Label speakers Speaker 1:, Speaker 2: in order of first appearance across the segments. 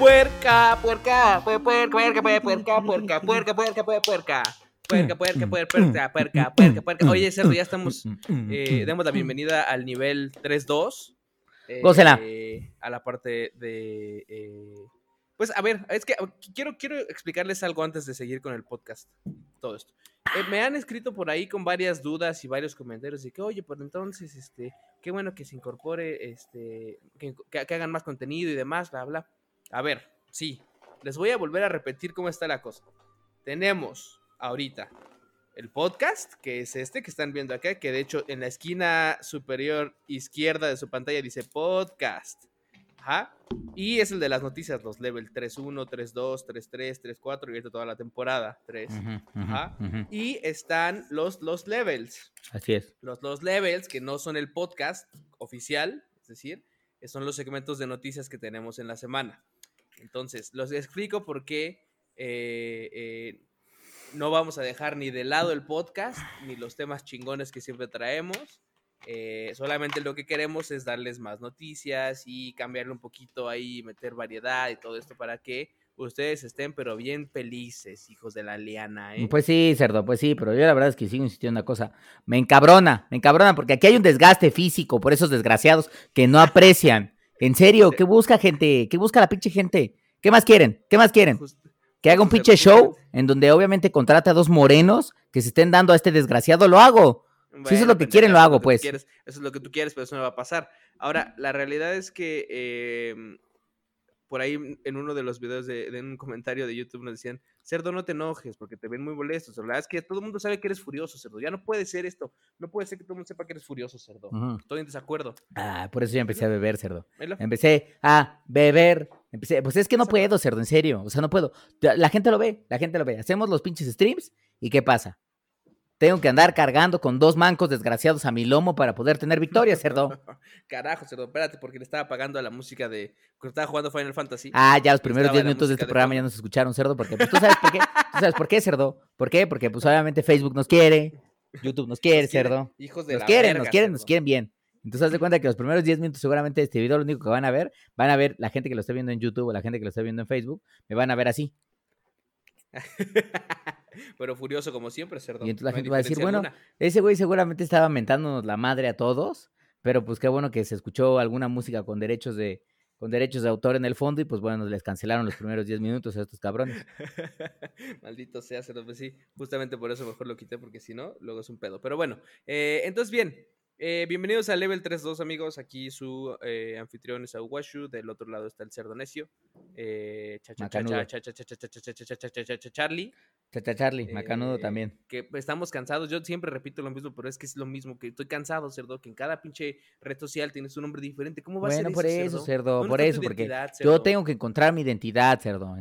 Speaker 1: Puerca, puerca, puerca, puerca, puerca, puerca, puerca, puerca, puerca, puerca. Puerca, puerca, puerca, puerca, puerca, puerca, puerca. Oye, Cerdo, ya estamos. Eh, demos la bienvenida al nivel 3-2. Eh,
Speaker 2: Gócela.
Speaker 1: a la parte de. eh, pues a ver, es que quiero, quiero explicarles algo antes de seguir con el podcast. Todo esto. Eh, me han escrito por ahí con varias dudas y varios comentarios de que, oye, pues entonces, este, qué bueno que se incorpore, este, que, que- que hagan más contenido y demás, bla, bla. A ver, sí, les voy a volver a repetir cómo está la cosa. Tenemos ahorita el podcast, que es este que están viendo acá, que de hecho en la esquina superior izquierda de su pantalla dice podcast. Ajá. Y es el de las noticias, los level 3.1, 3.2, 3.3, 3.4 y ahorita toda la temporada 3.
Speaker 2: Ujú, ujú,
Speaker 1: Ajá. Y están los, los levels.
Speaker 2: Así es.
Speaker 1: Los, los levels, que no son el podcast oficial, es decir, son los segmentos de noticias que tenemos en la semana. Entonces, los explico por qué eh, eh, no vamos a dejar ni de lado el podcast, ni los temas chingones que siempre traemos. Eh, solamente lo que queremos es darles más noticias y cambiarle un poquito ahí, meter variedad y todo esto para que ustedes estén pero bien felices, hijos de la liana.
Speaker 2: Pues sí, cerdo, pues sí, pero yo la verdad es que sigo insistiendo en una cosa. Me encabrona, me encabrona, porque aquí hay un desgaste físico por esos desgraciados que no aprecian. En serio, ¿qué busca gente? ¿Qué busca la pinche gente? ¿Qué más quieren? ¿Qué más quieren?
Speaker 1: Just-
Speaker 2: Que haga un
Speaker 1: Justo,
Speaker 2: pinche show en donde obviamente contrate a dos morenos que se estén dando a este desgraciado, lo hago. Si eso es lo que quieren, lo hago, pues.
Speaker 1: quieres, eso es lo que tú quieres, pero eso no va a pasar. Ahora, la realidad es que eh, por ahí en uno de los videos de, de un comentario de YouTube nos decían, Cerdo, no te enojes porque te ven muy molesto. La verdad es que todo el mundo sabe que eres furioso, Cerdo. Ya no puede ser esto. No puede ser que todo el mundo sepa que eres furioso, Cerdo. Estoy en desacuerdo.
Speaker 2: Ah, por eso ya empecé a beber, cerdo. Empecé a beber. Empecé, pues es que no puedo, cerdo, en serio. O sea, no puedo. La gente lo ve, la gente lo ve. Hacemos los pinches streams y ¿qué pasa? Tengo que andar cargando con dos mancos desgraciados a mi lomo para poder tener victoria, cerdo.
Speaker 1: Carajo, Cerdo, espérate, porque le estaba pagando a la música de... Cuando estaba jugando Final Fantasy.
Speaker 2: Ah, ya los primeros
Speaker 1: Estaba
Speaker 2: 10
Speaker 1: la
Speaker 2: minutos de este
Speaker 1: de
Speaker 2: programa ya nos escucharon, cerdo, porque pues, tú sabes por qué. ¿Tú sabes por qué, cerdo? ¿Por qué? Porque pues obviamente Facebook nos quiere, YouTube nos quiere,
Speaker 1: Nos quiere,
Speaker 2: cerdo.
Speaker 1: Hijos de
Speaker 2: Nos
Speaker 1: la
Speaker 2: quieren,
Speaker 1: verga,
Speaker 2: nos quieren, nos
Speaker 1: Cerdo.
Speaker 2: quieren bien. Entonces, haz de cuenta que los primeros 10 minutos seguramente de este video lo único que van a ver, van a ver la gente que lo está viendo en YouTube o la gente que lo está viendo en Facebook, me van a ver así.
Speaker 1: Pero furioso como siempre, Cerdo.
Speaker 2: Y entonces la
Speaker 1: no
Speaker 2: gente va a decir, bueno, ese güey seguramente estaba mentándonos la madre a todos, pero pues qué bueno que se escuchó alguna música con derechos de con derechos de autor en el fondo y pues bueno, les cancelaron los primeros 10 minutos a estos cabrones.
Speaker 1: Maldito sea, Cerdo. Pues sí, justamente por eso mejor lo quité, porque si no, luego es un pedo. Pero bueno, eh, entonces bien. Eh, bienvenidos a Level 3.2, amigos. Aquí su eh, anfitrión es Aguashu. Del otro lado está el cerdo necio. Charlie.
Speaker 2: Chacha Charlie,
Speaker 1: eh, macanudo
Speaker 2: también.
Speaker 1: Que estamos cansados. Yo siempre repito lo mismo, pero es que es lo mismo. Que estoy cansado, cerdo. Que en cada pinche red social tienes un nombre diferente. ¿Cómo va bueno, a ser
Speaker 2: por eso,
Speaker 1: cerdo?
Speaker 2: cerdo por eso, porque
Speaker 1: cerdo?
Speaker 2: yo tengo que encontrar mi identidad, cerdo.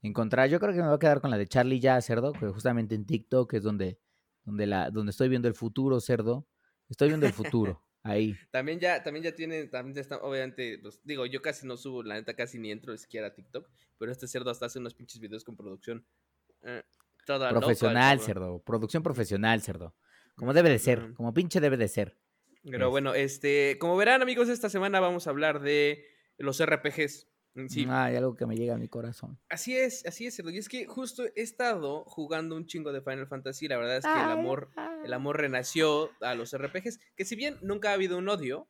Speaker 2: Encontrar. Yo creo que me voy a quedar con la de Charlie ya, cerdo. Que justamente en TikTok es donde, donde, la, donde estoy viendo el futuro, cerdo. Estoy viendo el futuro, ahí.
Speaker 1: También ya, también ya tienen, también ya está, obviamente, pues, digo, yo casi no subo, la neta casi ni entro siquiera a TikTok, pero este cerdo hasta hace unos pinches videos con producción. eh, toda
Speaker 2: Profesional, cerdo. Producción profesional, cerdo. Como debe de ser, como pinche debe de ser.
Speaker 1: Pero bueno, este, como verán, amigos, esta semana vamos a hablar de los RPGs. Sí,
Speaker 2: Hay algo que me llega a mi corazón.
Speaker 1: así es, así es. Y es que justo he estado jugando un chingo de Final Fantasy. La verdad es que el amor, el amor renació a los RPGs. Que si bien nunca ha habido un odio,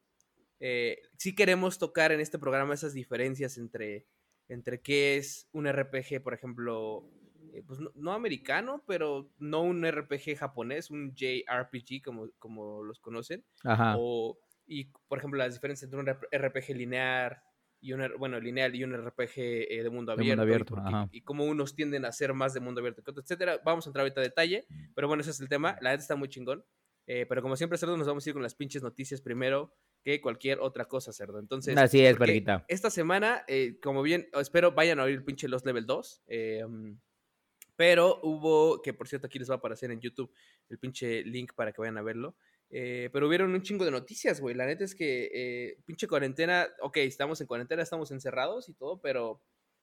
Speaker 1: eh, sí queremos tocar en este programa esas diferencias entre, entre qué es un RPG, por ejemplo, eh, pues no, no americano, pero no un RPG japonés, un JRPG como, como los conocen.
Speaker 2: Ajá.
Speaker 1: O, y, por ejemplo, las diferencias entre un RPG lineal y un, R- bueno, lineal y un RPG eh, de mundo
Speaker 2: De
Speaker 1: abierto.
Speaker 2: mundo
Speaker 1: y
Speaker 2: abierto, ajá.
Speaker 1: y, cómo unos tienden a ser más de mundo abierto, que otros, etcétera. Vamos a entrar ahorita a detalle, pero bueno, ese es el tema. La neta está muy chingón. Eh, pero como siempre, Cerdo, nos vamos a ir con las pinches noticias primero que cualquier otra cosa, Cerdo. Entonces,
Speaker 2: Así es, verguita.
Speaker 1: esta semana, eh, como bien, espero vayan a oír el pinche Los Level 2. eh, um, pero hubo, que por cierto aquí les va a aparecer en YouTube el pinche link para que vayan a verlo. Eh, pero hubieron un chingo de noticias, güey. La neta es que eh, pinche cuarentena, ok, estamos en cuarentena, estamos encerrados y todo, pero,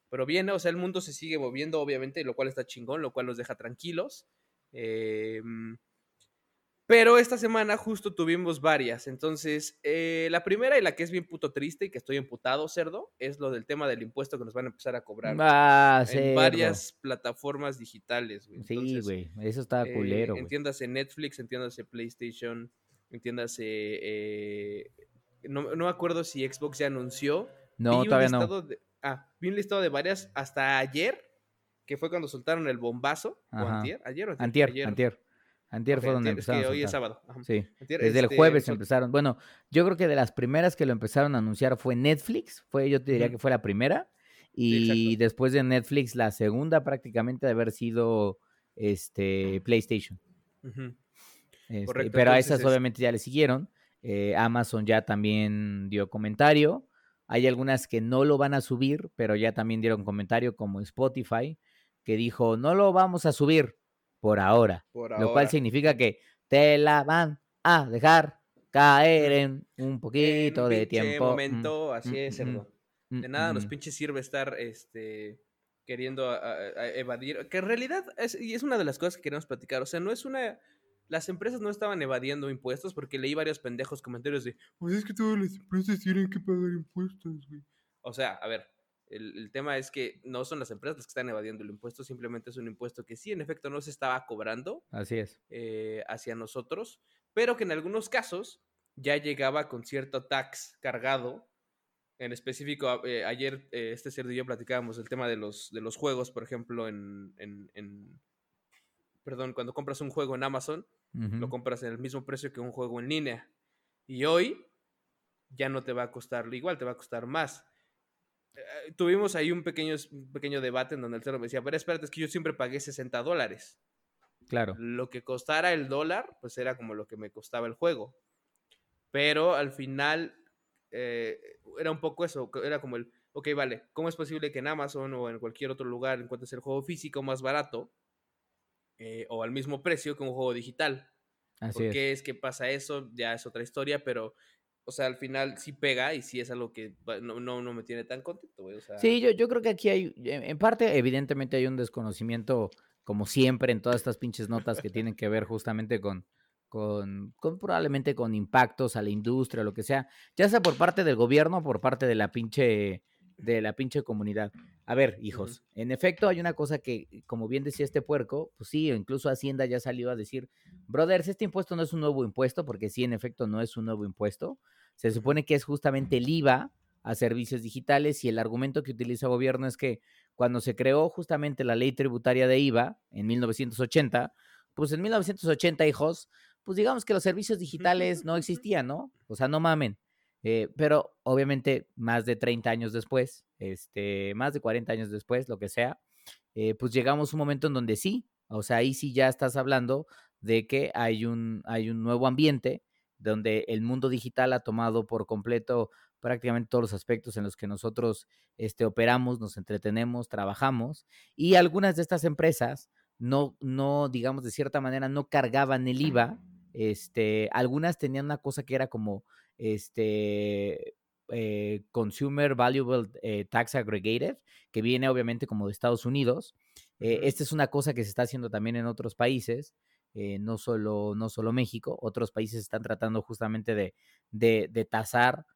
Speaker 1: pero bien, o sea, el mundo se sigue moviendo, obviamente, lo cual está chingón, lo cual nos deja tranquilos. Eh, Pero esta semana justo tuvimos varias. Entonces, eh, la primera y la que es bien puto triste y que estoy emputado, cerdo, es lo del tema del impuesto que nos van a empezar a cobrar
Speaker 2: Ah,
Speaker 1: en
Speaker 2: cerdo.
Speaker 1: varias plataformas digitales, güey.
Speaker 2: Sí, güey. Eso está
Speaker 1: eh,
Speaker 2: culero,
Speaker 1: entiéndase Netflix, entiéndase PlayStation, entiéndase. eh, no, no me acuerdo si Xbox ya anunció.
Speaker 2: No,
Speaker 1: Vi
Speaker 2: todavía no.
Speaker 1: de- ah, vi un listado de varias hasta ayer, que fue cuando soltaron el bombazo. ¿O antier? ¿Ayer o
Speaker 2: Antier,
Speaker 1: ayer?
Speaker 2: antier. Antier fue donde
Speaker 1: antier, es
Speaker 2: empezaron
Speaker 1: que hoy es sábado. ajá.
Speaker 2: Sí.
Speaker 1: Antier,
Speaker 2: Desde el
Speaker 1: este,
Speaker 2: jueves empezaron. Bueno, yo creo que de las primeras que lo empezaron a anunciar fue Netflix. Fue, yo te diría que fue la primera. Y después de Netflix, la segunda prácticamente de haber sido este PlayStation. Este,
Speaker 1: Correcto,
Speaker 2: pero a esas
Speaker 1: es-
Speaker 2: obviamente ya le siguieron. Eh, Amazon ya también dio comentario. Hay algunas que no lo van a subir, pero ya también dieron comentario, como Spotify, que dijo, no lo vamos a subir por ahora.
Speaker 1: Por
Speaker 2: Lo cual significa que te la van a dejar caer en un poquito
Speaker 1: En
Speaker 2: de
Speaker 1: pinche
Speaker 2: tiempo. Mm,
Speaker 1: momento, así
Speaker 2: mm,
Speaker 1: es,
Speaker 2: mm,
Speaker 1: cerdo.
Speaker 2: mm,
Speaker 1: De nada nos pinches sirve estar este queriendo a- a- a evadir, que en realidad es, y es una de las cosas que queremos platicar, o sea, no es una las empresas no estaban evadiendo impuestos porque leí varios pendejos comentarios de, pues es que todas las empresas tienen que pagar impuestos, güey. O sea, a ver, el, el tema es que no son las empresas las que están evadiendo el impuesto, simplemente es un impuesto que sí, en efecto, no se estaba cobrando
Speaker 2: Así es.
Speaker 1: eh, hacia nosotros, pero que en algunos casos ya llegaba con cierto tax cargado. En específico, eh, ayer eh, este cerdo y yo platicábamos el tema de los, de los juegos, por ejemplo, en, en- en- Perdón, cuando compras un juego en Amazon, lo compras en el mismo precio que un juego en línea. Y hoy ya no te va a costar igual, te va a costar más. Eh, tuvimos ahí un pequeño, un pequeño debate en donde el cerdo me decía, pero espérate, es que yo siempre pagué 60 dólares
Speaker 2: Claro.
Speaker 1: lo que costara el dólar, pues era como lo que me costaba el juego. Pero al final eh, era un poco eso, era como el, ok, vale, ¿cómo es posible que en Amazon o en cualquier otro lugar encuentres el juego físico más barato eh, o al mismo precio que un juego digital?
Speaker 2: Así
Speaker 1: ¿Por
Speaker 2: es.
Speaker 1: qué es que pasa eso? Ya es otra historia, pero, o sea, al final sí pega y sí es algo que no, no, no me tiene tan contento, güey. O sea,
Speaker 2: Sí, yo, yo creo que aquí hay, en parte, evidentemente hay un desconocimiento, como siempre, en todas estas pinches notas que tienen que ver justamente con, con, con probablemente con impactos a la industria, lo que sea, ya sea por parte del gobierno por parte de la pinche, de la pinche comunidad. A ver, hijos, en efecto hay una cosa que, como bien decía este puerco, pues sí, incluso Hacienda ya salió a decir, brothers, este impuesto no es un nuevo impuesto, porque sí, en efecto, no es un nuevo impuesto. Se supone que es justamente el IVA a servicios digitales y el argumento que utiliza el gobierno es que cuando se creó justamente la ley tributaria de IVA en 1980, pues en 1980, hijos, pues digamos que los servicios digitales no existían, ¿no? O sea, no mamen. Eh, pero obviamente más de 30 años después, este, más de 40 años después, lo que sea, eh, pues llegamos a un momento en donde sí, o sea, ahí sí ya estás hablando de que hay un, hay un nuevo ambiente donde el mundo digital ha tomado por completo prácticamente todos los aspectos en los que nosotros este, operamos, nos entretenemos, trabajamos, y algunas de estas empresas no, no, digamos, de cierta manera, no cargaban el IVA. Este, algunas tenían una cosa que era como este eh, Consumer Valuable eh, Tax Aggregated, que viene obviamente como de Estados Unidos. Eh. Esta es una cosa que se está haciendo también en otros países, no, solo, no solo México, otros países están tratando justamente de, de, de tasar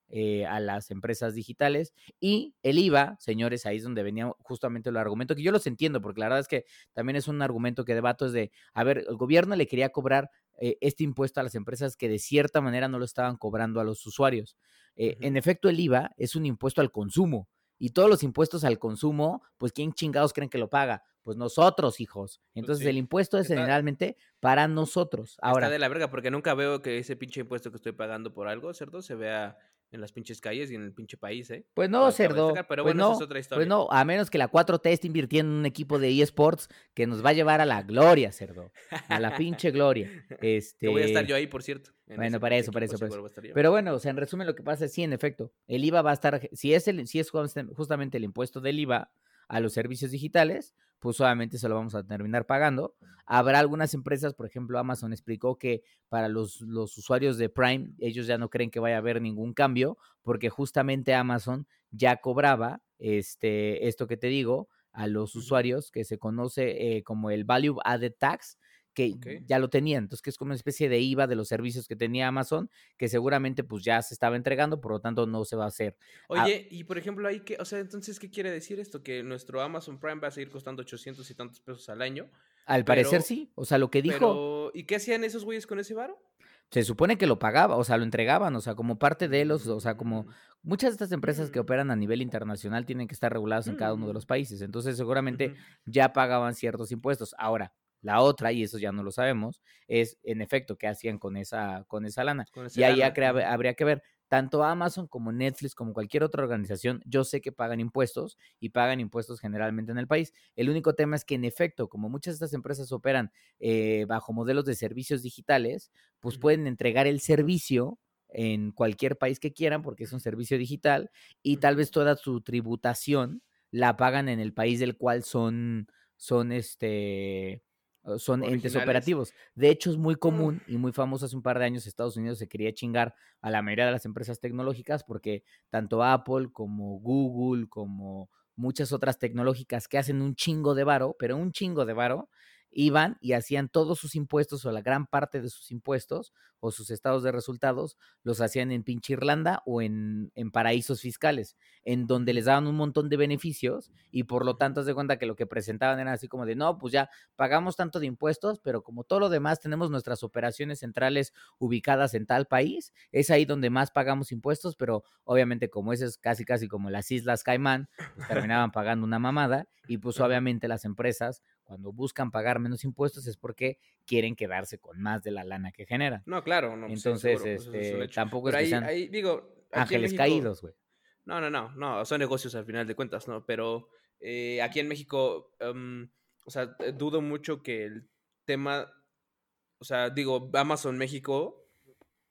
Speaker 2: a las empresas digitales y el IVA, señores, ahí es donde venía justamente el argumento, que yo los entiendo, porque la verdad es que también es un argumento que debato, es de, a ver, el gobierno le quería cobrar eh, este impuesto a las empresas que de cierta manera no lo estaban cobrando a los usuarios. Eh. En efecto, el IVA es un impuesto al consumo. Y todos los impuestos al consumo, pues ¿quién chingados creen que lo paga? Pues nosotros, hijos. Entonces
Speaker 1: sí.
Speaker 2: el impuesto es
Speaker 1: Está-
Speaker 2: generalmente para nosotros. Ahora,
Speaker 1: Está de la verga porque nunca veo que ese pinche impuesto que estoy pagando por algo, ¿cierto? Se vea en las pinches calles y en el pinche país, ¿eh?
Speaker 2: pues no, cerdo.
Speaker 1: sacar, pero
Speaker 2: pues
Speaker 1: bueno,
Speaker 2: no,
Speaker 1: esa es otra historia.
Speaker 2: pues no, a menos que la 4T esté invirtiendo en un equipo de eSports que nos va a llevar a la gloria, cerdo. A la pinche gloria. Este...
Speaker 1: Que voy a estar yo ahí, por cierto. en
Speaker 2: Bueno, para eso, para eso, para eso. Pero bueno, o sea, en resumen lo que pasa es sí, en efecto, el IVA va a estar, si es, el, si es justa- justamente el impuesto del IVA a los servicios digitales, pues obviamente se lo vamos a terminar pagando. Habrá algunas empresas, por ejemplo, Amazon explicó que para los, los usuarios de Prime, ellos ya no creen que vaya a haber ningún cambio, porque justamente Amazon ya cobraba este, esto que te digo a los usuarios, que se conoce eh, como el Value Added Tax, que ya lo tenían. Entonces, que es como una especie de IVA de los servicios que tenía Amazon, que seguramente pues ya se estaba entregando, por lo tanto no se va a hacer. Ah.
Speaker 1: Oye, y por ejemplo, ahí que, o sea, entonces, ¿qué quiere decir esto? Que nuestro Amazon Prime va a seguir costando 800 y tantos pesos al año.
Speaker 2: Al parecer sí. O sea, lo que dijo,
Speaker 1: Pero, ¿y qué hacían esos güeyes con ese varo?
Speaker 2: se supone que lo pagaba, o sea, lo entregaban, o sea, como parte de los, o sea, como
Speaker 1: Mm,
Speaker 2: muchas de estas empresas que
Speaker 1: Mm.
Speaker 2: operan a nivel internacional tienen que estar reguladas en cada uno de los
Speaker 1: Mm.
Speaker 2: países. Entonces, seguramente ya pagaban ciertos impuestos. Ahora, la otra, y eso ya no lo sabemos, es en efecto qué hacían con esa, con esa lana.
Speaker 1: Con
Speaker 2: Y ahí
Speaker 1: lana,
Speaker 2: habría, que ver, tanto Amazon como Netflix, como cualquier otra organización, yo sé que pagan impuestos y pagan impuestos generalmente en el país. El único tema es que, en efecto, como muchas de estas empresas operan eh, bajo modelos de servicios digitales, pues pueden entregar el servicio en cualquier país que quieran porque es un servicio digital y tal vez toda su tributación la pagan en el país del cual son, son este son entes operativos. De hecho, es muy
Speaker 1: Mm.
Speaker 2: común y muy famoso hace un par de años Estados Unidos se quería chingar a la mayoría de las empresas tecnológicas porque tanto Apple como Google como muchas otras tecnológicas que hacen un chingo de varo, pero un chingo de varo, iban y hacían todos sus impuestos o la gran parte de sus impuestos o sus estados de resultados los hacían en pinche Irlanda o en, en paraísos fiscales, en donde les daban un montón de beneficios y por lo tanto se cuenta que lo que presentaban era así como de, no, pues ya pagamos tanto de impuestos, pero como todo lo demás tenemos nuestras operaciones centrales ubicadas en tal país, es ahí donde más pagamos impuestos, pero obviamente como ese es casi casi como las Islas Caimán, pues terminaban pagando una mamada y pues obviamente las empresas cuando buscan pagar menos impuestos es porque quieren quedarse con más de la lana que generan.
Speaker 1: No, claro, no. pues sí,
Speaker 2: Entonces,
Speaker 1: seguro, pues es
Speaker 2: este, tampoco
Speaker 1: Pero
Speaker 2: es que
Speaker 1: ahí,
Speaker 2: sean
Speaker 1: ahí, digo,
Speaker 2: ángeles
Speaker 1: México-
Speaker 2: caídos, güey.
Speaker 1: No, no, no, no, son negocios al final de cuentas, ¿no? Pero eh, aquí en México, em, o sea, eh, dudo mucho que el tema, o sea, digo, Amazon México,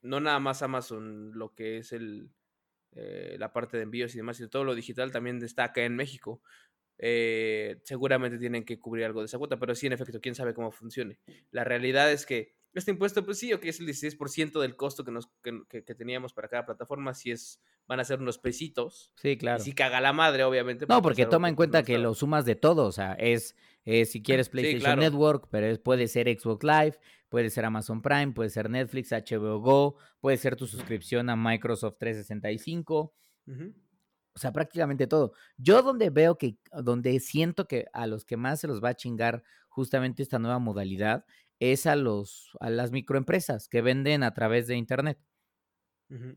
Speaker 1: no nada más Amazon, lo que es el, eh, la parte de envíos y demás, y todo lo digital también está acá en México. Eh, seguramente tienen que cubrir algo de esa cuota, pero sí, en efecto, quién sabe cómo funcione. La realidad es que este impuesto, pues sí, o que es el 16% del costo que, nos, que, que- teníamos para cada plataforma, si es, van a ser unos pesitos.
Speaker 2: Sí, claro.
Speaker 1: Y si caga la madre, obviamente.
Speaker 2: No, porque
Speaker 1: algo
Speaker 2: toma en
Speaker 1: pues,
Speaker 2: cuenta que lo sumas de todo, o sea, es, es si quieres PlayStation
Speaker 1: claro.
Speaker 2: Network, pero es- puede ser Xbox Live, puede ser Amazon Prime, puede ser Netflix, HBO Go, puede ser tu suscripción a Microsoft 365,
Speaker 1: Ujú.
Speaker 2: o sea, prácticamente todo. Yo donde veo que, donde siento que a los que más se los va a chingar justamente esta nueva modalidad es a los, a las microempresas que venden a través de internet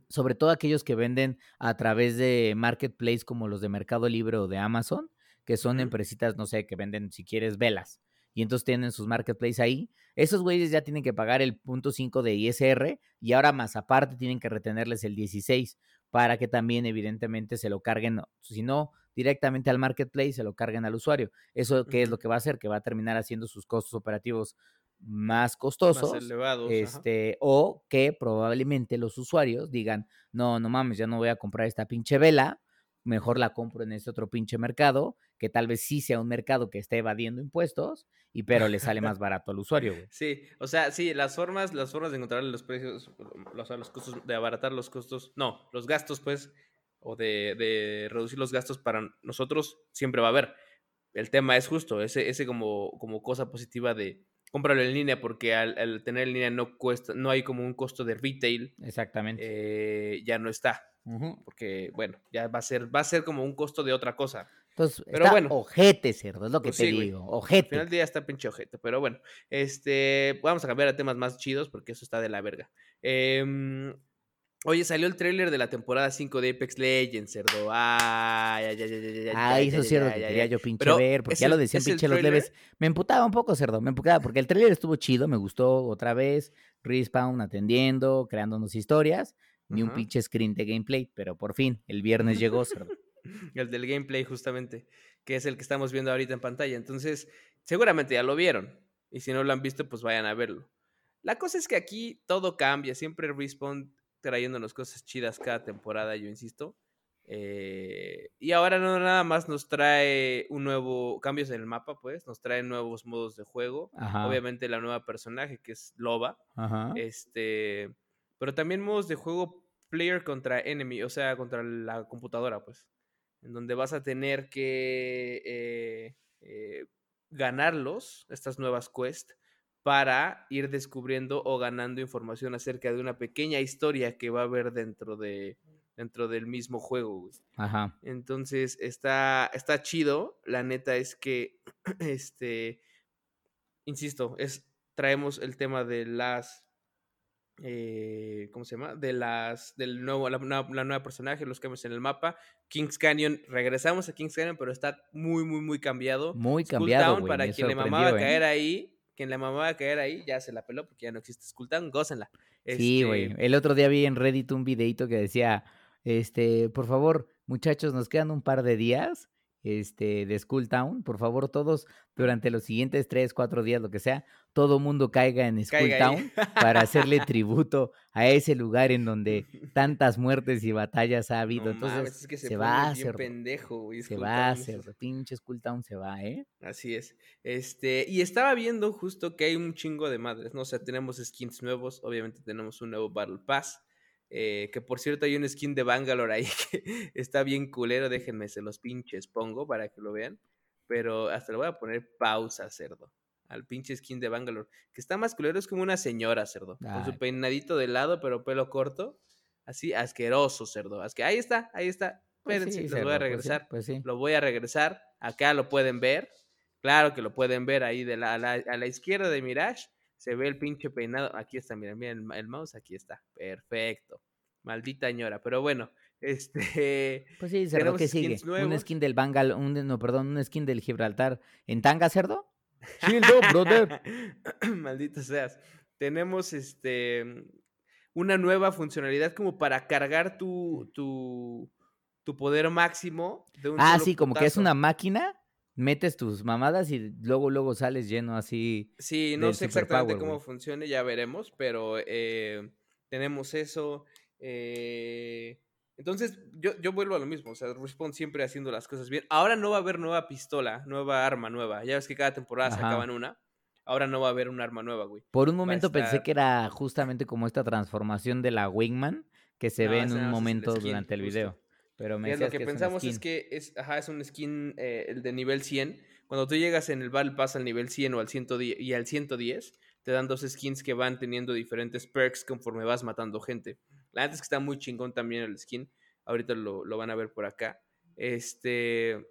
Speaker 2: sobre todo aquellos que venden a través de marketplace como los de Mercado Libre o de Amazon, que son empresitas, no sé, que venden, si quieres, velas. Y entonces tienen sus marketplace ahí. Esos güeyes ya tienen que pagar el punto 5 de ISR y ahora más aparte tienen que retenerles el 16 para que también evidentemente se lo carguen, si no directamente al marketplace, se lo carguen al usuario. Eso qué es lo que va a hacer, que va a terminar haciendo sus costos operativos más
Speaker 1: Más
Speaker 2: costosos
Speaker 1: elevados. ajá.
Speaker 2: este, o que probablemente los usuarios digan, no, no mames, ya no voy a comprar esta pinche vela, mejor la compro en este otro pinche mercado, que tal vez sí sea un mercado que esté evadiendo impuestos, y pero le sale más barato al usuario, güey.
Speaker 1: Sí, o sea, sí, las formas, las formas de encontrar los precios, o sea, los costos, de abaratar los costos, no, los gastos, pues, o de, de reducir los gastos para nosotros, siempre va a haber. El tema es justo, ese, ese como, como cosa positiva de cómpralo en línea, porque al, al tener en línea no cuesta, no hay como un costo de retail,
Speaker 2: Exactamente.
Speaker 1: eh, ya no está. Porque, bueno, ya va a ser, va a ser como un costo de otra cosa.
Speaker 2: Entonces,
Speaker 1: Pero
Speaker 2: está
Speaker 1: bueno.
Speaker 2: ojete, cerdo, es lo que
Speaker 1: Pues
Speaker 2: te
Speaker 1: sí, güey.
Speaker 2: digo,
Speaker 1: Al
Speaker 2: ojete.
Speaker 1: final del día está pinche ojete, pero bueno, este, vamos a cambiar a temas más chidos porque eso está de la verga. Em, oye, salió el tráiler de la temporada 5 de Apex Legends, cerdo. Ay, ay, ay, ay, ay, ay,
Speaker 2: eso es cierto que quería yo pinche
Speaker 1: Pero
Speaker 2: ver, porque ya lo decían pinche los
Speaker 1: tráiler.
Speaker 2: leves. Me emputaba un poco, cerdo, me emputaba, porque el trailer estuvo chido, me gustó otra vez, Respawn atendiendo, creándonos historias, ni un pinche screen de gameplay, pero por fin, el viernes llegó, cerdo.
Speaker 1: El del gameplay, justamente, que es el que estamos viendo ahorita en pantalla. Entonces, seguramente ya lo vieron. Y si no lo han visto, pues vayan a verlo. La cosa es que aquí todo cambia. Siempre Respawn trayéndonos cosas chidas cada temporada, yo insisto. Eh, y ahora no nada más nos trae un nuevo. cambios en el mapa, pues. Nos trae nuevos modos de juego.
Speaker 2: Ajá.
Speaker 1: Obviamente la nueva personaje, que es Loba.
Speaker 2: Ajá.
Speaker 1: Este. Pero también modos de juego player contra enemy, o sea, contra la computadora, pues. En donde vas a tener que eh, eh, ganarlos, estas nuevas quests, para ir descubriendo o ganando información acerca de una pequeña historia que va a haber dentro de dentro del mismo juego. Güey.
Speaker 2: Ajá.
Speaker 1: Entonces está está chido. La neta es que este insisto, es traemos el tema de las eh, ¿cómo se llama? De las, del nuevo, la, la, nueva personaje, los cambios en el mapa. Kings Canyon, regresamos a Kings Canyon, pero está muy, muy, muy cambiado.
Speaker 2: Muy cambiado. Town,
Speaker 1: para quien le mamaba ¿eh? caer ahí, quien le mamaba caer ahí, ya se la peló porque ya no existe Town, gócenla.
Speaker 2: Sí, güey. Este el otro día vi en Reddit un videito que decía, este, por favor, muchachos, nos quedan un par de días este, de School Town. Por favor, todos durante los siguientes tres, cuatro días, lo que sea, todo mundo caiga en School Town para hacerle tributo a ese lugar en donde tantas muertes y batallas ha habido. Entonces, se, va a hacer.
Speaker 1: Pendejo,
Speaker 2: se va a hacer. Pinche School Town se va, ¿eh?
Speaker 1: Así es. Este, y estaba viendo justo que hay un chingo de madres, ¿no? O sea, tenemos skins nuevos, obviamente tenemos un nuevo Battle Pass. Eh, que por cierto hay un skin de Bangalore ahí que está bien culero. Déjenme, se los pinches pongo para que lo vean. Pero hasta le voy a poner pausa, cerdo. Al pinche skin de Bangalore. Que está más culero, es como una señora, cerdo. Con su peinadito de lado, pero pelo corto. Así, asqueroso, cerdo. que ahí está, ahí está. Pues Espérense, lo voy a pues regresar.
Speaker 2: Pues
Speaker 1: lo voy a regresar. Acá lo pueden ver. Claro que lo pueden ver ahí de la, a, la, izquierda de Mirage. Se ve el pinche peinado. Aquí está, mira, mira el, mouse, aquí está. Perfecto. Maldita ñora. Pero bueno, este.
Speaker 2: Pues sí, cerdo, que sigue? Un skin del Bangal, un, no, perdón, un skin del Gibraltar. ¿En tanga, cerdo?
Speaker 1: No, brother. Maldito seas. Tenemos este una nueva funcionalidad como para cargar tu, tu, tu poder máximo
Speaker 2: de un Ah, sí, como que es una máquina metes tus mamadas y luego, luego sales lleno así.
Speaker 1: Sí, no sé exactamente cómo funcione, ya veremos, pero eh, tenemos eso. Eh, entonces, yo, yo vuelvo a lo mismo, o sea, Respawn siempre haciendo las cosas bien. Ahora no va a haber nueva pistola, nueva arma nueva. Ya ves que cada temporada se sacaban una. Ahora no va a haber un arma nueva, güey.
Speaker 2: Por un momento pensé que era justamente como esta transformación de la Wingman que se ve en un momento durante el video. Pero me
Speaker 1: lo que, pensamos es, que es, ajá, es un skin eh, el de nivel 100. Cuando tú llegas en el Battle Pass al nivel 100 o al 110 y al 110, te dan dos skins que van teniendo diferentes perks conforme vas matando gente. La verdad es que está muy chingón también el skin. Ahorita lo, van a ver por acá. Este.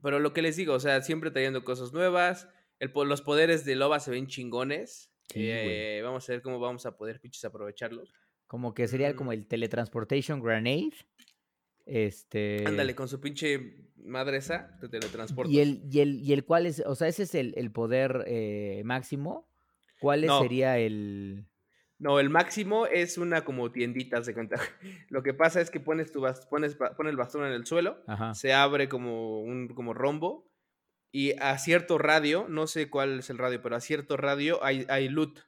Speaker 1: Pero lo que les digo, o sea, siempre trayendo cosas nuevas. El, los poderes de Loba se ven chingones. Eh, vamos a ver cómo vamos a poder pinches aprovecharlos.
Speaker 2: Como que sería como el teletransportation grenade. Este.
Speaker 1: Ándale, con su pinche madre esa, te teletransportas.
Speaker 2: ¿Y el, y el, y el cuál es? O sea, ese es el, poder eh, máximo. ¿Cuál sería el.?
Speaker 1: No, el máximo es una como tiendita, se cuenta. Lo que pasa es que pones tu pones, pones el bastón en el suelo, se abre como un como rombo y a cierto radio, no sé cuál es el radio, pero a cierto radio hay, hay loot.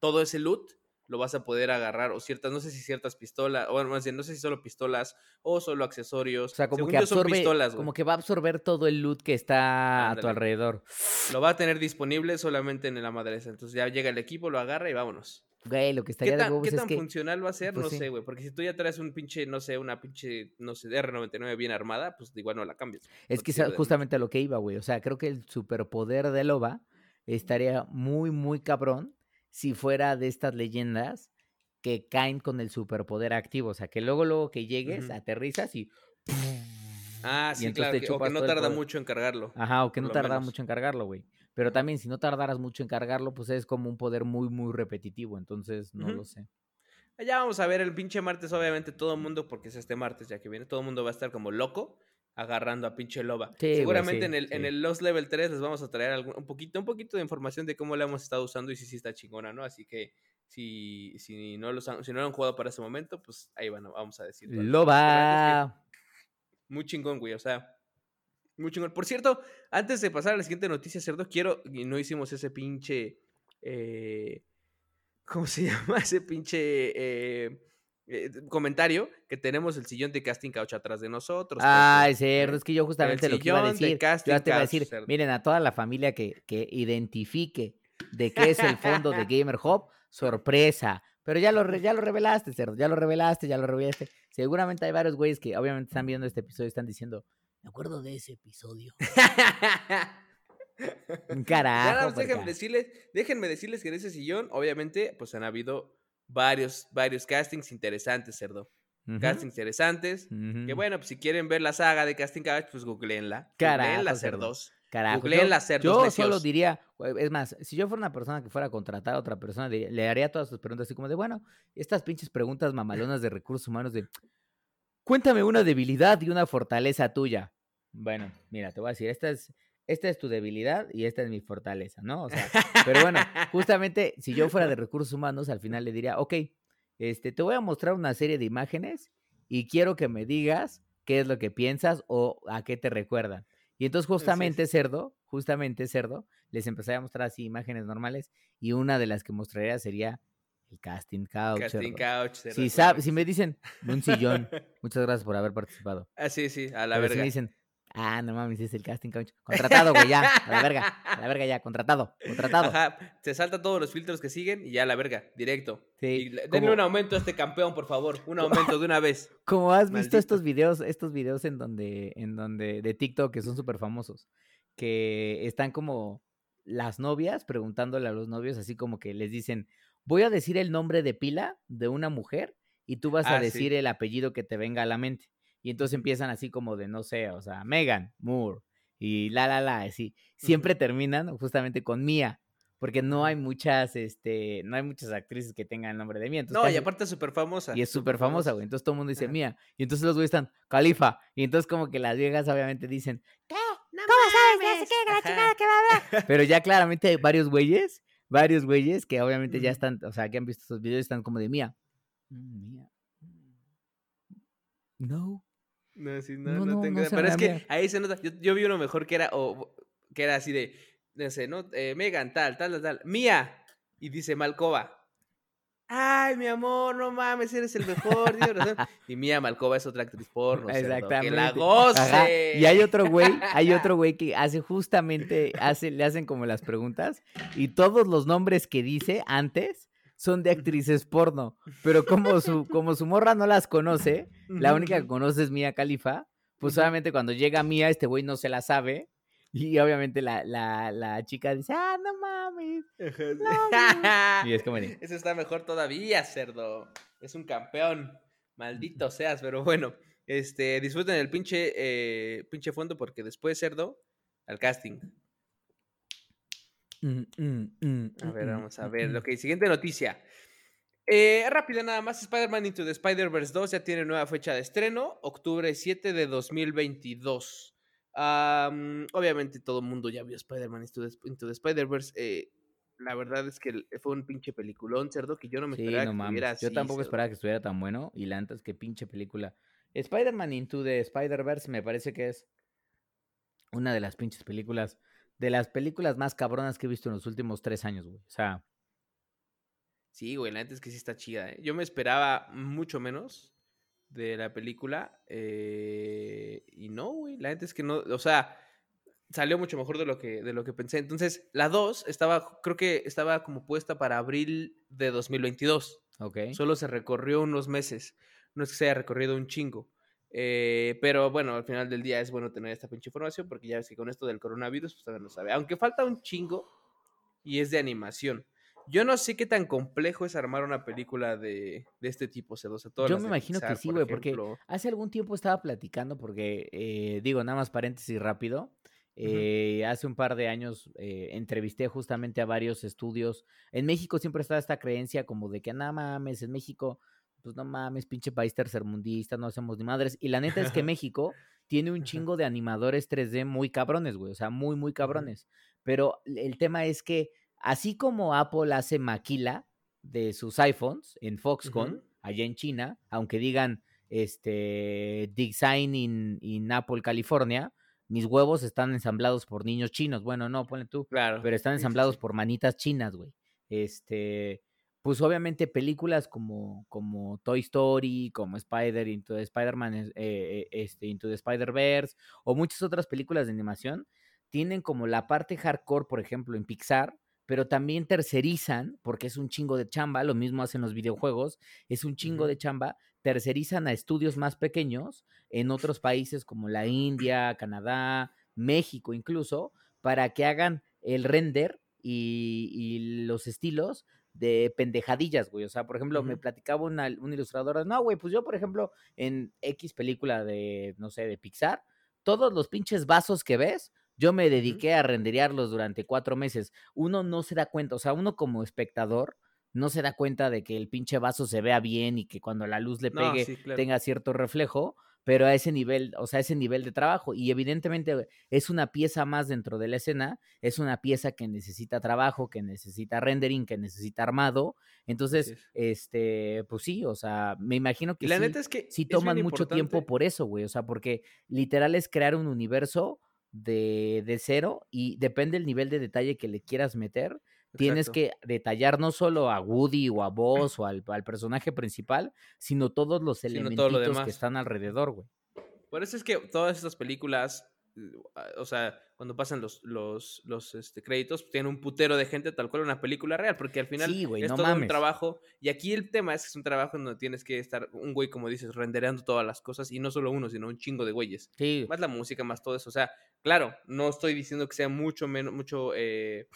Speaker 1: Todo ese loot lo vas a poder agarrar, o ciertas, no sé si ciertas pistolas, o más bien, no sé si solo pistolas o solo accesorios.
Speaker 2: O sea, como que absorbe, como que va a absorber todo el loot que está a tu alrededor.
Speaker 1: Lo va a tener disponible solamente en la madresa. Entonces ya llega el equipo, lo agarra y vámonos.
Speaker 2: Güey, lo que estaría
Speaker 1: ¿Qué
Speaker 2: tan,
Speaker 1: ¿qué tan funcional va a ser? Pues no sé, güey. Porque si tú ya traes un pinche, no sé, una pinche, no sé, R99 bien armada, pues igual no la cambias.
Speaker 2: Es que justamente a lo que iba, güey. O sea, creo que el superpoder de Loba estaría muy, muy cabrón si fuera de estas leyendas que caen con el superpoder activo. O sea, que luego, luego que llegues, aterrizas y.
Speaker 1: Ah, sí, claro. o que no tarda mucho en cargarlo.
Speaker 2: Ajá, o que no tarda mucho en cargarlo, güey. Pero también, si no tardaras mucho en cargarlo, pues es como un poder muy, muy repetitivo. Entonces, no lo sé.
Speaker 1: Ya vamos a ver el pinche martes, obviamente, todo el mundo, porque es este martes ya que viene, todo el mundo va a estar como loco agarrando a pinche loba. Seguramente en, el, en el Lost Level 3 les vamos a traer un, poquito, un poquito de información de cómo la hemos estado usando y si sí está chingona, ¿no? Así que si, si, no, los si no lo han jugado para ese momento, pues ahí van, vamos a decir.
Speaker 2: Loba.
Speaker 1: muy chingón, güey, o sea, muy chingón. Por cierto, antes de pasar a la siguiente noticia, Cerdo, quiero, y no hicimos ese pinche, eh, ¿cómo se llama? Ese pinche... Eh, eh, comentario que tenemos el sillón de Casting Couch atrás de nosotros.
Speaker 2: Es cierto, es que yo justamente lo que iba a decir. yo te iba a decir, miren, a toda la familia que, que identifique de qué es el fondo de Gamer Hub, sorpresa. Pero ya lo, ya lo revelaste, cerdo, ya lo revelaste, ya lo revelaste. Seguramente hay varios güeyes que obviamente están viendo este episodio y están diciendo, me acuerdo de ese episodio. Carajo.
Speaker 1: Ya déjenme decirles, déjenme decirles que en ese sillón, obviamente, pues han habido varios, varios castings interesantes, cerdo. Castings interesantes. Que bueno, pues si quieren ver la saga de Casting Couch, pues googleenla. Googleenla,
Speaker 2: cerdo.
Speaker 1: cerdos.
Speaker 2: Carajo,
Speaker 1: Googleenla, cerdos
Speaker 2: yo solo diría, es más, si yo fuera una persona que fuera a contratar a otra persona, diría- le haría todas sus preguntas así como de, bueno, estas pinches preguntas mamalonas de recursos humanos de, cuéntame una debilidad y una fortaleza tuya. Bueno, mira, te voy a decir, esta es, esta es tu debilidad y esta es mi fortaleza, ¿no? O sea, pero bueno, justamente si yo fuera de recursos humanos, al final le diría, ok, este, te voy a mostrar una serie de imágenes y quiero que me digas qué es lo que piensas o a qué te recuerdan. Y entonces justamente Cerdo, justamente Cerdo, les empezaría a mostrar así imágenes normales y una de las que mostraría sería el casting couch.
Speaker 1: Casting. Couch.
Speaker 2: Si, si me dicen un sillón, muchas gracias por haber participado.
Speaker 1: Ah, sí, sí, a la
Speaker 2: Pero si me dicen, ah, no mames, es el casting couch. Contratado, güey, ya, a la verga, a la verga ya, contratado, contratado.
Speaker 1: Ajá, se salta todos los filtros que siguen y ya a la verga, directo.
Speaker 2: Sí,
Speaker 1: Y denle un aumento a este campeón, por favor. Un aumento de una vez.
Speaker 2: Como has visto estos videos, estos videos en donde, en donde, de TikTok que son súper famosos, que están como las novias preguntándole a los novios, así como que les dicen, voy a decir el nombre de pila de una mujer y tú vas a
Speaker 1: Ah, sí.
Speaker 2: decir el apellido que te venga a la mente. Y entonces empiezan así como de, no sé, o sea, Megan Moore y la, la, la, así. Siempre terminan justamente con Mía, porque no hay muchas, este, no hay muchas actrices que tengan el nombre de Mía. Entonces
Speaker 1: No, y aparte es súper famosa.
Speaker 2: y es súper famosa, güey. Entonces todo el mundo dice
Speaker 1: Ajá.
Speaker 2: mía. Y entonces los güeyes están, Califa. Y entonces como que las viejas obviamente dicen,
Speaker 3: ¿Qué? ¿Cómo sabes? No sé qué, que la chingada que va a hablar.
Speaker 2: pero ya claramente hay varios güeyes, varios güeyes que obviamente ya están, o sea, que han visto estos videos están como de mía. Mm, Mía. Mm, No.
Speaker 1: No, sí, no,
Speaker 2: No,
Speaker 1: no,
Speaker 2: no,
Speaker 1: tengo Pero es que ahí se nota. Yo, yo vi uno mejor que era, o, que era así de, no sé, ¿no? Eh, Megan, tal, tal, tal, tal. Mía. Y dice Malcova. Ay, mi amor, no mames, eres el mejor. tienes razón". Y Mía Malcova es otra actriz porno. cerdo, Que la
Speaker 2: Exactamente.
Speaker 1: goce.
Speaker 2: Ajá, Y hay otro güey, hay otro güey que hace justamente, hace, le hacen como las preguntas y todos los nombres que dice antes son de actrices porno, pero como su, como su morra no las conoce, la única que conoce es Mía Califa, pues obviamente cuando llega Mía, este güey no se la sabe. Y obviamente la, la, la chica dice, ah, no mames. Y es como
Speaker 1: Eso está mejor todavía, cerdo. Es un campeón. Maldito seas, pero bueno. Este, disfruten el pinche, eh, pinche fondo porque después, cerdo, al casting.
Speaker 2: "Mm, mm, mm,
Speaker 1: A ver, vamos a ver.
Speaker 2: mm".
Speaker 1: Ok, siguiente noticia. Eh, rápida nada más, Spider-Man Into the Spider-Verse 2 ya tiene nueva fecha de estreno, octubre 7 de 2022. Am, obviamente todo el mundo ya vio Spider-Man Into the, Spider-Verse. eh, la verdad es que fue un pinche peliculón, cerdo, que yo no me
Speaker 2: Sí,
Speaker 1: esperaba
Speaker 2: no
Speaker 1: que
Speaker 2: mames.
Speaker 1: estuviera
Speaker 2: Yo tampoco
Speaker 1: cerdo.
Speaker 2: esperaba que estuviera tan bueno. Y la antes que pinche película. Spider-Man Into the Spider-Verse me parece que es una de las pinches películas. De las películas más cabronas que he visto en los últimos tres años, güey. O sea,
Speaker 1: Sí, güey, la neta es que sí está chida. ¿eh? Yo me esperaba mucho menos de la película. eh, y no, güey, la neta es que no. O sea, salió mucho mejor de lo que, de lo que pensé. Entonces, la 2 estaba, creo que estaba como puesta para abril de 2022.
Speaker 2: ok.
Speaker 1: Solo se recorrió unos meses. No es que se haya recorrido un chingo. Eh, pero bueno, al final del día es bueno tener esta pinche información porque ya ves que con esto del coronavirus, pues todavía no sabe. Aunque falta un chingo y es de animación. Yo no sé qué tan complejo es armar una película de, de este tipo, Cedosa.
Speaker 2: Yo me imagino que sí, güey, porque hace algún tiempo estaba platicando, porque, eh, digo, nada más paréntesis rápido. eh, Hace un par de años eh, entrevisté justamente a varios estudios. En México siempre está esta creencia como de que, no mames, en México, pues no mames, pinche país tercermundista, no hacemos ni madres. Y la neta es que México tiene un chingo de animadores 3D muy cabrones, güey, o sea, muy, muy cabrones. Pero el tema es que, así como Apple hace maquila de sus iPhones en Foxconn, allá en China, aunque digan este design in, in Apple, California, mis huevos están ensamblados por niños chinos. Bueno, no, ponle tú,
Speaker 1: Claro.
Speaker 2: pero están
Speaker 1: sí,
Speaker 2: ensamblados
Speaker 1: sí.
Speaker 2: por manitas chinas, güey. Este, pues obviamente películas como, como Toy Story, como Spider Into the Spider-Man, eh, eh, este, Into the Spider-Verse, o muchas otras películas de animación, tienen como la parte hardcore, por ejemplo, en Pixar, pero también tercerizan, porque es un chingo de chamba, lo mismo hacen los videojuegos, es un chingo de chamba, tercerizan a estudios más pequeños en otros países como la India, Canadá, México incluso, para que hagan el render y, y los estilos de pendejadillas, güey. O sea, por ejemplo, me platicaba una, una ilustradora, no, güey, pues yo, por ejemplo, en X película de, no sé, de Pixar, todos los pinches vasos que ves, yo me dediqué a renderearlos durante cuatro meses. Uno no se da cuenta, o sea, uno como espectador no se da cuenta de que el pinche vaso se vea bien y que cuando la luz le
Speaker 1: No,
Speaker 2: pegue
Speaker 1: sí, claro.
Speaker 2: tenga cierto reflejo, pero a ese nivel, o sea, ese nivel de trabajo. Y evidentemente es una pieza más dentro de la escena, es una pieza que necesita trabajo, que necesita rendering, que necesita armado. Entonces,
Speaker 1: es.
Speaker 2: este, pues sí, o sea, me imagino que
Speaker 1: la
Speaker 2: sí,
Speaker 1: neta es que
Speaker 2: sí toman mucho tiempo por eso, güey. O sea, porque literal es crear un universo de, de cero y depende del nivel de detalle que le quieras meter. Tienes que detallar no solo a Woody o a Buzz o al, al personaje principal, sino todos los
Speaker 1: lo
Speaker 2: que están alrededor, güey.
Speaker 1: Por eso es que todas estas películas, eh, o sea, cuando pasan los, los, los este, créditos, tienen un putero de gente tal cual una película real, porque al final
Speaker 2: Sí, güey,
Speaker 1: es
Speaker 2: no
Speaker 1: todo un
Speaker 2: mames.
Speaker 1: trabajo. Y aquí el tema es que es un trabajo en donde tienes que estar, un güey, como dices, rendereando todas las cosas, y no solo uno, sino un chingo de güeyes.
Speaker 2: Sí,
Speaker 1: Más la música, más todo eso. O sea, claro, no estoy diciendo que sea mucho, menos mucho eh,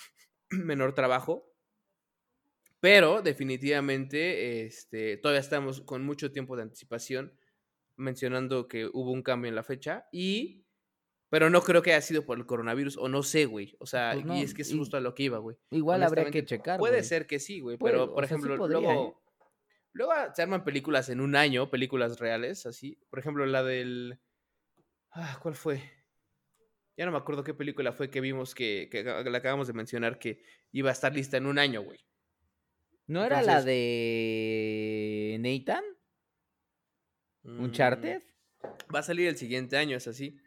Speaker 1: menor trabajo, pero definitivamente este, todavía estamos con mucho tiempo de anticipación mencionando que hubo un cambio en la fecha y... Pero no creo que haya sido por el coronavirus, o no sé, güey. O sea,
Speaker 2: Pues no,
Speaker 1: y es que es justo a lo que iba, güey.
Speaker 2: igual habría que checar,
Speaker 1: Puede
Speaker 2: güey.
Speaker 1: ser que sí, güey.
Speaker 2: Puede,
Speaker 1: Pero, por
Speaker 2: sea, sí
Speaker 1: ejemplo,
Speaker 2: podría,
Speaker 1: luego...
Speaker 2: ¿eh?
Speaker 1: Luego se arman películas en un año, películas reales, así. Por ejemplo, la del... Ah, ¿Cuál fue? Ya no me acuerdo qué película fue que vimos que, que la acabamos de mencionar que iba a estar lista en un año, güey.
Speaker 2: ¿No era la de Nathan?
Speaker 1: Mm,
Speaker 2: ¿Uncharted?
Speaker 1: Va a salir el siguiente año, es así.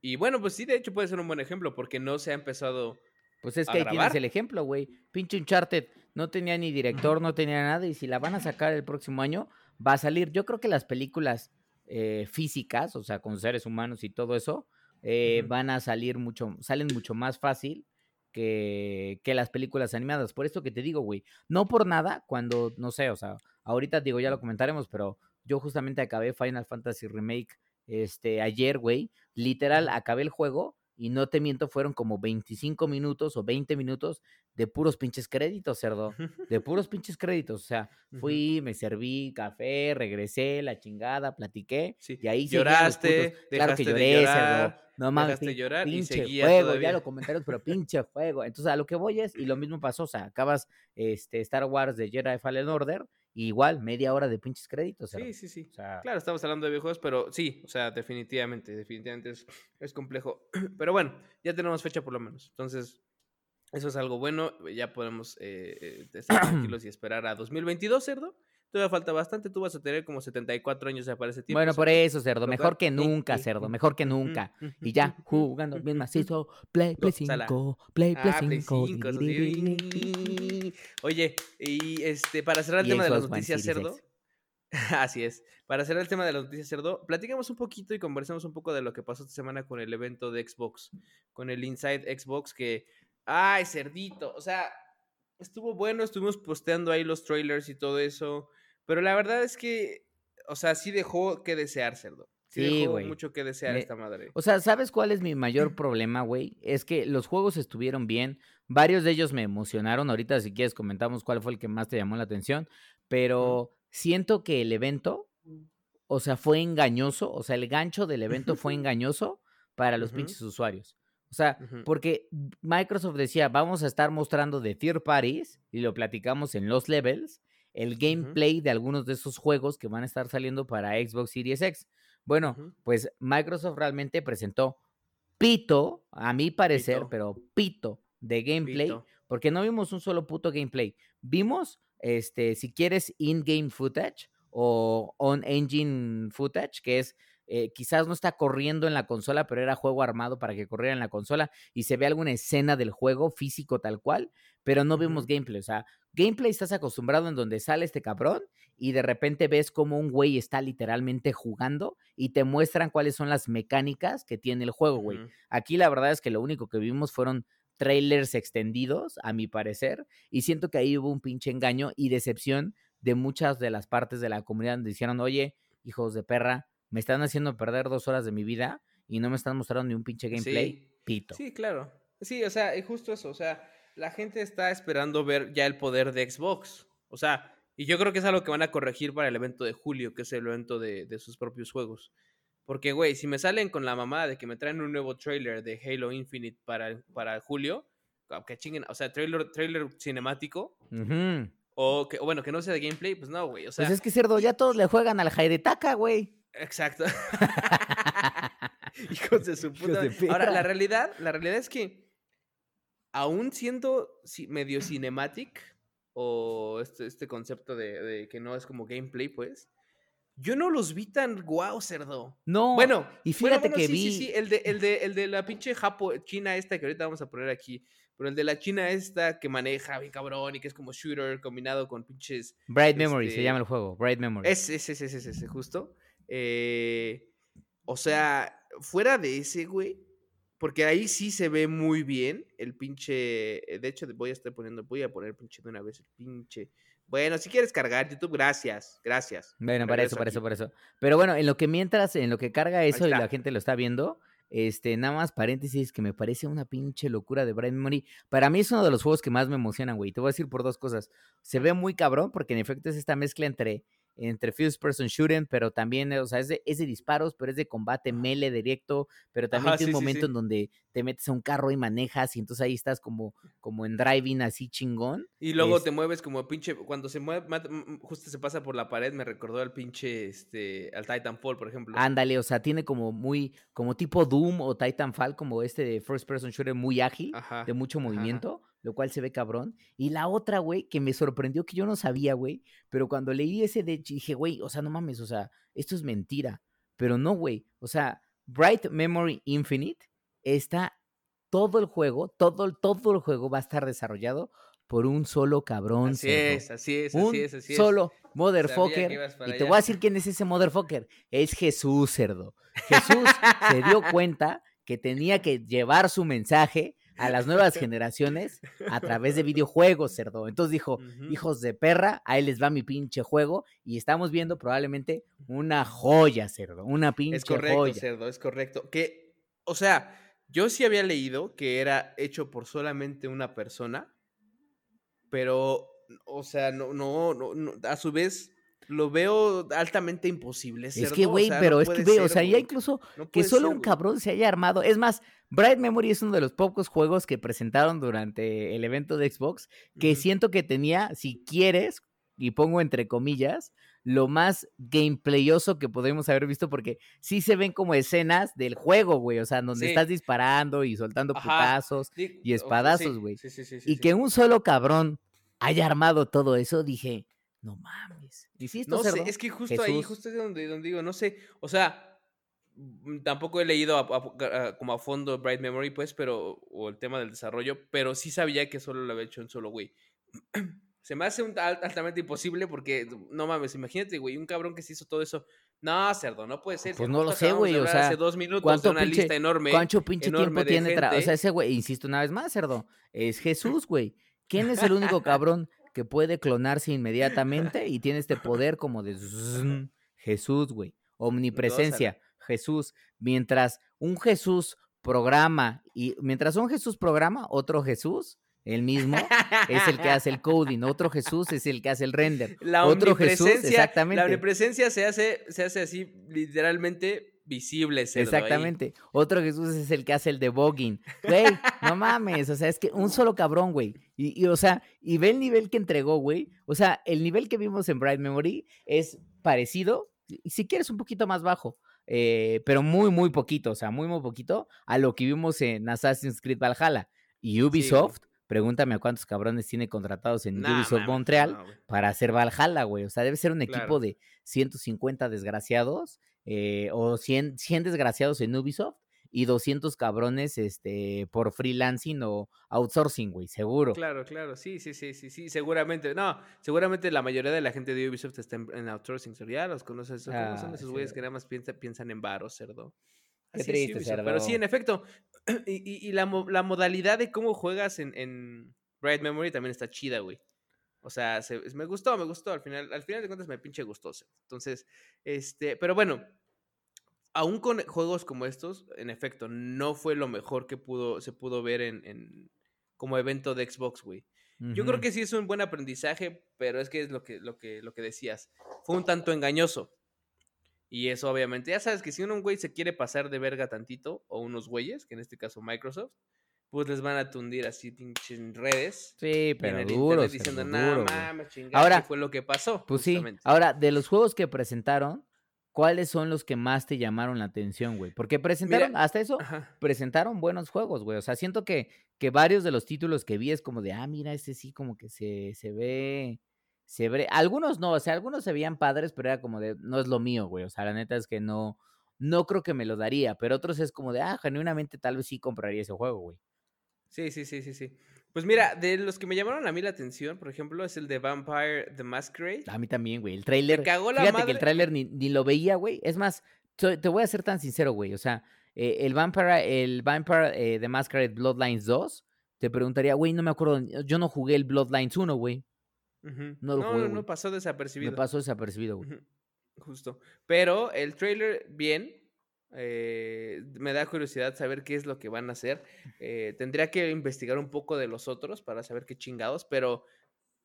Speaker 1: Y bueno, pues sí, de hecho puede ser un buen ejemplo porque no se ha empezado...
Speaker 2: Pues es
Speaker 1: ¿A
Speaker 2: que ahí tienes el ejemplo, güey. Pinche Uncharted no tenía ni director, no tenía nada, y si la van a sacar el próximo año, va a salir. Yo creo que las películas eh, físicas, o sea, con seres humanos y todo eso, eh, van a salir mucho, salen mucho más fácil que, que las películas animadas. Por esto que te digo, güey, no por nada, cuando, no sé, o sea, ahorita digo, ya lo comentaremos, pero yo justamente acabé Final Fantasy Remake este, ayer, güey, literal, acabé el juego y no te miento, fueron como 25 minutos o 20 minutos de puros pinches créditos, cerdo. De puros pinches créditos. O sea, fui, me serví café, regresé, la chingada, platiqué.
Speaker 1: Sí.
Speaker 2: Y ahí
Speaker 1: Lloraste,
Speaker 2: putos- Claro que
Speaker 1: dejaste de
Speaker 2: lloré,
Speaker 1: llorar,
Speaker 2: cerdo. No mames,
Speaker 1: dejaste de
Speaker 2: pin-
Speaker 1: llorar y
Speaker 2: pinche
Speaker 1: seguía
Speaker 2: juego.
Speaker 1: todavía.
Speaker 2: Ya lo comentarios, pero pinche juego. Entonces, a lo que voy es, y lo mismo pasó, o sea, acabas este, Star Wars de Jedi Fallen Order, y igual, media hora de pinches créditos.
Speaker 1: Sí, sí, sí.
Speaker 2: O sea,
Speaker 1: Claro, estamos hablando de videojuegos, pero sí, o sea, definitivamente, definitivamente es, es complejo. Pero bueno, ya tenemos fecha por lo menos. Entonces, eso es algo bueno. Ya podemos eh, eh, estar tranquilos y esperar a 2022, cerdo. Todavía falta bastante. Tú vas a tener como 74 años ya para ese tiempo.
Speaker 2: bueno, por eso, cerdo, mejor que nunca, cerdo, mejor que nunca. Y ya, jugando bien macizo, Play, Play
Speaker 1: Gózala.
Speaker 2: 5, Play, Play
Speaker 1: Ah, Play
Speaker 2: 5.
Speaker 1: 5, eso sí. Oye, y este, para cerrar el tema de las noticias, cerdo. Así es. Para cerrar el tema de las noticias, cerdo, platicamos un poquito y conversemos un poco de lo que pasó esta semana con el evento de Xbox, con el Inside Xbox, que. ¡Ay, cerdito! O sea, estuvo bueno, estuvimos posteando ahí los trailers y todo eso, pero la verdad es que, o sea, sí dejó que desear, cerdo. Sí,
Speaker 2: Sí,
Speaker 1: dejó
Speaker 2: güey.
Speaker 1: mucho que desear
Speaker 2: Me-
Speaker 1: esta madre.
Speaker 2: O sea, ¿sabes cuál es mi mayor problema, güey? Es que los juegos estuvieron bien. Varios de ellos me emocionaron. Ahorita, si quieres, comentamos cuál fue el que más te llamó la atención. Pero siento que el evento, o sea, fue engañoso. O sea, el gancho del evento fue engañoso para los pinches usuarios. O sea, porque Microsoft decía, vamos a estar mostrando de third parties, y lo platicamos en los levels, el gameplay de algunos de esos juegos que van a estar saliendo para Xbox Series X. Bueno, pues Microsoft realmente presentó pito, a mi parecer,
Speaker 1: Pito.
Speaker 2: pero pito de gameplay,
Speaker 1: Pito.
Speaker 2: porque no vimos un solo puto gameplay. Vimos, este, si quieres, in-game footage o on-engine footage, que es, eh, quizás no está corriendo en la consola, pero era juego armado para que corriera en la consola y se ve alguna escena del juego físico tal cual, pero no vimos
Speaker 1: Ujú.
Speaker 2: gameplay. O sea, gameplay estás acostumbrado en donde sale este cabrón y de repente ves como un güey está literalmente jugando y te muestran cuáles son las mecánicas que tiene el juego, güey. Aquí la verdad es que lo único que vimos fueron trailers extendidos, a mi parecer, y siento que ahí hubo un pinche engaño y decepción de muchas de las partes de la comunidad donde dijeron, oye, hijos de perra, me están haciendo perder dos horas de mi vida y no me están mostrando ni un pinche gameplay.
Speaker 1: Sí.
Speaker 2: Pito.
Speaker 1: Sí, claro. Sí, o sea, es justo eso. O sea, la gente está esperando ver ya el poder de Xbox. O sea, y yo creo que es algo que van a corregir para el evento de julio, que es el evento de, de sus propios juegos. Porque, güey, si me salen con la mamá de que me traen un nuevo trailer de Halo Infinite para, para julio, que chinguen, o sea, trailer, trailer cinemático, o que, o bueno, que no sea de gameplay, pues no, güey. O sea,
Speaker 2: Pues es que cerdo, ya todos le juegan al Jairetaka, güey.
Speaker 1: Exacto. Hijos de su puta.
Speaker 2: de.
Speaker 1: Ahora, la realidad, la realidad es que aún siendo medio cinematic, o este, este concepto de, de que no es como gameplay, pues, yo no los vi tan guau, cerdo.
Speaker 2: No,
Speaker 1: Bueno,
Speaker 2: y fíjate
Speaker 1: bueno,
Speaker 2: que
Speaker 1: sí,
Speaker 2: vi.
Speaker 1: sí, sí, el de, el de, el de la pinche Japo, China esta que ahorita vamos a poner aquí, pero el de la China esta que maneja bien cabrón y que es como shooter combinado con pinches
Speaker 2: Bright Memory se
Speaker 1: este,
Speaker 2: llama el juego. Bright Memory.
Speaker 1: ese, ese, ese, ese, ese, justo. Eh, o sea, fuera de ese, güey. Porque ahí sí se ve muy bien el pinche. eh, De hecho, voy a estar poniendo. Voy a poner pinche de una vez el pinche. Bueno, si quieres cargar YouTube, gracias. Gracias.
Speaker 2: Bueno, para eso, para eso, para eso. Pero bueno, en lo que mientras, en lo que carga eso y la gente lo está viendo, este, nada más paréntesis que me parece una pinche locura de Bright Memory. Para mí es uno de los juegos que más me emocionan, güey. Te voy a decir por dos cosas. Se ve muy cabrón porque en efecto es esta mezcla entre entre first person shooting, pero también, o sea, es de, es de disparos, pero es de combate melee directo, pero también
Speaker 1: Ajá,
Speaker 2: tiene un
Speaker 1: sí,
Speaker 2: momento
Speaker 1: sí.
Speaker 2: en donde te metes a un carro y manejas y entonces ahí estás como, como en driving así chingón.
Speaker 1: Y luego
Speaker 2: Es-
Speaker 1: te mueves como pinche. Cuando se mueve, justo se pasa por la pared, me recordó al pinche. Este, al Titanfall, por ejemplo.
Speaker 2: Ándale, o sea, tiene como muy, como tipo Doom o Titanfall, como este de first person shooter muy ágil,
Speaker 1: Ajá.
Speaker 2: de mucho
Speaker 1: ajá.
Speaker 2: Lo cual se ve cabrón. Y la otra, güey, que me sorprendió que yo no sabía, güey, pero cuando leí ese de dije, güey, o sea, no mames, o sea, esto es mentira. Pero no, güey, o sea, Bright Memory Infinite está todo el juego, todo, el- todo el juego va a estar desarrollado por un solo cabrón.
Speaker 1: Así
Speaker 2: cerdo.
Speaker 1: es, así es,
Speaker 2: un
Speaker 1: así es, así es.
Speaker 2: solo motherfucker. Y te
Speaker 1: allá.
Speaker 2: voy a decir quién es ese motherfucker. Es Jesús, cerdo. Jesús se dio cuenta que tenía que llevar su mensaje a las nuevas generaciones a través de videojuegos, cerdo. Entonces dijo, hijos de perra, ahí les va mi pinche juego. Y estamos viendo probablemente una joya, cerdo. Una pinche
Speaker 1: Es correcto,
Speaker 2: joya.
Speaker 1: cerdo, es correcto. Que, o sea, yo sí había leído que era hecho por solamente una persona, pero, o sea, no, no, no, no, a su vez lo veo altamente imposible.
Speaker 2: Es que,
Speaker 1: o
Speaker 2: güey,
Speaker 1: no
Speaker 2: pero es que, güey, o sea, ya incluso
Speaker 1: no
Speaker 2: que solo
Speaker 1: ser,
Speaker 2: un cabrón se haya armado. Es más, Bright Memory es uno de los pocos juegos que presentaron durante el evento de Xbox que siento que tenía, si quieres, y pongo entre comillas, lo más gameplayoso que podemos haber visto, porque sí se ven como escenas del juego, güey, o sea, donde
Speaker 1: Sí.
Speaker 2: estás disparando y soltando
Speaker 1: Ajá.
Speaker 2: putazos, y espadazos, güey.
Speaker 1: Sí, sí, sí, sí,
Speaker 2: y que un solo cabrón haya armado todo eso, dije, no mames. ¿Y si esto,
Speaker 1: No sé, es que justo ahí, justo es donde, donde digo, no sé, o sea, mm, tampoco he leído a- a- a- como a fondo Bright Memory, pues, pero, o el tema del desarrollo, pero sí sabía que solo lo había hecho un solo güey. Se me hace un al- altamente imposible porque, no mames, imagínate, güey, un cabrón que se hizo todo eso. No, cerdo, no puede ser.
Speaker 2: Pues no lo sé, güey, o sea,
Speaker 1: hace dos minutos
Speaker 2: ¿cuánto
Speaker 1: una
Speaker 2: pinche-
Speaker 1: lista enorme.
Speaker 2: ¿Cuánto pinche
Speaker 1: enorme
Speaker 2: tiempo tiene? tra- O
Speaker 1: gente.
Speaker 2: sea, ese güey, insisto una vez más, cerdo, es Jesús, güey. ¿Quién es el único cabrón que puede clonarse inmediatamente y tiene este poder como de? Jesús, güey? Omnipresencia, Jesús. Mientras un Jesús programa y mientras un Jesús programa, otro Jesús, el mismo, es el que hace el coding, otro Jesús es el que hace el render.
Speaker 1: La
Speaker 2: otro Jesús,
Speaker 1: omnipresencia,
Speaker 2: exactamente.
Speaker 1: La omnipresencia se hace, se hace así, literalmente visible, cerdo, ahí.
Speaker 2: Exactamente. Otro Jesús es el que hace el debugging. Güey, no mames. O sea, es que un solo cabrón, güey. Y, y, o sea, y ve el nivel que entregó, güey. O sea, el nivel que vimos en Bright Memory es parecido, y si quieres, un poquito más bajo. eh, pero muy, muy poquito, o sea, muy, muy poquito a lo que vimos en Assassin's Creed Valhalla. Y Ubisoft, pregúntame a cuántos cabrones tiene contratados en
Speaker 1: Nah,
Speaker 2: Ubisoft Montreal
Speaker 1: no,
Speaker 2: para hacer Valhalla, güey. O sea, debe ser un equipo de 150 desgraciados eh, o 100, 100 desgraciados en Ubisoft y 200 cabrones este, por freelancing o outsourcing, güey, seguro.
Speaker 1: Claro, claro, sí, sí, sí, sí, sí, seguramente. No, seguramente la mayoría de la gente de Ubisoft está en, en outsourcing, cerdo. Ya los conoces, ¿cómo son
Speaker 2: Ah,
Speaker 1: esos güeyes
Speaker 2: sí.
Speaker 1: que nada más piensa- piensan en varos, cerdo.
Speaker 2: Qué
Speaker 1: Así
Speaker 2: triste,
Speaker 1: Ubisoft, Pero sí,
Speaker 2: cerdo.
Speaker 1: en efecto. Y, y- y la, la modalidad de cómo juegas en, en Bright Memory también está chida, güey. O sea, se- me gustó, me gustó. Al final, al final de cuentas me pinche gustó. Entonces, este, pero bueno, aún con juegos como estos, en efecto, no fue lo mejor que pudo, se pudo ver en, en- como evento de Xbox, güey. Yo creo que sí es un buen aprendizaje, pero es que es lo que, lo que, lo que decías. Fue un tanto engañoso. Y eso obviamente, ya sabes que si un güey se quiere pasar de verga tantito, o unos güeyes, que en este caso Microsoft, pues les van a tundir así en redes.
Speaker 2: Sí,
Speaker 1: y en
Speaker 2: pero
Speaker 1: el
Speaker 2: duro,
Speaker 1: diciendo,
Speaker 2: güey".
Speaker 1: mames, chingada,
Speaker 2: Ahora,
Speaker 1: ¿qué fue lo que pasó?
Speaker 2: Pues sí. Ahora, de los juegos que presentaron, ¿cuáles son los que más te llamaron la atención, güey? Porque presentaron, hasta eso,
Speaker 1: Ajá.
Speaker 2: presentaron buenos juegos, güey. O sea, siento que, que varios de los títulos que vi es como de, ah, mira, este sí como que se, se ve, se ve. Algunos no, o sea, algunos se veían padres, pero era como de, no es lo mío, güey. O sea, la neta es que no, no creo que me lo daría, pero otros es como de, ah, genuinamente tal vez sí compraría ese juego, güey.
Speaker 1: Sí, sí, sí, sí, sí. Pues mira, de los que me llamaron a mí la atención, por ejemplo, es el de Vampire the Masquerade.
Speaker 2: A mí también, güey. El tráiler.
Speaker 1: cagó la
Speaker 2: Fíjate que el tráiler ni, ni lo veía, güey. Es más, te voy a ser tan sincero, güey. O sea, eh, el Vampire, el Vampire eh, The Masquerade Bloodlines 2, te preguntaría, güey, no me acuerdo. Yo no jugué el Bloodlines 1, güey. No lo
Speaker 1: no,
Speaker 2: jugué,
Speaker 1: no,
Speaker 2: güey.
Speaker 1: no, pasó
Speaker 2: Me
Speaker 1: desapercibido.
Speaker 2: pasó desapercibido, güey.
Speaker 1: Justo. Pero el trailer, bien. Eh, me da curiosidad saber qué es lo que van a hacer. Eh, tendría que investigar un poco de los otros para saber qué chingados, pero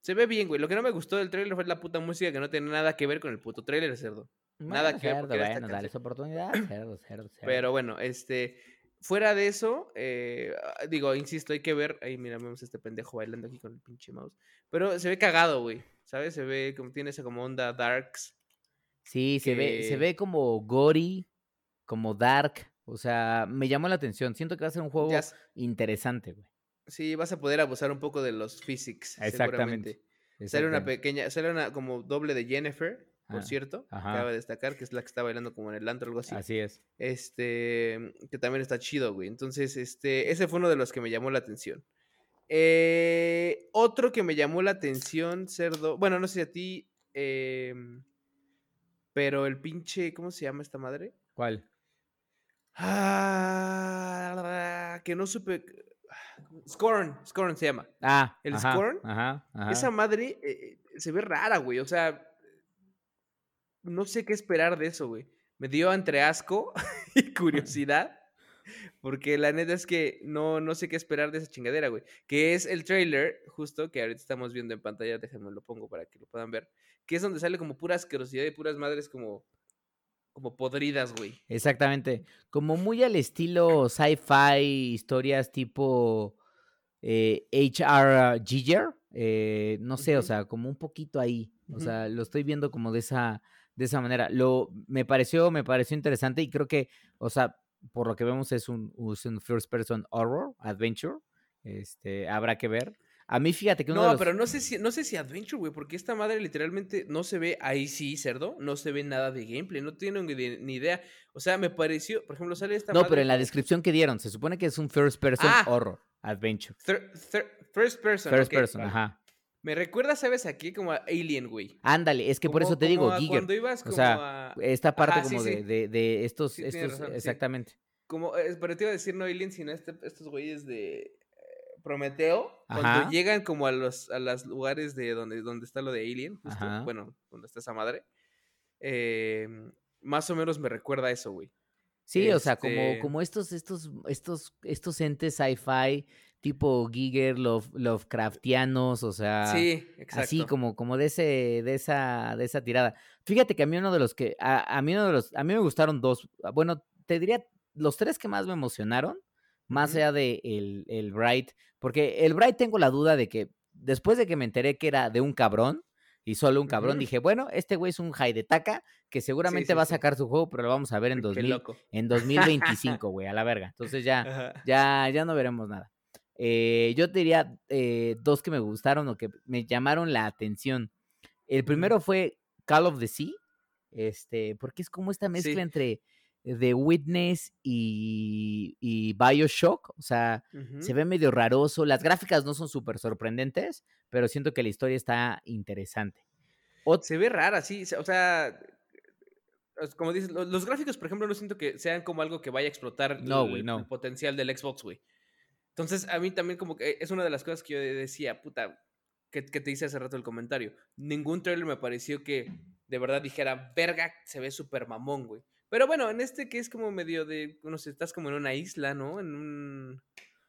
Speaker 1: se ve bien, güey. Lo que no me gustó del trailer fue la puta música que no tiene nada que ver con el puto trailer, cerdo. Nada
Speaker 2: Bueno,
Speaker 1: que ver,
Speaker 2: cerdo, bueno, dale oportunidad, cerdo, cerdo, cerdo.
Speaker 1: Pero bueno, este. Fuera de eso, eh, ah, digo, insisto, hay que ver. Ahí, mira, vemos a este pendejo bailando aquí con el pinche mouse. Pero se ve cagado, güey. ¿Sabes? Se ve como tiene esa como onda darks.
Speaker 2: Sí, se ve, se ve como gory, como dark. O sea, me llamó la atención. Siento que va a ser un juego interesante, güey.
Speaker 1: Sí, vas a poder abusar un poco de los physics.
Speaker 2: Exactamente.
Speaker 1: Sale una pequeña, sale una como doble de Jennifer, por
Speaker 2: Ah,
Speaker 1: cierto.
Speaker 2: ajá.
Speaker 1: Cabe destacar que es la que está bailando como en el antro o algo así.
Speaker 2: Así es.
Speaker 1: Este, que también está chido, güey. Entonces, este, ese fue uno de los que me llamó la atención. Eh, otro que me llamó la atención, cerdo. Bueno, no sé si a ti. em, pero el pinche. ¿Cómo se llama esta madre?
Speaker 2: ¿Cuál?
Speaker 1: Ah, que no supe. Scorn, Scorn se llama.
Speaker 2: Ah,
Speaker 1: ¿El
Speaker 2: ajá,
Speaker 1: Scorn?
Speaker 2: Ajá, ajá.
Speaker 1: Esa madre eh, se ve rara, güey. O sea, no sé qué esperar de eso, güey. Me dio entre asco y curiosidad. Porque la neta es que no, no sé qué esperar de esa chingadera, güey. Que es el trailer, justo, que ahorita estamos viendo en pantalla. Déjenme lo pongo para que lo puedan ver. Que es donde sale como pura asquerosidad y puras madres como, como podridas, güey.
Speaker 2: Exactamente. Como muy al estilo sci-fi, historias tipo eh, H.R. Giger. eh, no sé, o sea, como un poquito ahí. O sea, lo estoy viendo como de esa, de esa manera. Lo, me pareció, me pareció interesante y creo que, o sea, por lo que vemos es un, es un first person horror, adventure. Este, habrá que ver. A mí, fíjate que uno de
Speaker 1: No,
Speaker 2: los-
Speaker 1: pero no sé si, no sé si Adventure, güey, porque esta madre literalmente no se ve ahí sí, cerdo, no se ve nada de gameplay, no tiene ni, idea. O sea, me pareció, por ejemplo, sale esta
Speaker 2: No,
Speaker 1: madre
Speaker 2: pero en la descripción que dieron, se supone que es un first person
Speaker 1: Ah.
Speaker 2: horror, adventure.
Speaker 1: thir- thir- first person.
Speaker 2: First person,
Speaker 1: vale.
Speaker 2: ajá.
Speaker 1: Me recuerda, ¿sabes? Aquí como a Alien, güey.
Speaker 2: Ándale, es que por eso te digo, Giger.
Speaker 1: Cuando ibas
Speaker 2: O
Speaker 1: como
Speaker 2: sea,
Speaker 1: a...
Speaker 2: Esta parte
Speaker 1: Ajá,
Speaker 2: como
Speaker 1: sí.
Speaker 2: de, de, de estos,
Speaker 1: Sí,
Speaker 2: estos,
Speaker 1: razón,
Speaker 2: exactamente.
Speaker 1: Como, pero te iba a decir no Alien, sino este- estos güeyes de Prometeo.
Speaker 2: Ajá.
Speaker 1: Cuando llegan como a los, a los lugares de donde, donde está lo de Alien, justo, bueno, donde está esa madre. eh, más o menos me recuerda a eso, güey.
Speaker 2: Sí, o sea, como,
Speaker 1: Este-
Speaker 2: como estos, estos, estos, estos entes sci-fi, tipo Giger, Love, Lovecraftianos, o sea,
Speaker 1: sí, exacto.
Speaker 2: así como, como de ese, de esa, de esa tirada. Fíjate que a mí uno de los que, a, a mí uno de los, a mí me gustaron dos, bueno, te diría los tres que más me emocionaron, más
Speaker 1: Ujú.
Speaker 2: allá de el, el Bright, porque el Bright tengo la duda de que después de que me enteré que era de un cabrón, y solo un cabrón, dije, bueno, este güey es un Haidetaka que seguramente
Speaker 1: sí,
Speaker 2: va a sacar su juego, pero lo vamos a ver en
Speaker 1: Qué
Speaker 2: 2000,
Speaker 1: loco.
Speaker 2: en 2025, güey, a la verga. Entonces ya,
Speaker 1: Ajá.
Speaker 2: ya, ya no veremos nada. Eh, yo te diría eh, dos que me gustaron o que me llamaron la atención. El primero fue Call of the Sea, este, porque es como esta mezcla
Speaker 1: Sí.
Speaker 2: entre The Witness y, y Bioshock, o sea, se ve medio raroso, las gráficas no son súper sorprendentes, pero siento que la historia está interesante. Ot-
Speaker 1: Se ve rara, sí. O sea, como dices, lo- los, gráficos, por ejemplo, no siento que sean como algo que vaya a explotar
Speaker 2: No,
Speaker 1: el-
Speaker 2: güey, no.
Speaker 1: el potencial del Xbox, güey. Entonces, a mí también como que es una de las cosas que yo decía, puta, que, que te hice hace rato el comentario. Ningún trailer me pareció que de verdad dijera, verga, se ve súper mamón, güey. Pero bueno, en este que es como medio de, no sé, estás como en una isla, ¿no? En un...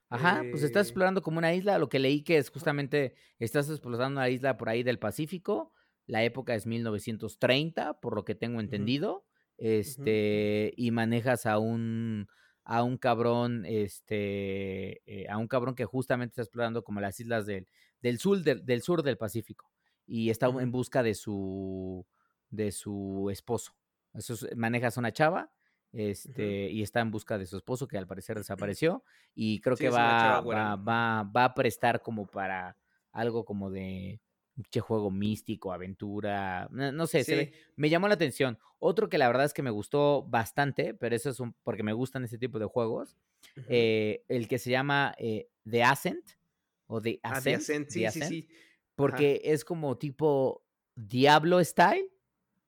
Speaker 2: Ajá, pues estás
Speaker 1: eh,
Speaker 2: explorando como una isla. Lo que leí que es justamente estás explorando una isla por ahí del Pacífico. La época es 1930, por lo que tengo entendido. Este, y manejas a un a un cabrón, este, eh, a un cabrón que justamente está explorando como las islas del, del sur del, del sur del Pacífico y está en busca de su de su esposo. Eso es- manejas una chava, este, y está en busca de su esposo que al parecer desapareció y creo
Speaker 1: Sí,
Speaker 2: que va, va, va, va a prestar como para algo como de un pinche juego místico, aventura, no, no sé, ve, me llamó la atención. Otro que la verdad es que me gustó bastante, pero eso es un, porque me gustan ese tipo de juegos, eh, el que se llama eh, The Ascent o The
Speaker 1: Ah, The
Speaker 2: Ascent, The
Speaker 1: sí, sí,
Speaker 2: Ascent,
Speaker 1: sí.
Speaker 2: porque es como tipo Diablo style,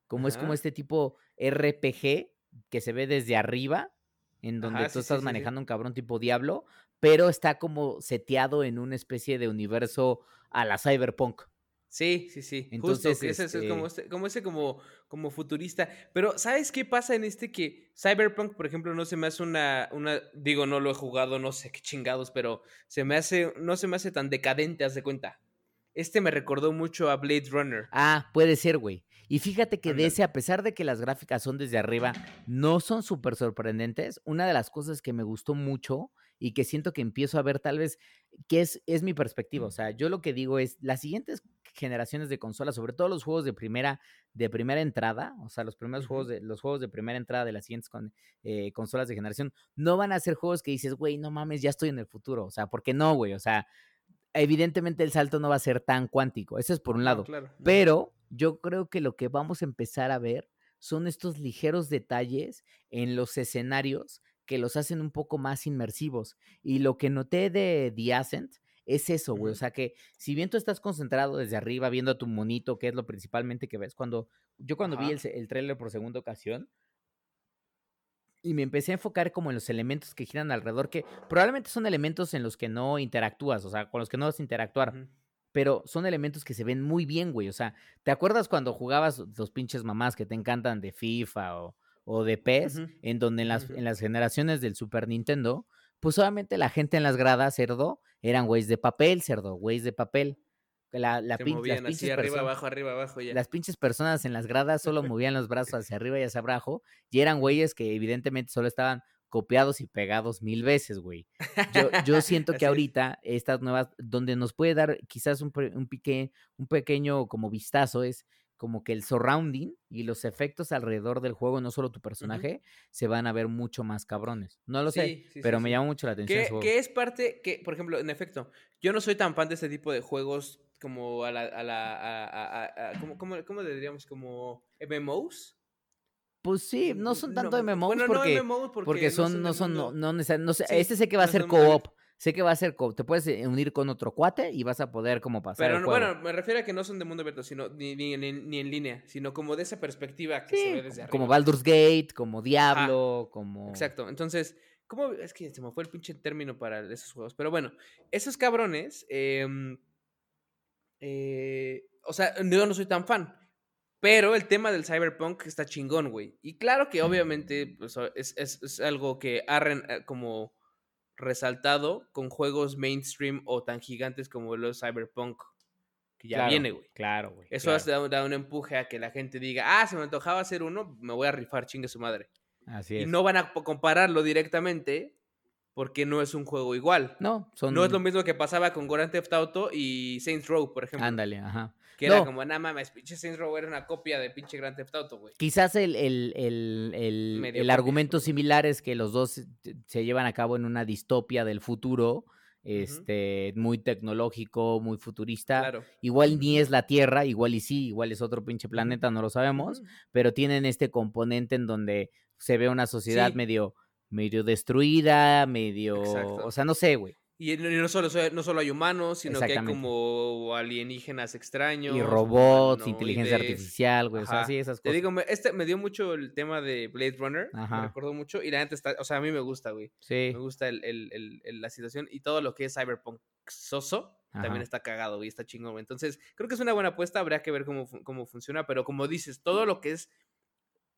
Speaker 2: como es como este tipo RPG que se ve desde arriba, en donde
Speaker 1: Ajá,
Speaker 2: tú
Speaker 1: sí,
Speaker 2: estás
Speaker 1: sí, sí.
Speaker 2: manejando un cabrón tipo Diablo, pero está como seteado en una especie de universo a la Cyberpunk.
Speaker 1: Sí, sí, sí.
Speaker 2: Entonces,
Speaker 1: Justo, ese es como,
Speaker 2: este-
Speaker 1: este, como ese como, como futurista. Pero, ¿sabes qué pasa en este que Cyberpunk, por ejemplo, no se me hace una, una, digo, no lo he jugado, no sé qué chingados, pero se me hace, no se me hace tan decadente, haz de cuenta. Este me recordó mucho a Blade Runner.
Speaker 2: Ah, puede ser, güey. Y fíjate que de ese, a pesar de que las gráficas son desde arriba, no son súper sorprendentes. Una de las cosas que me gustó mucho y que siento que empiezo a ver tal vez, que es, es mi perspectiva. O sea, yo lo que digo es, las siguientes generaciones de consolas, sobre todo los juegos de primera, de primera entrada, o sea, los primeros juegos de, los juegos de primera entrada de las siguientes con- eh, consolas de generación, no van a ser juegos que dices, güey, no mames, ya estoy en el futuro. O sea, ¿por qué no, güey? O sea, evidentemente el salto no va a ser tan cuántico. Eso es por un
Speaker 1: No,
Speaker 2: lado.
Speaker 1: claro.
Speaker 2: Pero yo creo que lo que vamos a empezar a ver son estos ligeros detalles en los escenarios que los hacen un poco más inmersivos. Y lo que noté de The Ascent es eso, güey. O sea que si bien tú estás concentrado desde arriba viendo a tu monito, que es lo principalmente que ves, cuando yo cuando vi el, el trailer por segunda ocasión, y me empecé a enfocar como en los elementos que giran alrededor, que probablemente son elementos en los que no interactúas, o sea, con los que no vas a interactuar. Pero son elementos que se ven muy bien, güey. O sea, ¿te acuerdas cuando jugabas los pinches mamás que te encantan de FIFA o, o de PES, en donde en las, en las generaciones del Super Nintendo, pues obviamente la gente en las gradas, cerdo, eran güeyes de papel, cerdo, güeyes de papel. La, la
Speaker 1: Se
Speaker 2: pin- las
Speaker 1: movían así
Speaker 2: pinches
Speaker 1: arriba,
Speaker 2: personas-
Speaker 1: abajo, arriba, abajo, ya.
Speaker 2: las pinches personas en las gradas solo movían los brazos hacia arriba y hacia abajo y eran güeyes que evidentemente solo estaban copiados y pegados mil veces, güey. Yo, yo siento que ahorita estas nuevas, donde nos puede dar quizás un, un, pique, un pequeño como vistazo es como que el surrounding y los efectos alrededor del juego, no solo tu personaje, se van a ver mucho más cabrones. No lo sé,
Speaker 1: Sí, sí, sí,
Speaker 2: pero me llama mucho la atención
Speaker 1: Que, que es parte, que, por ejemplo, en efecto, yo no soy tan fan de este tipo de juegos como a la, a la, a, a- a- a- ¿cómo, cómo, cómo le diríamos? Como MMOs.
Speaker 2: Pues sí, no son tanto
Speaker 1: No,
Speaker 2: MMOs
Speaker 1: bueno,
Speaker 2: porque,
Speaker 1: no MMOs porque,
Speaker 2: porque son, no son, no, no, no sé,
Speaker 1: Sí,
Speaker 2: este sé que va a ser co-op, sé que va a ser co-op, te puedes eh, unir con otro cuate y vas a poder como pasar
Speaker 1: Pero
Speaker 2: el juego.
Speaker 1: bueno, me refiero a que no son de mundo abierto, sino ni, ni, ni- ni en línea, sino como de esa perspectiva que se ve desde arriba.
Speaker 2: como Baldur's Gate, como Diablo, como...
Speaker 1: Exacto. Entonces, ¿cómo? Es que se me fue el pinche término para esos juegos. Pero bueno, esos cabrones. em, eh, o sea, yo no soy tan fan. Pero el tema del cyberpunk está chingón, güey. Y claro que obviamente pues, es, es- es algo que ha eh, como resaltado con juegos mainstream o tan gigantes como los cyberpunk. Que ya
Speaker 2: Claro,
Speaker 1: viene, güey.
Speaker 2: Claro, güey.
Speaker 1: Eso
Speaker 2: claro.
Speaker 1: ha dado, dado un empuje a que la gente diga, ah, se me antojaba hacer uno, me voy a rifar, chingue su madre.
Speaker 2: Así
Speaker 1: Y
Speaker 2: es.
Speaker 1: no van a compararlo directamente porque no es un juego igual.
Speaker 2: No, son...
Speaker 1: No es lo mismo que pasaba con Grand Theft Auto y Saints Row, por ejemplo.
Speaker 2: Ándale, ajá.
Speaker 1: Que era como, nah mames, pinche Saints Row era una copia de pinche Grand Theft Auto, güey.
Speaker 2: Quizás el, el, el, el- el argumento similar es que los dos se- llevan a cabo en una distopia del futuro, este, muy tecnológico, muy futurista.
Speaker 1: Claro.
Speaker 2: Igual ni es la Tierra, igual y sí, igual es otro pinche planeta, no lo sabemos, pero tienen este componente en donde se ve una sociedad
Speaker 1: Sí.
Speaker 2: medio, medio destruida, medio,
Speaker 1: Exacto.
Speaker 2: o sea, no sé, güey.
Speaker 1: Y no- solo, no solo hay humanos, sino que hay como alienígenas extraños.
Speaker 2: Y robots, inteligencia artificial, güey, o sea, sí, esas
Speaker 1: Te
Speaker 2: cosas.
Speaker 1: digo, me, este me dio mucho el tema de Blade Runner.
Speaker 2: Ajá.
Speaker 1: Me recordó mucho. Y la gente está, o sea, a mí me gusta, güey.
Speaker 2: sí,
Speaker 1: Me gusta el, el- el- el- la situación y todo lo que es cyberpunk soso también está cagado güey, está chingón. güey. Entonces, creo que es una buena apuesta, habría que ver cómo, cómo funciona, pero como dices, todo lo que es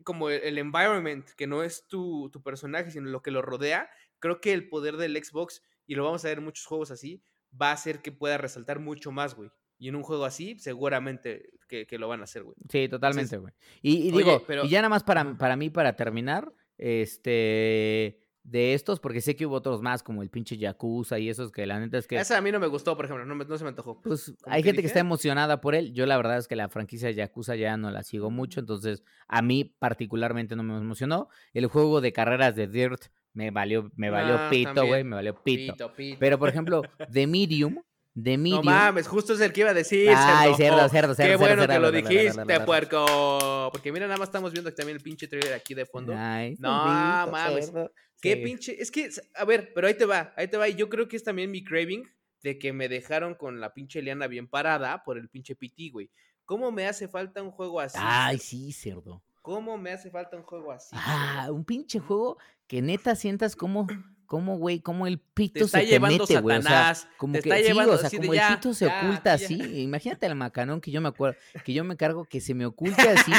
Speaker 1: como el, el environment, que no es tu, tu personaje, sino lo que lo rodea, creo que el poder del Xbox, y lo vamos a ver en muchos juegos así, va a hacer que pueda resaltar mucho más, güey. Y en un juego así, seguramente que, que lo van a hacer, güey.
Speaker 2: Sí, totalmente, güey. Y, y
Speaker 1: Oye,
Speaker 2: digo,
Speaker 1: pero-
Speaker 2: y ya nada más para, para mí, para terminar, este, de estos, porque sé que hubo otros más, como el pinche Yakuza y esos que la neta es que,
Speaker 1: Esa a mí no me gustó, por ejemplo, no, me- no se me antojó.
Speaker 2: pues,
Speaker 1: ¿Cómo
Speaker 2: hay
Speaker 1: que
Speaker 2: gente que está emocionada por él. Yo la verdad es que la franquicia de Yakuza ya no la sigo mucho, entonces a mí particularmente no me emocionó. El juego de carreras de Dirt me valió, me valió
Speaker 1: Ah,
Speaker 2: pito, güey, me valió pito.
Speaker 1: Pito, pito.
Speaker 2: Pero, por ejemplo, The Medium, The
Speaker 1: No
Speaker 2: Medium...
Speaker 1: mames, justo es el que iba a decir.
Speaker 2: Ay, cerdo, cerdo, cerdo,
Speaker 1: Qué
Speaker 2: cerdo,
Speaker 1: bueno
Speaker 2: cerdo,
Speaker 1: que lo
Speaker 2: cerdo,
Speaker 1: dijiste, puerco. Porque mira, nada más estamos viendo también el pinche trailer aquí de fondo.
Speaker 2: Ay,
Speaker 1: No, mames. Qué
Speaker 2: Sí.
Speaker 1: pinche. Es que, a ver, pero ahí te va, ahí te va. Y yo creo que es también mi craving de que me dejaron con la pinche liana bien parada por el pinche PT, güey. ¿Cómo me hace falta un juego así?
Speaker 2: Ay, sí, cerdo.
Speaker 1: ¿Cómo me hace falta un juego así?
Speaker 2: Ah, un pinche juego que neta sientas como, como, güey, como el pito
Speaker 1: Te está
Speaker 2: se te
Speaker 1: llevando
Speaker 2: mete, güey. O sea, como
Speaker 1: te
Speaker 2: que
Speaker 1: está
Speaker 2: sí,
Speaker 1: llevando
Speaker 2: o sea,
Speaker 1: así de
Speaker 2: como
Speaker 1: ya,
Speaker 2: el pito se
Speaker 1: ya,
Speaker 2: oculta
Speaker 1: ya.
Speaker 2: así. Imagínate el macanón que yo me acuerdo, que yo me cargo que se me oculte así.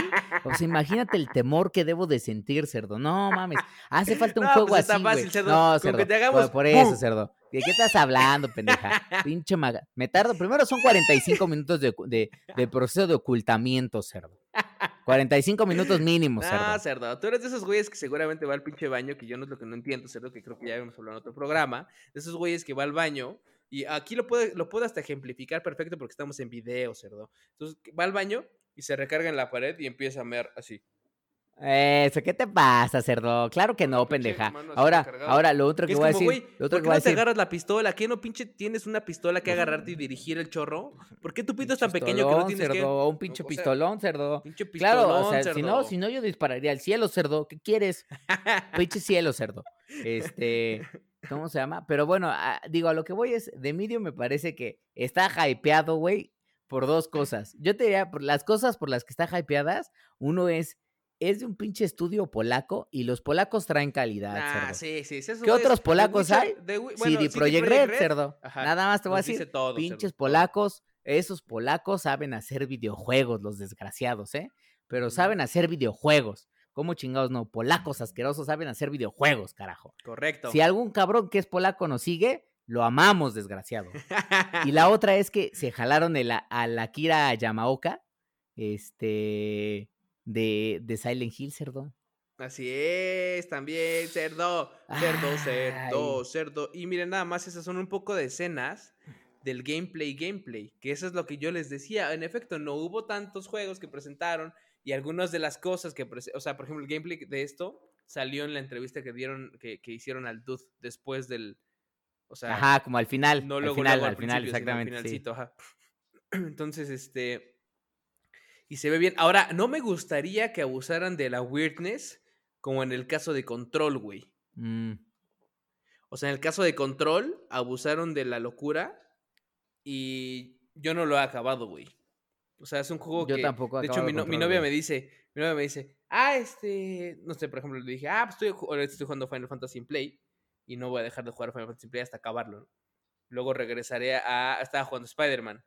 Speaker 2: O sea, imagínate el temor que debo de sentir, cerdo. No mames, hace falta un
Speaker 1: No,
Speaker 2: juego
Speaker 1: pues
Speaker 2: así, güey.
Speaker 1: fácil, cerdo.
Speaker 2: No, cerdo.
Speaker 1: que te
Speaker 2: por-
Speaker 1: hagamos
Speaker 2: por, eso,
Speaker 1: ¡pum!
Speaker 2: cerdo. ¿De qué estás hablando, pendeja? Pinche maga. Me tardo, primero son 45 minutos de, de, de proceso de ocultamiento, cerdo. 45 minutos mínimo, cerdo.
Speaker 1: Ah, cerdo. Tú eres de esos güeyes que seguramente va al pinche baño, que yo no es lo que no entiendo, cerdo, que creo que ya habíamos hablado en otro programa. De esos güeyes que va al baño. Y aquí lo puedo, lo puedo hasta ejemplificar perfecto porque estamos en video, cerdo. Entonces va al baño y se recarga en la pared y empieza a mear así.
Speaker 2: Eso, ¿qué te pasa, cerdo? Claro que no, pendeja. Ahora, ahora lo otro que
Speaker 1: es
Speaker 2: voy a decir,
Speaker 1: güey,
Speaker 2: lo otro
Speaker 1: ¿por
Speaker 2: que
Speaker 1: qué
Speaker 2: a
Speaker 1: no te agarras la pistola? ¿Qué no pinche tienes una pistola que agarrarte y dirigir el chorro? ¿Por qué tu pito es tan pequeño que no
Speaker 2: Pistolón,
Speaker 1: tienes que...?
Speaker 2: cerdo, un pinche
Speaker 1: o sea,
Speaker 2: pistolón, cerdo.
Speaker 1: Pinche
Speaker 2: Claro, o
Speaker 1: pistolón,
Speaker 2: sea,
Speaker 1: cerdo.
Speaker 2: si no, si no yo dispararía al cielo, cerdo. ¿Qué quieres? Pinche cielo, cerdo. Este, ¿cómo se llama? Pero bueno, a- digo, a lo que voy es, de Medium me parece que está hypeado, güey, por dos cosas. Yo te diría, por las cosas por las que está hypeadas, uno es, es de un pinche estudio polaco y los polacos traen calidad,
Speaker 1: Ah,
Speaker 2: cerdo.
Speaker 1: sí, sí.
Speaker 2: ¿Qué otros polacos
Speaker 1: Witcher-
Speaker 2: hay?
Speaker 1: Bueno,
Speaker 2: de
Speaker 1: CD
Speaker 2: Project Red, cerdo.
Speaker 1: Ajá,
Speaker 2: Nada más te voy a decir,
Speaker 1: todo,
Speaker 2: pinches polacos, esos polacos saben hacer videojuegos, los desgraciados, ¿eh? Pero saben hacer videojuegos. ¿Cómo chingados no? Polacos asquerosos saben hacer videojuegos, carajo.
Speaker 1: Correcto.
Speaker 2: Si algún cabrón que es polaco nos sigue, lo amamos, desgraciado. Y la otra es que se jalaron el, a- al Akira Yamaoka, este, de, de Silent Hill, cerdo.
Speaker 1: Así es, también, cerdo, cerdo, cerdo,
Speaker 2: Ay.
Speaker 1: cerdo. Y miren, nada más, esas son un poco de escenas del gameplay, gameplay, que eso es lo que yo les decía. En efecto, no hubo tantos juegos que presentaron y algunas de las cosas que, o sea, por ejemplo, el gameplay de esto salió en la entrevista que dieron, que, que hicieron al Dude después del, o sea,
Speaker 2: Ajá, como al final.
Speaker 1: no
Speaker 2: al
Speaker 1: luego,
Speaker 2: final,
Speaker 1: luego
Speaker 2: al final,
Speaker 1: al
Speaker 2: exactamente. sí.
Speaker 1: finalcito, ajá. Entonces, este. Y se ve bien. Ahora, no me gustaría que abusaran de la weirdness, como en el caso de Control, güey.
Speaker 2: Mm,
Speaker 1: O sea, en el caso de Control, abusaron de la locura. Y yo no lo he acabado, güey. O sea, es un juego
Speaker 2: Yo
Speaker 1: que.
Speaker 2: tampoco he
Speaker 1: De hecho, mi, novia
Speaker 2: güey.
Speaker 1: me dice. Mi novia me dice. Ah, este. No sé, por ejemplo, le dije. Ah, pues estoy, estoy jugando Final Fantasy Play. Y no voy a dejar de jugar Final Fantasy Play hasta acabarlo. ¿no? Luego regresaré a. Estaba jugando Spider-Man.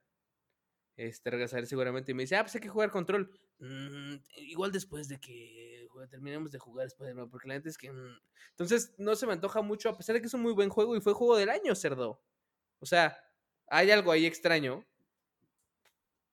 Speaker 1: Este, regresaré seguramente y me dice, ah, pues hay que jugar control. "Mm, igual después de que terminemos de jugar Spider-Man, porque la neta es que. mm". Entonces, no se me antoja mucho, a pesar de que es un muy buen juego y fue juego del año, cerdo. O sea, hay algo ahí extraño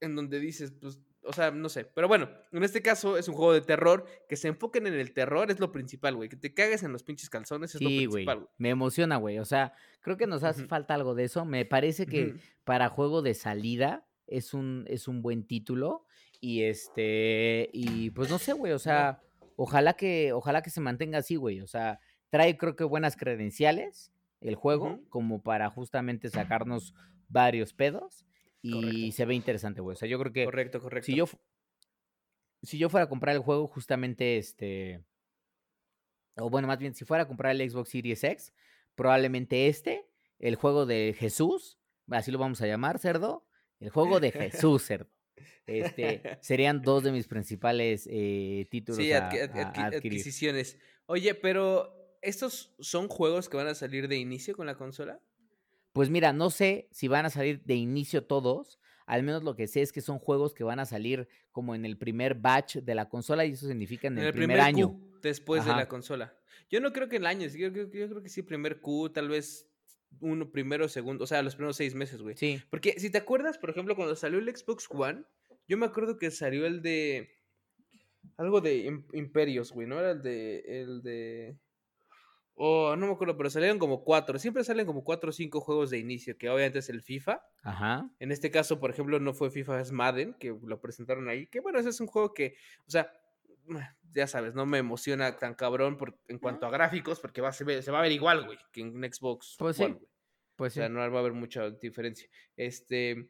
Speaker 1: en donde dices, pues, o sea, no sé. Pero bueno, en este caso es un juego de terror. Que se enfoquen en el terror es lo principal, güey. Que te cagues en los pinches calzones es lo
Speaker 2: Sí, güey.
Speaker 1: principal, güey.
Speaker 2: Me emociona, güey. O sea, creo que nos hace falta algo de eso. Me parece que
Speaker 1: Ujú.
Speaker 2: para juego de salida es un, es un buen título. Y este. Y pues no sé, güey. O sea, ojalá que, ojalá que se mantenga así, güey. O sea, trae, creo que buenas credenciales el juego, como para justamente sacarnos varios pedos. Y
Speaker 1: Correcto.
Speaker 2: se ve interesante, güey. O sea, yo creo que
Speaker 1: Correcto, correcto.
Speaker 2: si yo, si yo fuera a comprar el juego, justamente este. O bueno, más bien, si fuera a comprar el Xbox Series X, probablemente este, el juego de Jesús, así lo vamos a llamar, cerdo. El juego de Jesús, cerdo. Este, serían dos de mis principales eh, títulos
Speaker 1: Sí,
Speaker 2: a, a- a
Speaker 1: adquisiciones. Oye, pero ¿estos son juegos que van a salir de inicio con la consola?
Speaker 2: Pues mira, no sé si van a salir de inicio todos. Al menos lo que sé es que son juegos que van a salir como en el primer batch de la consola y eso significa en el, primer, año.
Speaker 1: Q después de la consola. Yo no creo que en el año, yo, creo- yo creo que sí, primer Q, tal vez uno primero, segundo, o sea, los primeros seis meses, güey.
Speaker 2: Sí.
Speaker 1: Porque si te acuerdas, por ejemplo, cuando salió el Xbox One, yo me acuerdo que salió el de. Algo de im- Imperios, güey, ¿no? Era el de. El de. Oh, no me acuerdo, pero salieron como cuatro. Siempre salen como cuatro o cinco juegos de inicio, que obviamente es el FIFA.
Speaker 2: Ajá.
Speaker 1: En este caso, por ejemplo, no fue FIFA, es Madden, que lo presentaron ahí. Que bueno, ese es un juego que, o sea, ya sabes, no me emociona tan cabrón por, en cuanto a gráficos, porque va, a se, ve- se va a ver igual, güey, que en Xbox
Speaker 2: Pues sí.
Speaker 1: Güey.
Speaker 2: Pues
Speaker 1: O sea,
Speaker 2: sí.
Speaker 1: no va a haber mucha diferencia. Este,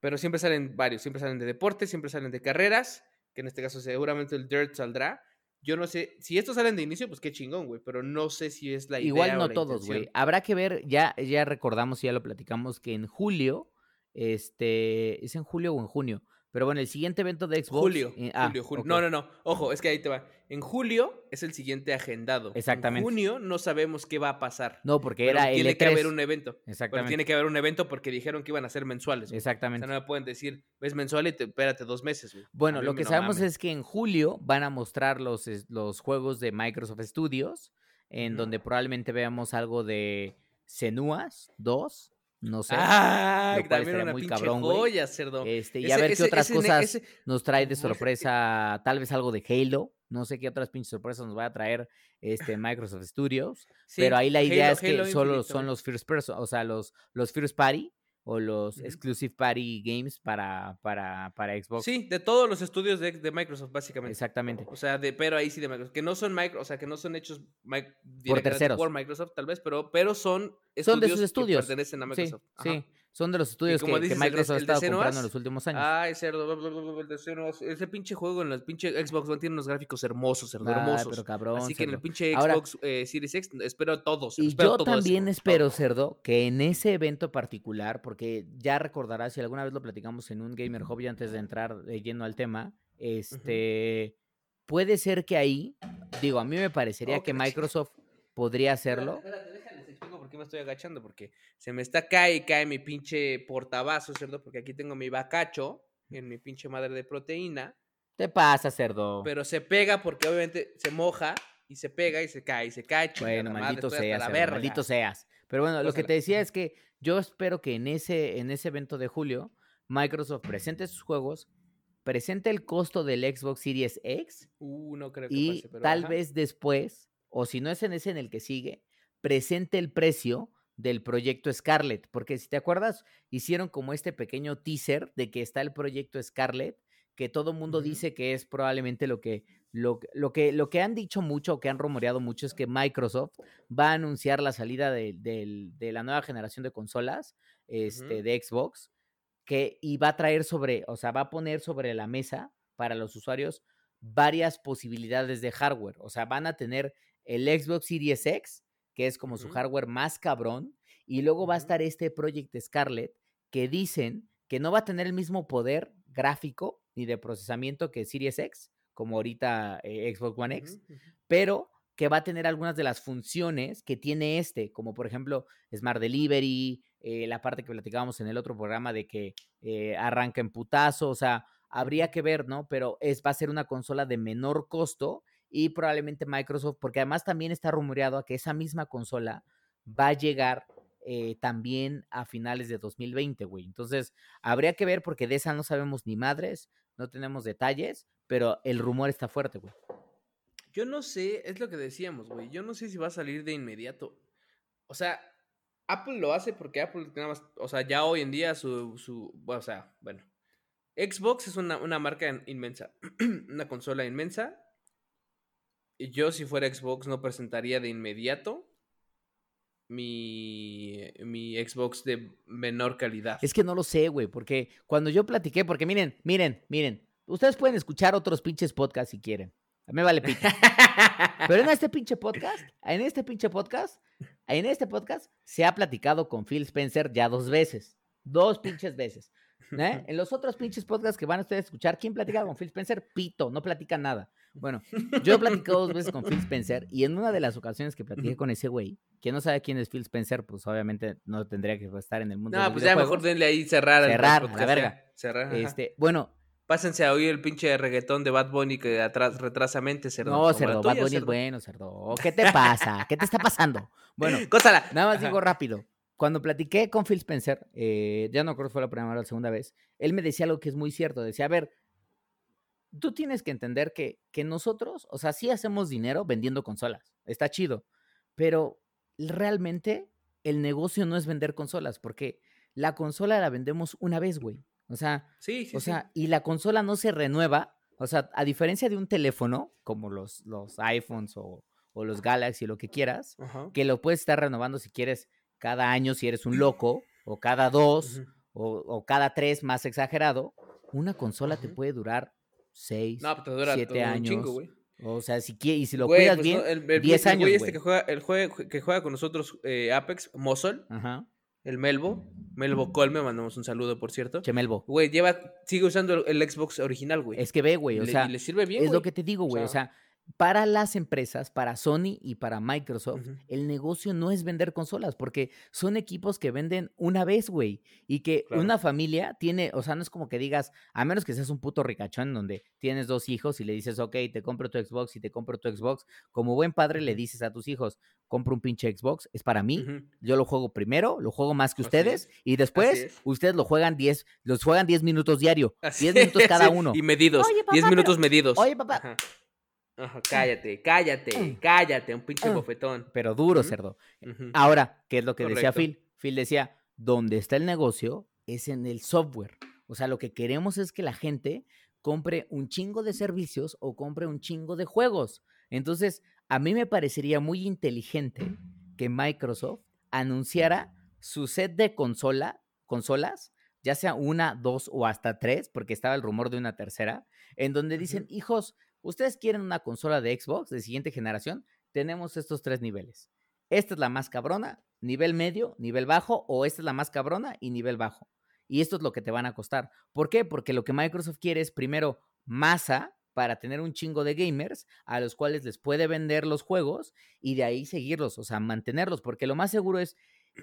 Speaker 1: pero siempre salen varios, siempre salen de deporte, siempre salen de carreras, que en este caso seguramente el Dirt saldrá. Yo no sé, si estos salen de inicio, pues qué chingón, güey, pero no sé si es la idea.
Speaker 2: Igual
Speaker 1: o
Speaker 2: no
Speaker 1: la
Speaker 2: todos, güey. Habrá que ver, ya, ya recordamos y ya lo platicamos que en julio, este, ¿es en julio o en junio? Pero bueno, el siguiente evento de Xbox.
Speaker 1: Julio,
Speaker 2: eh, ah,
Speaker 1: julio, julio. No, no, no. Ojo, es que ahí te va. En julio es el siguiente agendado.
Speaker 2: Exactamente.
Speaker 1: En junio no sabemos qué va a pasar.
Speaker 2: No, porque
Speaker 1: pero
Speaker 2: era el
Speaker 1: tiene que haber
Speaker 2: E3.
Speaker 1: un evento. Pero
Speaker 2: Exactamente.
Speaker 1: tiene que haber un evento porque dijeron que iban a ser mensuales. güey. O
Speaker 2: Exactamente.
Speaker 1: sea, no me pueden decir, es mensual y te, espérate dos meses, güey.
Speaker 2: Bueno, lo que
Speaker 1: no
Speaker 2: sabemos
Speaker 1: mames.
Speaker 2: es que en julio van a mostrar los, los juegos de Microsoft Studios, en donde probablemente veamos algo de Senuas 2, no sé.
Speaker 1: Ah,
Speaker 2: lo cual
Speaker 1: también
Speaker 2: estaría
Speaker 1: una
Speaker 2: muy cabrón, güey.
Speaker 1: joya, cerdo.
Speaker 2: este, y
Speaker 1: Ese-
Speaker 2: a ver
Speaker 1: ese-
Speaker 2: qué otras
Speaker 1: ese
Speaker 2: cosas nos trae de sorpresa, tal vez algo de Halo, no sé qué otras pinches sorpresas nos va a traer este Microsoft Studios,
Speaker 1: sí,
Speaker 2: pero ahí la idea
Speaker 1: Halo-
Speaker 2: es que
Speaker 1: Halo
Speaker 2: solo son los first person, o sea, los, los first party o los exclusive party games para, para, para Xbox.
Speaker 1: Sí, de todos los estudios de, de Microsoft, básicamente.
Speaker 2: Exactamente.
Speaker 1: O sea, de, pero ahí sí de Microsoft. Que no son micro, o sea, que no son hechos mi- directamente
Speaker 2: terceros.
Speaker 1: por Microsoft, tal vez, pero, pero son
Speaker 2: Son de sus
Speaker 1: que
Speaker 2: estudios.
Speaker 1: pertenecen a Microsoft. Ajá.
Speaker 2: sí, son de los estudios que,
Speaker 1: el
Speaker 2: Microsoft ha estado comprando en los últimos años.
Speaker 1: Ay, cerdo, el ese pinche juego en el pinche Xbox One tiene unos gráficos hermosos, cerdo,
Speaker 2: Ay,
Speaker 1: hermosos.
Speaker 2: pero cabrón,
Speaker 1: Así que en el pinche
Speaker 2: Ahora-
Speaker 1: Xbox eh, Series X espero todos.
Speaker 2: Y
Speaker 1: espero
Speaker 2: yo
Speaker 1: todo
Speaker 2: también espero, Cerdo, que en ese evento particular, porque ya recordarás, si alguna vez lo platicamos en un Gamer Hobby antes de entrar de lleno al tema, este, puede ser que ahí, digo, a mí me parecería que Microsoft podría hacerlo.
Speaker 1: Espérate, espérate, déjales explico por qué me estoy agachando, porque se me está cae y cae mi pinche portabazo, cerdo, porque aquí tengo mi bacacho en mi pinche madre de proteína,
Speaker 2: Te pasa, Cerdo.
Speaker 1: pero se pega porque obviamente se moja y se pega y se cae y se cae.
Speaker 2: Bueno,
Speaker 1: madre,
Speaker 2: maldito
Speaker 1: hasta
Speaker 2: seas,
Speaker 1: la
Speaker 2: Cerdo, maldito seas. Pero bueno, lo que te decía es que yo espero que en ese, en ese evento de julio, Microsoft presente sus juegos, presente el costo del Xbox Series X
Speaker 1: Uh, no creo que
Speaker 2: y
Speaker 1: pase, pero
Speaker 2: tal
Speaker 1: ajá.
Speaker 2: vez después, o si no es en ese en el que sigue, presente el precio del proyecto Scarlet. Porque si te acuerdas, hicieron como este pequeño teaser de que está el proyecto Scarlet, que todo mundo dice que es probablemente lo que, lo, que- lo, que, lo que han dicho mucho, o que han rumoreado mucho, es que Microsoft va a anunciar la salida de, de la nueva generación de consolas este, de Xbox, que, y va a traer sobre, o sea, va a poner sobre la mesa para los usuarios varias posibilidades de hardware. O sea, van a tener el Xbox Series X, que es como su hardware más cabrón, y luego va a estar este Project Scarlet, que dicen que no va a tener el mismo poder gráfico ni de procesamiento que Series X, como ahorita eh, Xbox One X, pero que va a tener algunas de las funciones que tiene este, como por ejemplo Smart Delivery, eh, la parte que platicábamos en el otro programa de que eh, arranca en putazo, o sea, habría que ver, ¿no? Pero es, va a ser una consola de menor costo y probablemente Microsoft, porque además también está rumoreado que esa misma consola va a llegar eh, también a finales de 2020, güey. Entonces, habría que ver porque de esa no sabemos ni madres, no tenemos detalles, pero el rumor está fuerte, güey.
Speaker 1: Yo no sé, es lo que decíamos, güey. Yo no sé si va a salir de inmediato. O sea, Apple lo hace porque Apple nada más, o sea, ya hoy en día su, su o sea, bueno. Xbox es una, una marca in- inmensa, una consola inmensa. Yo si fuera Xbox no presentaría de inmediato mi, mi Xbox de menor calidad.
Speaker 2: Es que no lo sé, güey, porque cuando yo platiqué, porque miren, miren, miren, ustedes pueden escuchar otros pinches podcasts si quieren. A mí me vale pito. Pero en este pinche podcast, en este pinche podcast, en este podcast se ha platicado con Phil Spencer ya dos veces. Dos pinches veces. ¿Eh? En los otros pinches podcasts que van a ustedes a escuchar, ¿quién platica con Phil Spencer? Pito, no platica nada. Bueno, yo he platicado dos veces con Phil Spencer y en una de las ocasiones que platiqué con ese güey, que no sabe quién es Phil Spencer, pues obviamente no tendría que estar en el mundo.
Speaker 1: no, pues ya mejor denle ahí cerrar.
Speaker 2: cerrar, a la
Speaker 1: podcast,
Speaker 2: verga.
Speaker 1: cerrar.
Speaker 2: Este, bueno,
Speaker 1: Pásense a oír el pinche reggaetón de Bad Bunny que atrás retrasamente, cerdo.
Speaker 2: no, cerdo,
Speaker 1: tuya,
Speaker 2: Bad Bunny es bueno, cerdo. ¿Qué te pasa? ¿Qué te está pasando? Bueno,
Speaker 1: Cósala.
Speaker 2: Nada más
Speaker 1: Ajá.
Speaker 2: digo rápido. Cuando platiqué con Phil Spencer, eh, ya no creo que fue la primera o la segunda vez, él me decía algo que es muy cierto. Decía, a ver, tú tienes que entender que, que nosotros, o sea, sí hacemos dinero vendiendo consolas. Está chido. Pero realmente el negocio no es vender consolas, porque la consola la vendemos una vez, güey. O sea,
Speaker 1: Sí, sí,
Speaker 2: o
Speaker 1: sí.
Speaker 2: sea, y la consola no se renueva. O sea, a diferencia de un teléfono, como los, los iPhones o, o los Galaxy, lo que quieras,
Speaker 1: Ajá.
Speaker 2: que lo puedes estar renovando si quieres cada año, si eres un loco, o cada dos, o, o cada tres más exagerado. Una consola te puede durar seis,
Speaker 1: No, pues te dura
Speaker 2: siete años.
Speaker 1: chingo,
Speaker 2: o sea, si quieres, y si lo
Speaker 1: Güey,
Speaker 2: cuidas
Speaker 1: pues,
Speaker 2: bien,
Speaker 1: no, el, el,
Speaker 2: 10
Speaker 1: el güey
Speaker 2: años,
Speaker 1: este que juega, el que juega con nosotros eh, Apex, Mozol,
Speaker 2: Ajá.
Speaker 1: el Melbo, Melbo Colme, mandamos un saludo, por cierto.
Speaker 2: Chemelbo.
Speaker 1: Güey, lleva, sigue usando el, Xbox original, güey.
Speaker 2: Es que ve, güey, o
Speaker 1: le-
Speaker 2: sea,
Speaker 1: y le sirve bien,
Speaker 2: es lo que te digo, güey. O
Speaker 1: sea-
Speaker 2: sea, para las empresas, para Sony y para Microsoft, el negocio no es vender consolas, porque son equipos que venden una vez, güey. Y que
Speaker 1: Claro.
Speaker 2: una familia tiene, o sea, no es como que digas, a menos que seas un puto ricachón donde tienes dos hijos y le dices, ok, te compro tu Xbox y te compro tu Xbox. Como buen padre le dices a tus hijos, compro un pinche Xbox, es para mí. Yo lo juego primero, lo juego más que
Speaker 1: Así
Speaker 2: ustedes,
Speaker 1: es,
Speaker 2: y después
Speaker 1: es.
Speaker 2: ustedes lo juegan 10, los juegan 10 minutos diario.
Speaker 1: Así
Speaker 2: 10 minutos cada uno.
Speaker 1: Y medidos.
Speaker 3: Oye, papá,
Speaker 1: 10 minutos medidos.
Speaker 2: Oye, papá.
Speaker 1: Ajá. Ajá, cállate, cállate,
Speaker 2: Mm.
Speaker 1: cállate, un pinche
Speaker 2: Mm.
Speaker 1: bofetón.
Speaker 2: Pero duro, cerdo. Ahora, ¿qué es lo que decía. Phil? Phil decía, donde está el negocio es en el software. O sea, lo que queremos es que la gente compre un chingo de servicios o compre un chingo de juegos. Entonces, a mí me parecería muy inteligente que Microsoft anunciara su set de consola, consolas, ya sea una, dos o hasta tres, porque estaba el rumor de una tercera, en donde dicen, hijos, ustedes quieren una consola de Xbox de siguiente generación, tenemos estos tres niveles. Esta es la más cabrona, nivel medio, nivel bajo, o esta es la más cabrona y nivel bajo. Y esto es lo que te van a costar. ¿Por qué? Porque lo que Microsoft quiere es primero masa para tener un chingo de gamers a los cuales les puede vender los juegos y de ahí seguirlos, o sea, mantenerlos, porque lo más seguro es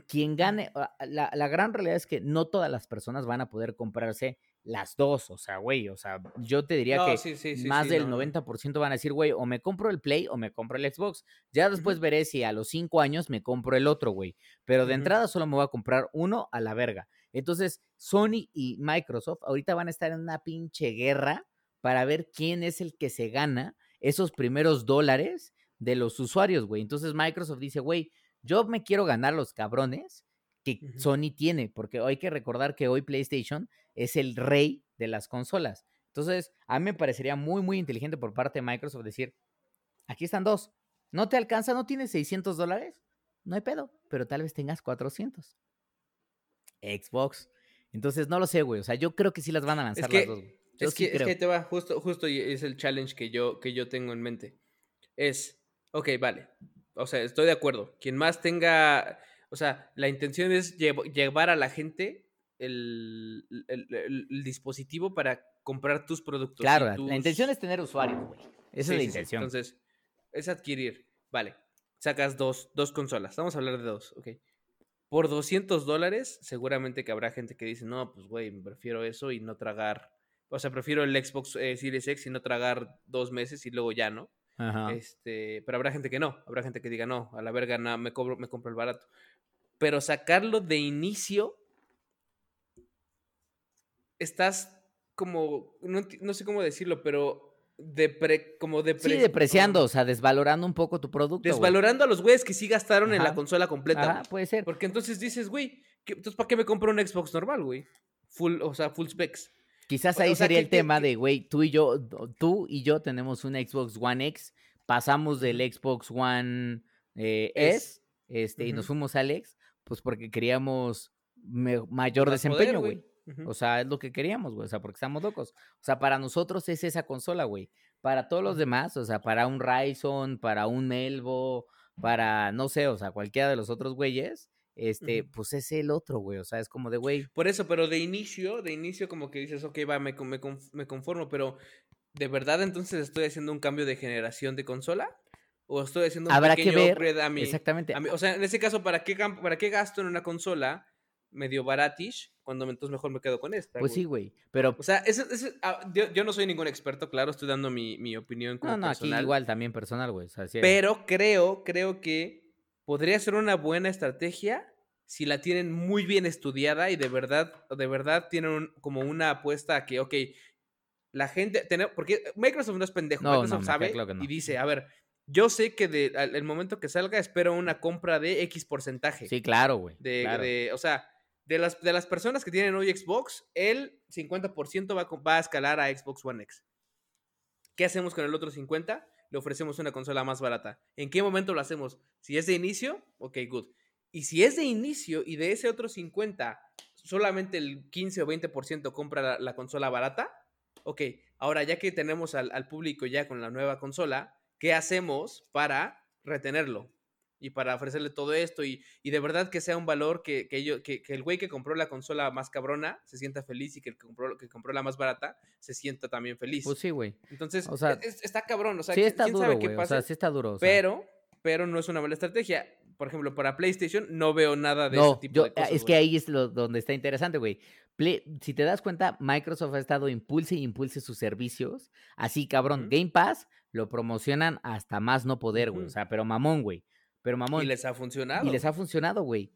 Speaker 2: quien gane, la, la gran realidad es que no todas las personas van a poder comprarse las dos, o sea, güey, o sea, yo te diría
Speaker 1: No,
Speaker 2: que
Speaker 1: sí, sí, sí,
Speaker 2: más del
Speaker 1: no, no.
Speaker 2: 90% van a decir, güey, o me compro el Play o me compro el Xbox. Ya después veré si a los 5 años me compro el otro, güey. Pero de entrada solo me voy a comprar uno a la verga. Entonces, Sony y Microsoft ahorita van a estar en una pinche guerra para ver quién es el que se gana esos primeros dólares de los usuarios, güey. Entonces Microsoft dice, güey, yo me quiero ganar los cabrones que. Sony tiene, porque hay que recordar que hoy PlayStation es el rey de las consolas. Entonces, a mí me parecería muy, muy inteligente por parte de Microsoft decir, aquí están dos, ¿no te alcanza? ¿No tienes 600 dólares? No hay pedo, pero tal vez tengas 400. Xbox. Entonces, no lo sé, güey. O sea, yo creo que sí las van a lanzar
Speaker 1: que-
Speaker 2: las dos. Yo
Speaker 1: Es
Speaker 2: sí
Speaker 1: que, es te va, justo, justo y es el challenge que yo, que yo tengo en mente. Es, ok, vale. O sea, estoy de acuerdo. Quien más tenga, o sea, la intención es llevo- llevar a la gente el, el- el- el dispositivo para comprar tus productos.
Speaker 2: Claro, la-
Speaker 1: tus-
Speaker 2: la intención es tener usuarios, güey. Esa
Speaker 1: Sí,
Speaker 2: es la
Speaker 1: sí, sí.
Speaker 2: intención.
Speaker 1: Entonces, es adquirir. Vale, sacas dos, dos consolas. Vamos a hablar de dos, ok. Por 200 dólares, seguramente que habrá gente que dice, no, pues, güey, prefiero eso y no tragar. O sea, prefiero el Xbox eh, Series X y no tragar dos meses y luego ya, ¿no?
Speaker 2: Ajá.
Speaker 1: Este, pero habrá gente que no. Habrá gente que diga, no, a la verga, no, me, cobro, me compro el barato. Pero sacarlo de inicio, estás como, no, no sé cómo decirlo, pero depre, como
Speaker 2: Sí,
Speaker 1: depre-
Speaker 2: depreciando,
Speaker 1: como
Speaker 2: o sea, desvalorando un poco tu producto.
Speaker 1: Desvalorando a los güeyes que sí gastaron en la consola completa.
Speaker 2: Ajá, puede ser.
Speaker 1: Porque entonces dices, güey, ¿qué- entonces ¿para qué me compro un Xbox normal, güey? Full, o sea, full specs.
Speaker 2: Quizás
Speaker 1: o-
Speaker 2: ahí
Speaker 1: o sea,
Speaker 2: sería
Speaker 1: que-
Speaker 2: el
Speaker 1: que-
Speaker 2: tema
Speaker 1: que-
Speaker 2: de, güey, tú y yo, tú y yo tenemos un Xbox One X, pasamos del Xbox One eh,
Speaker 1: S.
Speaker 2: S, este, y nos fuimos al X, pues porque queríamos mayor desempeño, güey. O sea, es lo que queríamos, güey. O sea, porque estamos locos. O sea, para nosotros es esa consola, güey. Para todos los demás, o sea, para un Ryzen, para un Melvo, para, no sé, o sea, cualquiera de los otros güeyes, este, pues es el otro, güey. O sea, es como de, güey,
Speaker 1: Por eso, pero de inicio, de inicio como que dices, ok, va, me, me, me conformo, pero ¿de verdad entonces estoy haciendo un cambio de generación de consola? ¿O estoy haciendo un
Speaker 2: Habrá que
Speaker 1: pequeño
Speaker 2: ver,
Speaker 1: upgrade a mi,
Speaker 2: exactamente.
Speaker 1: a mi- O sea, en ese caso, ¿para qué, ¿para qué gasto en una consola medio baratish cuando entonces mejor me quedo con esta.
Speaker 2: Pues
Speaker 1: güey.
Speaker 2: sí, güey. Pero
Speaker 1: O sea, eso, eso- ah, yo, yo no soy ningún experto, claro, estoy dando mi, mi opinión como
Speaker 2: no, no, aquí igual también personal, güey. O sea, sí,
Speaker 1: Pero creo, creo que podría ser una buena estrategia si la tienen muy bien estudiada y de verdad, de verdad tienen un- como una apuesta a que, ok, la gente, tener- porque Microsoft no es pendejo,
Speaker 2: No,
Speaker 1: Microsoft sabe
Speaker 2: queda claro que no.
Speaker 1: y dice, a ver, yo sé que de, al el momento que salga espero una compra de X porcentaje.
Speaker 2: sí, claro, güey.
Speaker 1: De,
Speaker 2: claro.
Speaker 1: de- o sea, de las, de las personas que tienen hoy Xbox, el 50% va, va a escalar a Xbox One X. ¿Qué hacemos con el otro 50%? Le ofrecemos una consola más barata. ¿En qué momento lo hacemos? Si es de inicio, ok, good. Y si es de inicio y de ese otro 50%, solamente el 15 o 20% compra la, la consola barata, ok, ahora ya que tenemos al, al público ya con la nueva consola, ¿qué hacemos para retenerlo? Y para ofrecerle todo esto y, y de verdad que sea un valor que, que, ello- que, que el güey que compró la consola más cabrona se sienta feliz y que el que compró, que compró la más barata se sienta también feliz.
Speaker 2: Pues sí, güey.
Speaker 1: Entonces,
Speaker 2: o sea,
Speaker 1: es- está cabrón, o sea,
Speaker 2: sí
Speaker 1: ¿quién-
Speaker 2: está
Speaker 1: quién
Speaker 2: duro,
Speaker 1: sabe qué
Speaker 2: güey. O sea, sí está duro. o sea.
Speaker 1: pero, pero no es una mala estrategia. Por ejemplo, para PlayStation no veo nada de
Speaker 2: no,
Speaker 1: ese tipo
Speaker 2: yo-
Speaker 1: de cosas.
Speaker 2: es que ahí es lo, donde está interesante, güey. Play- si te das cuenta, Microsoft ha estado impulse y impulse sus servicios. Así, cabrón. Game Pass lo promocionan hasta más no poder, güey. O sea, pero mamón, güey. Pero mamón.
Speaker 1: Y les ha funcionado.
Speaker 2: y les ha funcionado, güey.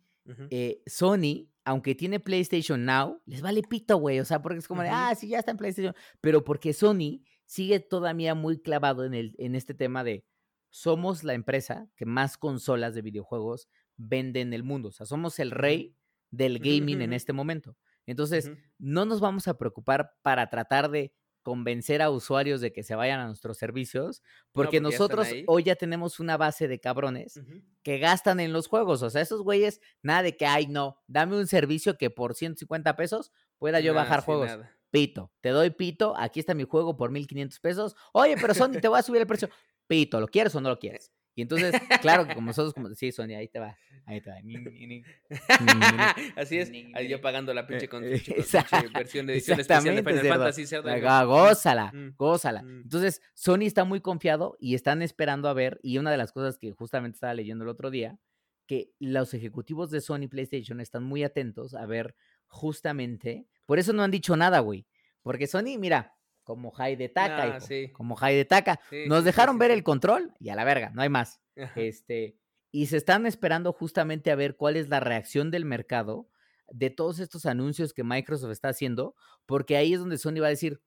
Speaker 2: Eh, Sony, aunque tiene PlayStation Now, les vale pito, güey. O sea, porque es como de, ah, sí, ya está en PlayStation. Pero porque Sony sigue todavía muy clavado en, el, en este tema de somos la empresa que más consolas de videojuegos vende en el mundo. O sea, somos el rey del gaming en este momento. Entonces, no nos vamos a preocupar para tratar de convencer a usuarios de que se vayan a nuestros servicios, porque, nosotros hoy ya tenemos una base de cabrones que gastan en los juegos. O sea, esos güeyes, nada de que, ay, no, dame un servicio que por 150 pesos pueda yo bajar juegos.
Speaker 1: nada.
Speaker 2: Pito, te doy pito, aquí está mi juego por 1500 pesos. Oye, pero Sony, te voy a subir el precio. Pito, ¿lo quieres o no lo quieres? Y entonces, claro que como nosotros, como, sí, Sony, ahí te va, ahí te va. ni, ni, ni.
Speaker 1: Así es, ahí yo pagando la pinche, con,
Speaker 2: Eh,
Speaker 1: pinche-
Speaker 2: esa-
Speaker 1: pinche versión de edición especial de Final. Fantasy. cerdo,
Speaker 2: gózala,
Speaker 1: Mm,
Speaker 2: gózala.
Speaker 1: mm.
Speaker 2: Entonces, Sony está muy confiado y están esperando a ver, y una de las cosas que justamente estaba leyendo el otro día, que los ejecutivos de Sony PlayStation están muy atentos a ver justamente, por eso no han dicho nada, güey, porque Sony, mira, como High de Taca,
Speaker 1: Ah,
Speaker 2: hijo,
Speaker 1: sí.
Speaker 2: como High de Taca,
Speaker 1: Sí,
Speaker 2: nos dejaron
Speaker 1: sí,
Speaker 2: ver el control y a la verga, no hay más.
Speaker 1: Ajá.
Speaker 2: Este, y se están esperando justamente a ver cuál es la reacción del mercado de todos estos anuncios que Microsoft está haciendo, porque ahí es donde Sony va a decir,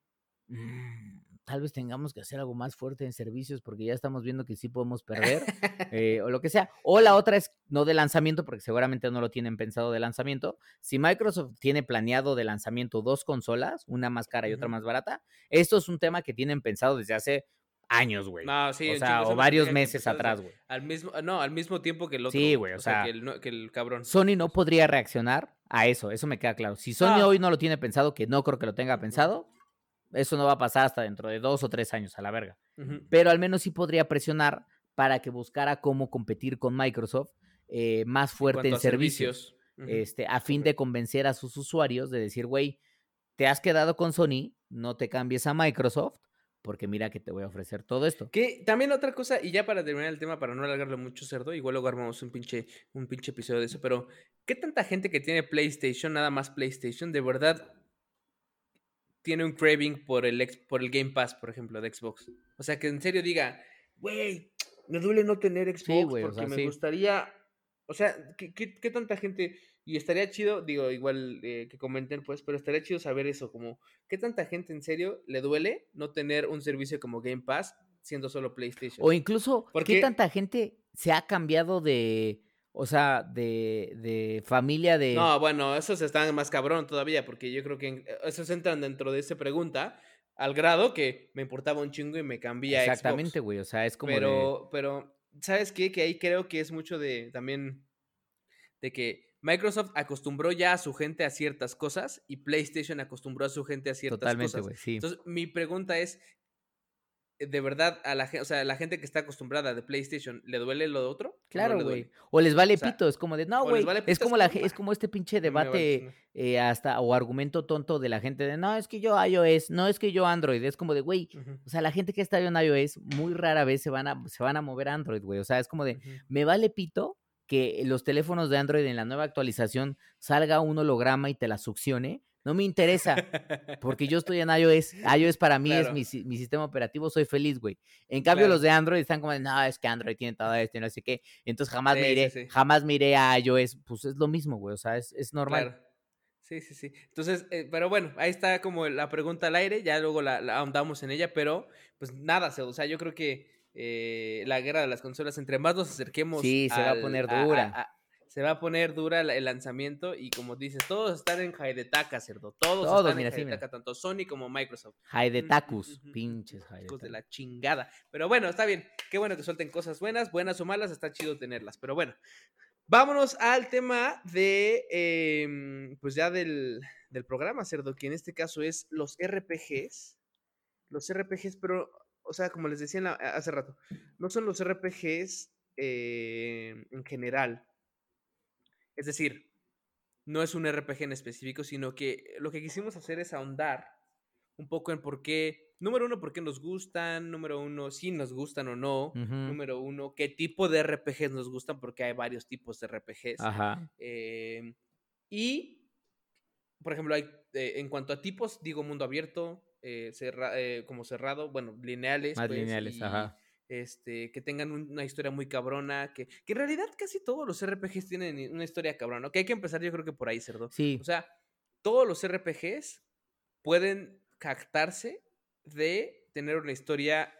Speaker 2: "Mm, tal vez tengamos que hacer algo más fuerte en servicios porque ya estamos viendo que sí podemos perder, eh, o lo que sea. O la otra es no de lanzamiento, porque seguramente no lo tienen pensado de lanzamiento. Si Microsoft tiene planeado de lanzamiento dos consolas, una más cara y otra más barata, esto es un tema que tienen pensado desde hace años, güey.
Speaker 1: No, sí,
Speaker 2: o sea, o varios meses atrás, güey.
Speaker 1: Al mismo, no, al mismo tiempo que el otro.
Speaker 2: Sí, güey, o sea,
Speaker 1: que, el, que el cabrón.
Speaker 2: Sony no podría reaccionar a eso, eso me queda claro. Si Sony
Speaker 1: No.
Speaker 2: hoy no lo tiene pensado, que no creo que lo tenga pensado, eso no va a pasar hasta dentro de dos o tres años a la verga. Pero al menos sí podría presionar para que buscara cómo competir con Microsoft eh, más fuerte en servicios, este, a fin de convencer a sus usuarios de decir, güey, te has quedado con Sony, no te cambies a Microsoft, porque mira que te voy a ofrecer todo esto.
Speaker 1: Que también otra cosa, y ya para terminar el tema, para no alargarlo mucho, cerdo, igual luego armamos un pinche, un pinche episodio de eso, pero ¿qué tanta gente que tiene PlayStation, nada más PlayStation, de verdad tiene un craving por el, ex- por el Game Pass, por ejemplo, de Xbox? O sea, que en serio diga, güey, me duele no tener Xbox
Speaker 2: o
Speaker 1: porque
Speaker 2: sea,
Speaker 1: me
Speaker 2: sí.
Speaker 1: gustaría, o sea, ¿qué, qué, qué tanta gente, y estaría chido, digo, igual eh, que comenten, pues, pero estaría chido saber eso, como, ¿qué tanta gente en serio le duele no tener un servicio como Game Pass siendo solo PlayStation?
Speaker 2: O incluso,
Speaker 1: ¿Por
Speaker 2: ¿qué
Speaker 1: qué?
Speaker 2: tanta gente se ha cambiado de, o sea, de, de familia de...
Speaker 1: No, bueno, esos están más cabrón todavía, porque yo creo que en- esos entran dentro de esa pregunta, al grado que me importaba un chingo y me cambié.
Speaker 2: Exactamente, güey, o sea, es como de...
Speaker 1: Pero, pero, ¿sabes qué? Que ahí creo que es mucho de también de que Microsoft acostumbró ya a su gente a ciertas cosas y PlayStation acostumbró a su gente a ciertas
Speaker 2: Totalmente,
Speaker 1: cosas.
Speaker 2: güey, sí.
Speaker 1: Entonces, mi pregunta es, ¿de verdad a la gente, o sea, la gente que está acostumbrada de PlayStation, ¿le duele lo de otro? ¿O no
Speaker 2: Claro, güey. O les vale
Speaker 1: O sea,
Speaker 2: pito, es como de, no, güey,
Speaker 1: vale
Speaker 2: es como la es
Speaker 1: "Bah,
Speaker 2: como este pinche
Speaker 1: A vale
Speaker 2: debate
Speaker 1: chingo".
Speaker 2: eh, hasta o argumento tonto de la gente de, no, es que yo iOS, no es que yo Android, es como de, güey, o sea, la gente que está en iOS muy rara vez se van a se van a mover a Android, güey, o sea, es como de, me vale pito que los teléfonos de Android en la nueva actualización salga un holograma y te la succione. No me interesa, porque yo estoy en iOS. iOS para mí es mi, si- mi sistema operativo, soy feliz, güey. En cambio,
Speaker 1: Claro.
Speaker 2: los de Android están como, no, es que Android tiene todo esto y no sé qué. Entonces jamás me
Speaker 1: Sí, sí,
Speaker 2: iré,
Speaker 1: sí.
Speaker 2: jamás me iré a iOS. Pues es lo mismo, güey. O sea, es, es normal.
Speaker 1: Claro. Sí, sí, sí. Entonces, eh, pero bueno, ahí está como la pregunta al aire, ya luego la, la ahondamos en ella, pero pues nada, o sea, yo creo que eh, la guerra de las consolas, entre más nos acerquemos.
Speaker 2: Sí, se va a poner dura.
Speaker 1: a- se va a poner dura el lanzamiento y como dices, todos están en Haidetaka, cerdo. Todos,
Speaker 2: Todos,
Speaker 1: están
Speaker 2: mira,
Speaker 1: en
Speaker 2: sí.
Speaker 1: Haidetaka, tanto Sony como Microsoft.
Speaker 2: Haidetakus,
Speaker 1: Ujú, ujú,
Speaker 2: pinches
Speaker 1: Hijos de
Speaker 2: Haidetakus.
Speaker 1: la chingada. Pero bueno, está bien. Qué bueno que suelten cosas buenas, buenas o malas, está chido tenerlas. Pero bueno, vámonos al tema de, em, pues ya del, del programa, Cerdo, que en este caso es los RPGs. Los RPGs, pero, o sea, como les decía la- hace rato, no son los RPGs eh, en general. Es decir, no es un RPG en específico, sino que lo que quisimos hacer es ahondar un poco en por qué, número uno, por qué nos gustan, número uno, si nos gustan o no, número uno, qué tipo de RPGs nos gustan, porque hay varios tipos de RPGs.
Speaker 2: Ajá.
Speaker 1: Eh, y, por ejemplo, hay, eh, en cuanto a tipos, digo mundo abierto, eh, cerra- eh, como cerrado, bueno, lineales.
Speaker 2: Más
Speaker 1: pues,
Speaker 2: lineales,
Speaker 1: y,
Speaker 2: ajá.
Speaker 1: Este, que tengan un- una historia muy cabrona, que, que en realidad casi todos los RPGs tienen una historia cabrona, que hay que empezar yo creo que por ahí, cerdo.
Speaker 2: Sí.
Speaker 1: O sea, todos los RPGs pueden jactarse de tener una historia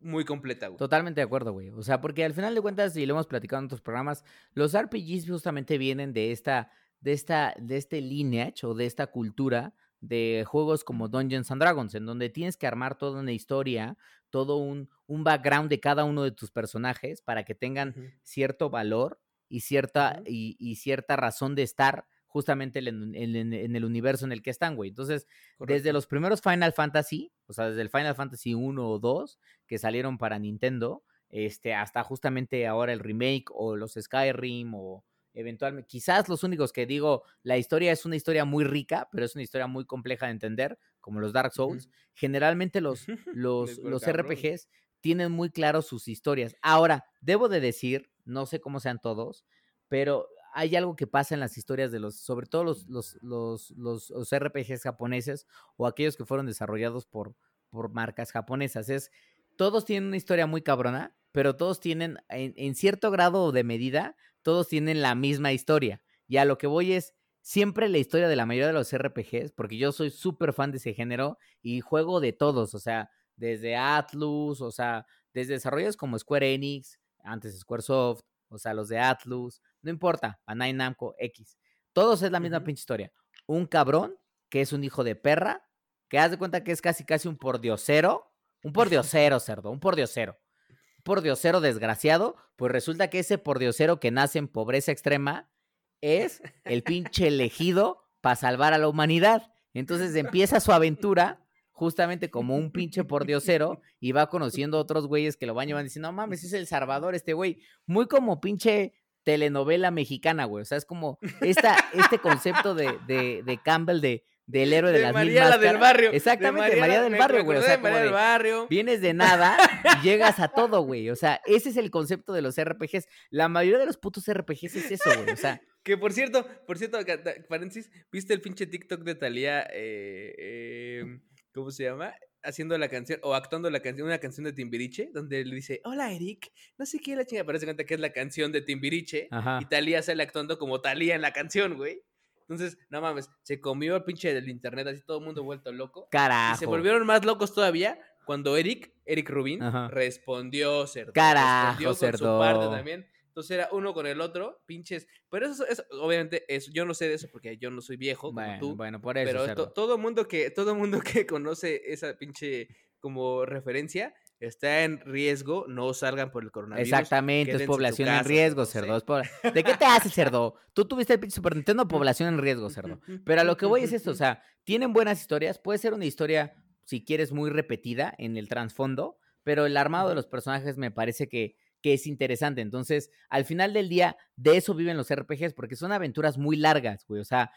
Speaker 1: muy completa, güey.
Speaker 2: Totalmente de acuerdo, güey. O sea, porque al final de cuentas, y lo hemos platicado en otros programas, los RPGs justamente vienen de esta, de esta, de este lineage o de esta cultura de juegos como Dungeons and Dragons, en donde tienes que armar toda una historia, todo un, un background de cada uno de tus personajes para que tengan cierto valor y cierta, y, y cierta razón de estar justamente en, en- en- en el universo en el que están, güey. Entonces, desde
Speaker 1: Correcto.
Speaker 2: los primeros Final Fantasy, o sea, desde el Final Fantasy 1 o 2 que salieron para Nintendo, este, hasta justamente ahora el remake o los Skyrim o eventualmente, quizás los únicos que digo, la historia es una historia muy rica, pero es una historia muy compleja de entender, como los Dark Souls. Generalmente los, los, los. RPGs tienen muy claro sus historias. Ahora, debo de decir, no sé cómo sean todos, pero hay algo que pasa en las historias de los, sobre todo los, los, los, los, los RPGs japoneses o aquellos que fueron desarrollados por, por marcas japonesas. Es, todos tienen una historia muy cabrona, pero todos tienen, en, en cierto grado de medida, todos tienen la misma historia. Y a lo que voy es, siempre la historia de la mayoría de los RPGs, porque yo soy súper fan de ese género y juego de todos, o sea, desde Atlus, o sea, desde desarrollos como Square Enix, antes Squaresoft, o sea, los de Atlus, no importa, Bandai Namco, X. Todos es la misma pinche historia. Un cabrón que es un hijo de perra, que haz de cuenta que es casi casi un pordiosero, un pordiosero, cerdo, un pordiosero. Un pordiosero desgraciado, pues resulta que ese pordiosero que nace en pobreza extrema es el pinche elegido para salvar a la humanidad. Entonces empieza su aventura justamente como un pinche pordiosero y va conociendo otros güeyes que lo van llevando diciendo, no mames, es el Salvador este güey. Muy como pinche telenovela mexicana, güey. O sea, es como esta, este concepto de, de, de Campbell de, del héroe de,
Speaker 1: De
Speaker 2: las
Speaker 1: María
Speaker 2: mil
Speaker 1: la del barrio.
Speaker 2: Exactamente, de María del
Speaker 1: me-
Speaker 2: barrio, güey. O sea,
Speaker 1: de María del
Speaker 2: de,
Speaker 1: barrio.
Speaker 2: vienes de nada y llegas a todo, güey. O sea, ese es el concepto de los RPGs. La mayoría de los putos RPGs es eso, güey. O sea,
Speaker 1: Que por cierto, por cierto, paréntesis, ¿viste el pinche TikTok de Talía? ¿Cómo se llama? Haciendo la canción o actuando la canción, una canción de Timbiriche, donde le dice, hola Eric, no sé qué la chinga, pero se cuenta que es la canción de Timbiriche
Speaker 2: Ajá.
Speaker 1: y Talía sale actuando como Talía en la canción, güey. Entonces, no mames, se comió el pinche del internet, así todo el mundo vuelto loco.
Speaker 2: carajo.
Speaker 1: Y se volvieron más locos todavía cuando Eric, Eric Rubin,
Speaker 2: Ajá.
Speaker 1: respondió, cerdo.
Speaker 2: Carajo,
Speaker 1: respondió con
Speaker 2: cerdo.
Speaker 1: su parte también. Entonces era uno con el otro, pinches. Pero eso, eso obviamente, eso, yo no sé de eso porque yo no soy viejo como
Speaker 2: Bueno,
Speaker 1: tú.
Speaker 2: bueno, por eso.
Speaker 1: pero
Speaker 2: cerdo.
Speaker 1: to- todo mundo que todo mundo que conoce esa pinche como referencia está en riesgo, no salgan por el coronavirus.
Speaker 2: Exactamente, es población en
Speaker 1: casa,
Speaker 2: riesgo,
Speaker 1: cerdo,
Speaker 2: ¿De qué te hace, cerdo? Tú tuviste el pinche Super Nintendo, población en riesgo, cerdo. Pero a lo que voy es esto, o sea, tienen buenas historias, puede ser una historia, si quieres, muy repetida en el trasfondo, pero el armado de los personajes me parece que, que es interesante. Entonces, al final del día, de eso viven los RPGs, porque son aventuras muy largas, güey. O sea,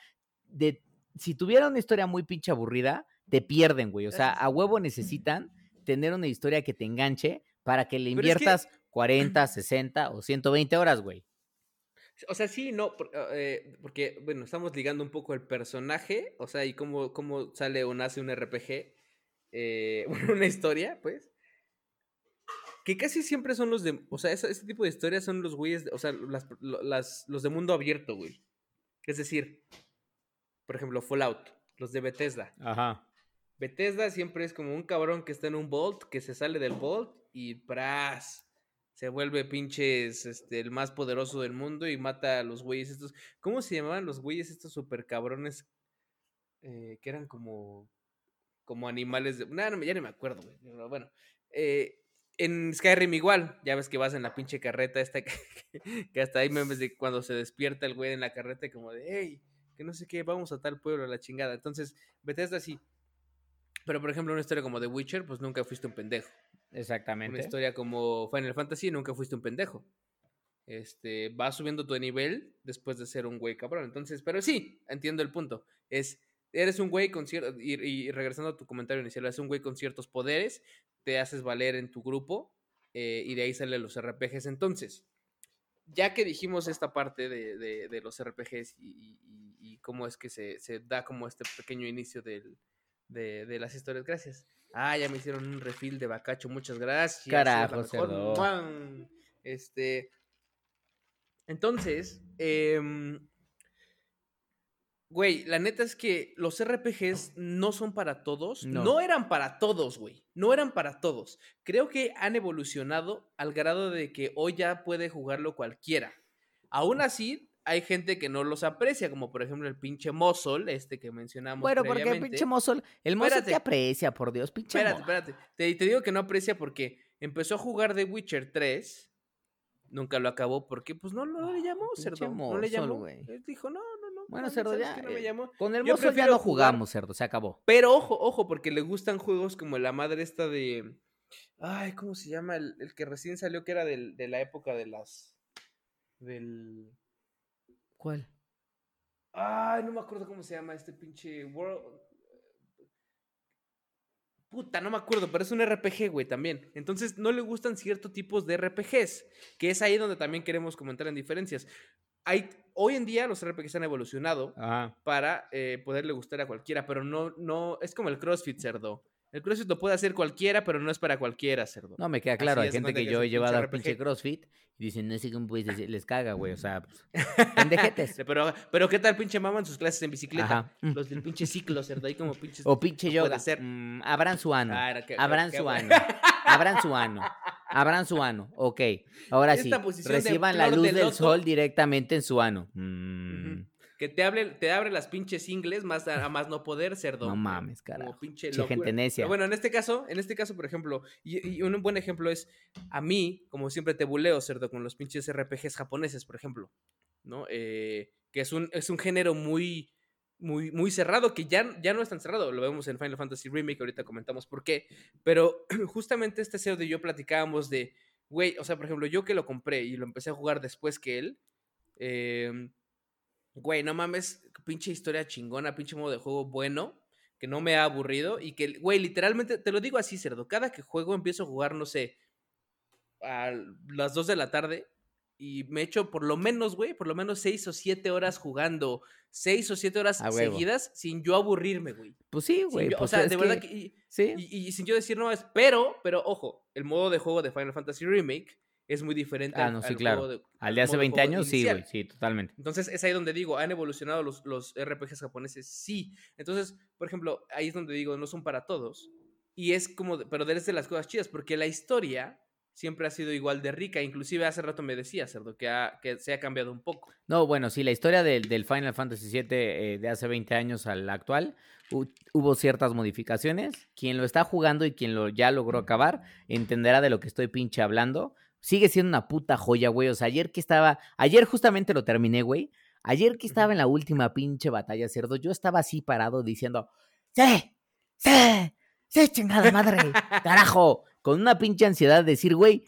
Speaker 2: de, si tuviera una historia muy pinche aburrida, te pierden, güey. O sea, a huevo necesitan tener una historia que te enganche para que le
Speaker 1: Pero es que-
Speaker 2: inviertas 40, 60 o 120 horas, güey.
Speaker 1: O sea, sí, no, por- eh, porque, bueno, estamos ligando un poco el personaje, o sea, y cómo, cómo sale o nace un RPG, eh, una historia, pues, que casi siempre son los de, o sea, ese, ese tipo de historias son los güeyes, o sea, las, las- los de mundo abierto, güey. Es decir, por ejemplo, Fallout, los de Bethesda.
Speaker 2: Ajá.
Speaker 1: Bethesda siempre es como un cabrón que está en un vault, que se sale del vault y ¡pras! Se vuelve pinches, este, el más poderoso del mundo y mata a los güeyes estos. ¿Cómo se llamaban los güeyes estos super cabrones? eh, que eran como, como animales de... No, no, ya ni me acuerdo, güey. Bueno. eh, en Skyrim igual, ya ves que vas en la pinche carreta esta que, que hasta ahí memes de cuando se despierta el güey en la carreta como de, hey, que no sé qué, vamos a tal pueblo a la chingada. Entonces, Bethesda sí. Pero, por ejemplo, una historia como The Witcher, pues nunca fuiste un pendejo. Una
Speaker 2: Exactamente.
Speaker 1: historia como Final Fantasy, nunca fuiste un pendejo. Este, vas subiendo tu nivel después de ser un güey cabrón. Entonces, pero sí, entiendo el punto. Es, eres un güey con ciertos, y, y regresando a tu comentario inicial, eres un güey con ciertos poderes, te haces valer en tu grupo, eh, y de ahí salen los RPGs. Entonces, ya que dijimos esta parte de, de- de los RPGs y- y cómo es que se, se da como este pequeño inicio del- de, de las historias, gracias. Ah, ya me hicieron un refill de bacacho, muchas gracias. es la
Speaker 2: Carajo.
Speaker 1: Este. Entonces, em, güey, la neta es que los RPGs no son para todos.
Speaker 2: No.
Speaker 1: No, eran para todos, güey. No eran para todos. Creo que han evolucionado al grado de que hoy ya puede jugarlo cualquiera. Aún así, hay gente que no los aprecia, como por ejemplo el pinche Mozol, este que mencionamos.
Speaker 2: Bueno, porque el pinche mozo, el mozo te aprecia, por Dios, pinche
Speaker 1: Espérate, espérate. Te, te digo que no aprecia porque empezó a jugar The Witcher 3. Nunca lo acabó porque, pues, no, no le llamó,
Speaker 2: pinche
Speaker 1: cerdo. No
Speaker 2: Mozol,
Speaker 1: le llamó.
Speaker 2: güey.
Speaker 1: Él dijo, no, no, no.
Speaker 2: Bueno, cerdo,
Speaker 1: ¿sabes
Speaker 2: ya.
Speaker 1: No me
Speaker 2: eh,
Speaker 1: llamó.
Speaker 2: Con el
Speaker 1: Yo
Speaker 2: mozo ya no
Speaker 1: jugar-
Speaker 2: jugamos, cerdo, se acabó.
Speaker 1: Pero ojo, ojo, porque le gustan juegos como la madre esta de. Ay, ¿cómo se llama? El, el que recién salió que era del- de la época de las. Del.
Speaker 2: ¿Cuál?
Speaker 1: Ay, no me acuerdo cómo se llama este pinche World. Puta, no me acuerdo, pero es un RPG, güey, también. Entonces, no le gustan ciertos tipos de RPGs, que es ahí donde también queremos comentar en diferencias. Hay, hoy en día los RPGs han evolucionado
Speaker 2: Ajá.
Speaker 1: para eh, poderle gustar a cualquiera, pero no, no, es como el CrossFit, cerdo. El CrossFit lo puede hacer cualquiera, pero no es para cualquiera, cerdo.
Speaker 2: No, me queda claro,
Speaker 1: Así
Speaker 2: hay gente que
Speaker 1: que
Speaker 2: yo he llevado al pinche. CrossFit y dicen, no sé cómo puedes decir, les caga, güey, o sea, pues, pendejetes.
Speaker 1: Pero, pero ¿qué tal pinche mamá en sus clases en bicicleta?
Speaker 2: Ajá.
Speaker 1: Los del pinche ciclo, cerdo, ahí como pinches...
Speaker 2: O pinche
Speaker 1: no
Speaker 2: yoga.
Speaker 1: ser.
Speaker 2: Mm, abran su ano.
Speaker 1: Ah, que-
Speaker 2: abran
Speaker 1: que-
Speaker 2: su ano. Abran su ano. Abran su ano. Ok. Ahora sí.
Speaker 1: Esta
Speaker 2: Reciban la luz
Speaker 1: de
Speaker 2: del sol directamente en su ano. Mm.
Speaker 1: Que te, hable, te abre las pinches ingles más a, a más no poder, cerdo.
Speaker 2: No mames, carajo.
Speaker 1: Como pinche
Speaker 2: Che, gente necia.
Speaker 1: Pero bueno, en este caso, en este caso, por ejemplo, y, y un buen ejemplo es a mí, como siempre te buleo, cerdo, con los pinches RPGs japoneses, por ejemplo, ¿no? Eh, que es un, es un género muy, muy, muy cerrado, que ya, ya no es tan cerrado, lo vemos en Final Fantasy Remake, ahorita comentamos por qué, pero justamente este cerdo y yo platicábamos de, güey, o sea, por ejemplo, yo que lo compré y lo empecé a jugar después que él, eh, Güey, no mames, pinche historia chingona, pinche modo de juego bueno, que no me ha aburrido y que, güey, literalmente, te lo digo así, cerdo, cada que juego empiezo a jugar, no sé, a las 2 de la tarde y me echo por lo menos, güey, por lo menos 6 o 7 horas jugando, 6 o 7 horas
Speaker 2: A huevo.
Speaker 1: seguidas sin yo aburrirme, güey.
Speaker 2: Pues sí, güey.
Speaker 1: yo-
Speaker 2: pues
Speaker 1: o sea, de verdad que... y-
Speaker 2: Sí.
Speaker 1: y, y sin yo decir no es, pero, pero ojo, el modo de juego de Final Fantasy Remake es muy diferente
Speaker 2: Ah,
Speaker 1: al,
Speaker 2: no, sí,
Speaker 1: al
Speaker 2: claro.
Speaker 1: juego de-
Speaker 2: Al de hace
Speaker 1: modo
Speaker 2: 20
Speaker 1: juego
Speaker 2: años, sí,
Speaker 1: inicial.
Speaker 2: güey. Sí, totalmente.
Speaker 1: Entonces es ahí donde digo, ¿han evolucionado los, los RPGs japoneses? Sí. Entonces, por ejemplo, ahí es donde digo, no son para todos. Y es como, de- pero desde las cosas chidas, porque la historia siempre ha sido igual de rica. Inclusive hace rato me decía, Cerdo, que, ha- que se ha cambiado un poco.
Speaker 2: No, bueno, sí, la historia del, del Final Fantasy VII eh, de hace 20 años al actual, hu- hubo ciertas modificaciones. Quien lo está jugando y quien lo ya logró acabar, entenderá de lo que estoy pinche hablando. Sigue siendo una puta joya, güey. O sea, ayer que estaba, ayer justamente lo terminé, güey. Ayer que estaba en la última pinche batalla, cerdo, yo estaba así parado diciendo, ¡Sí! ¡Sí! ¡Sí, chingada madre! ¡Carajo! Con una pinche ansiedad de decir, güey,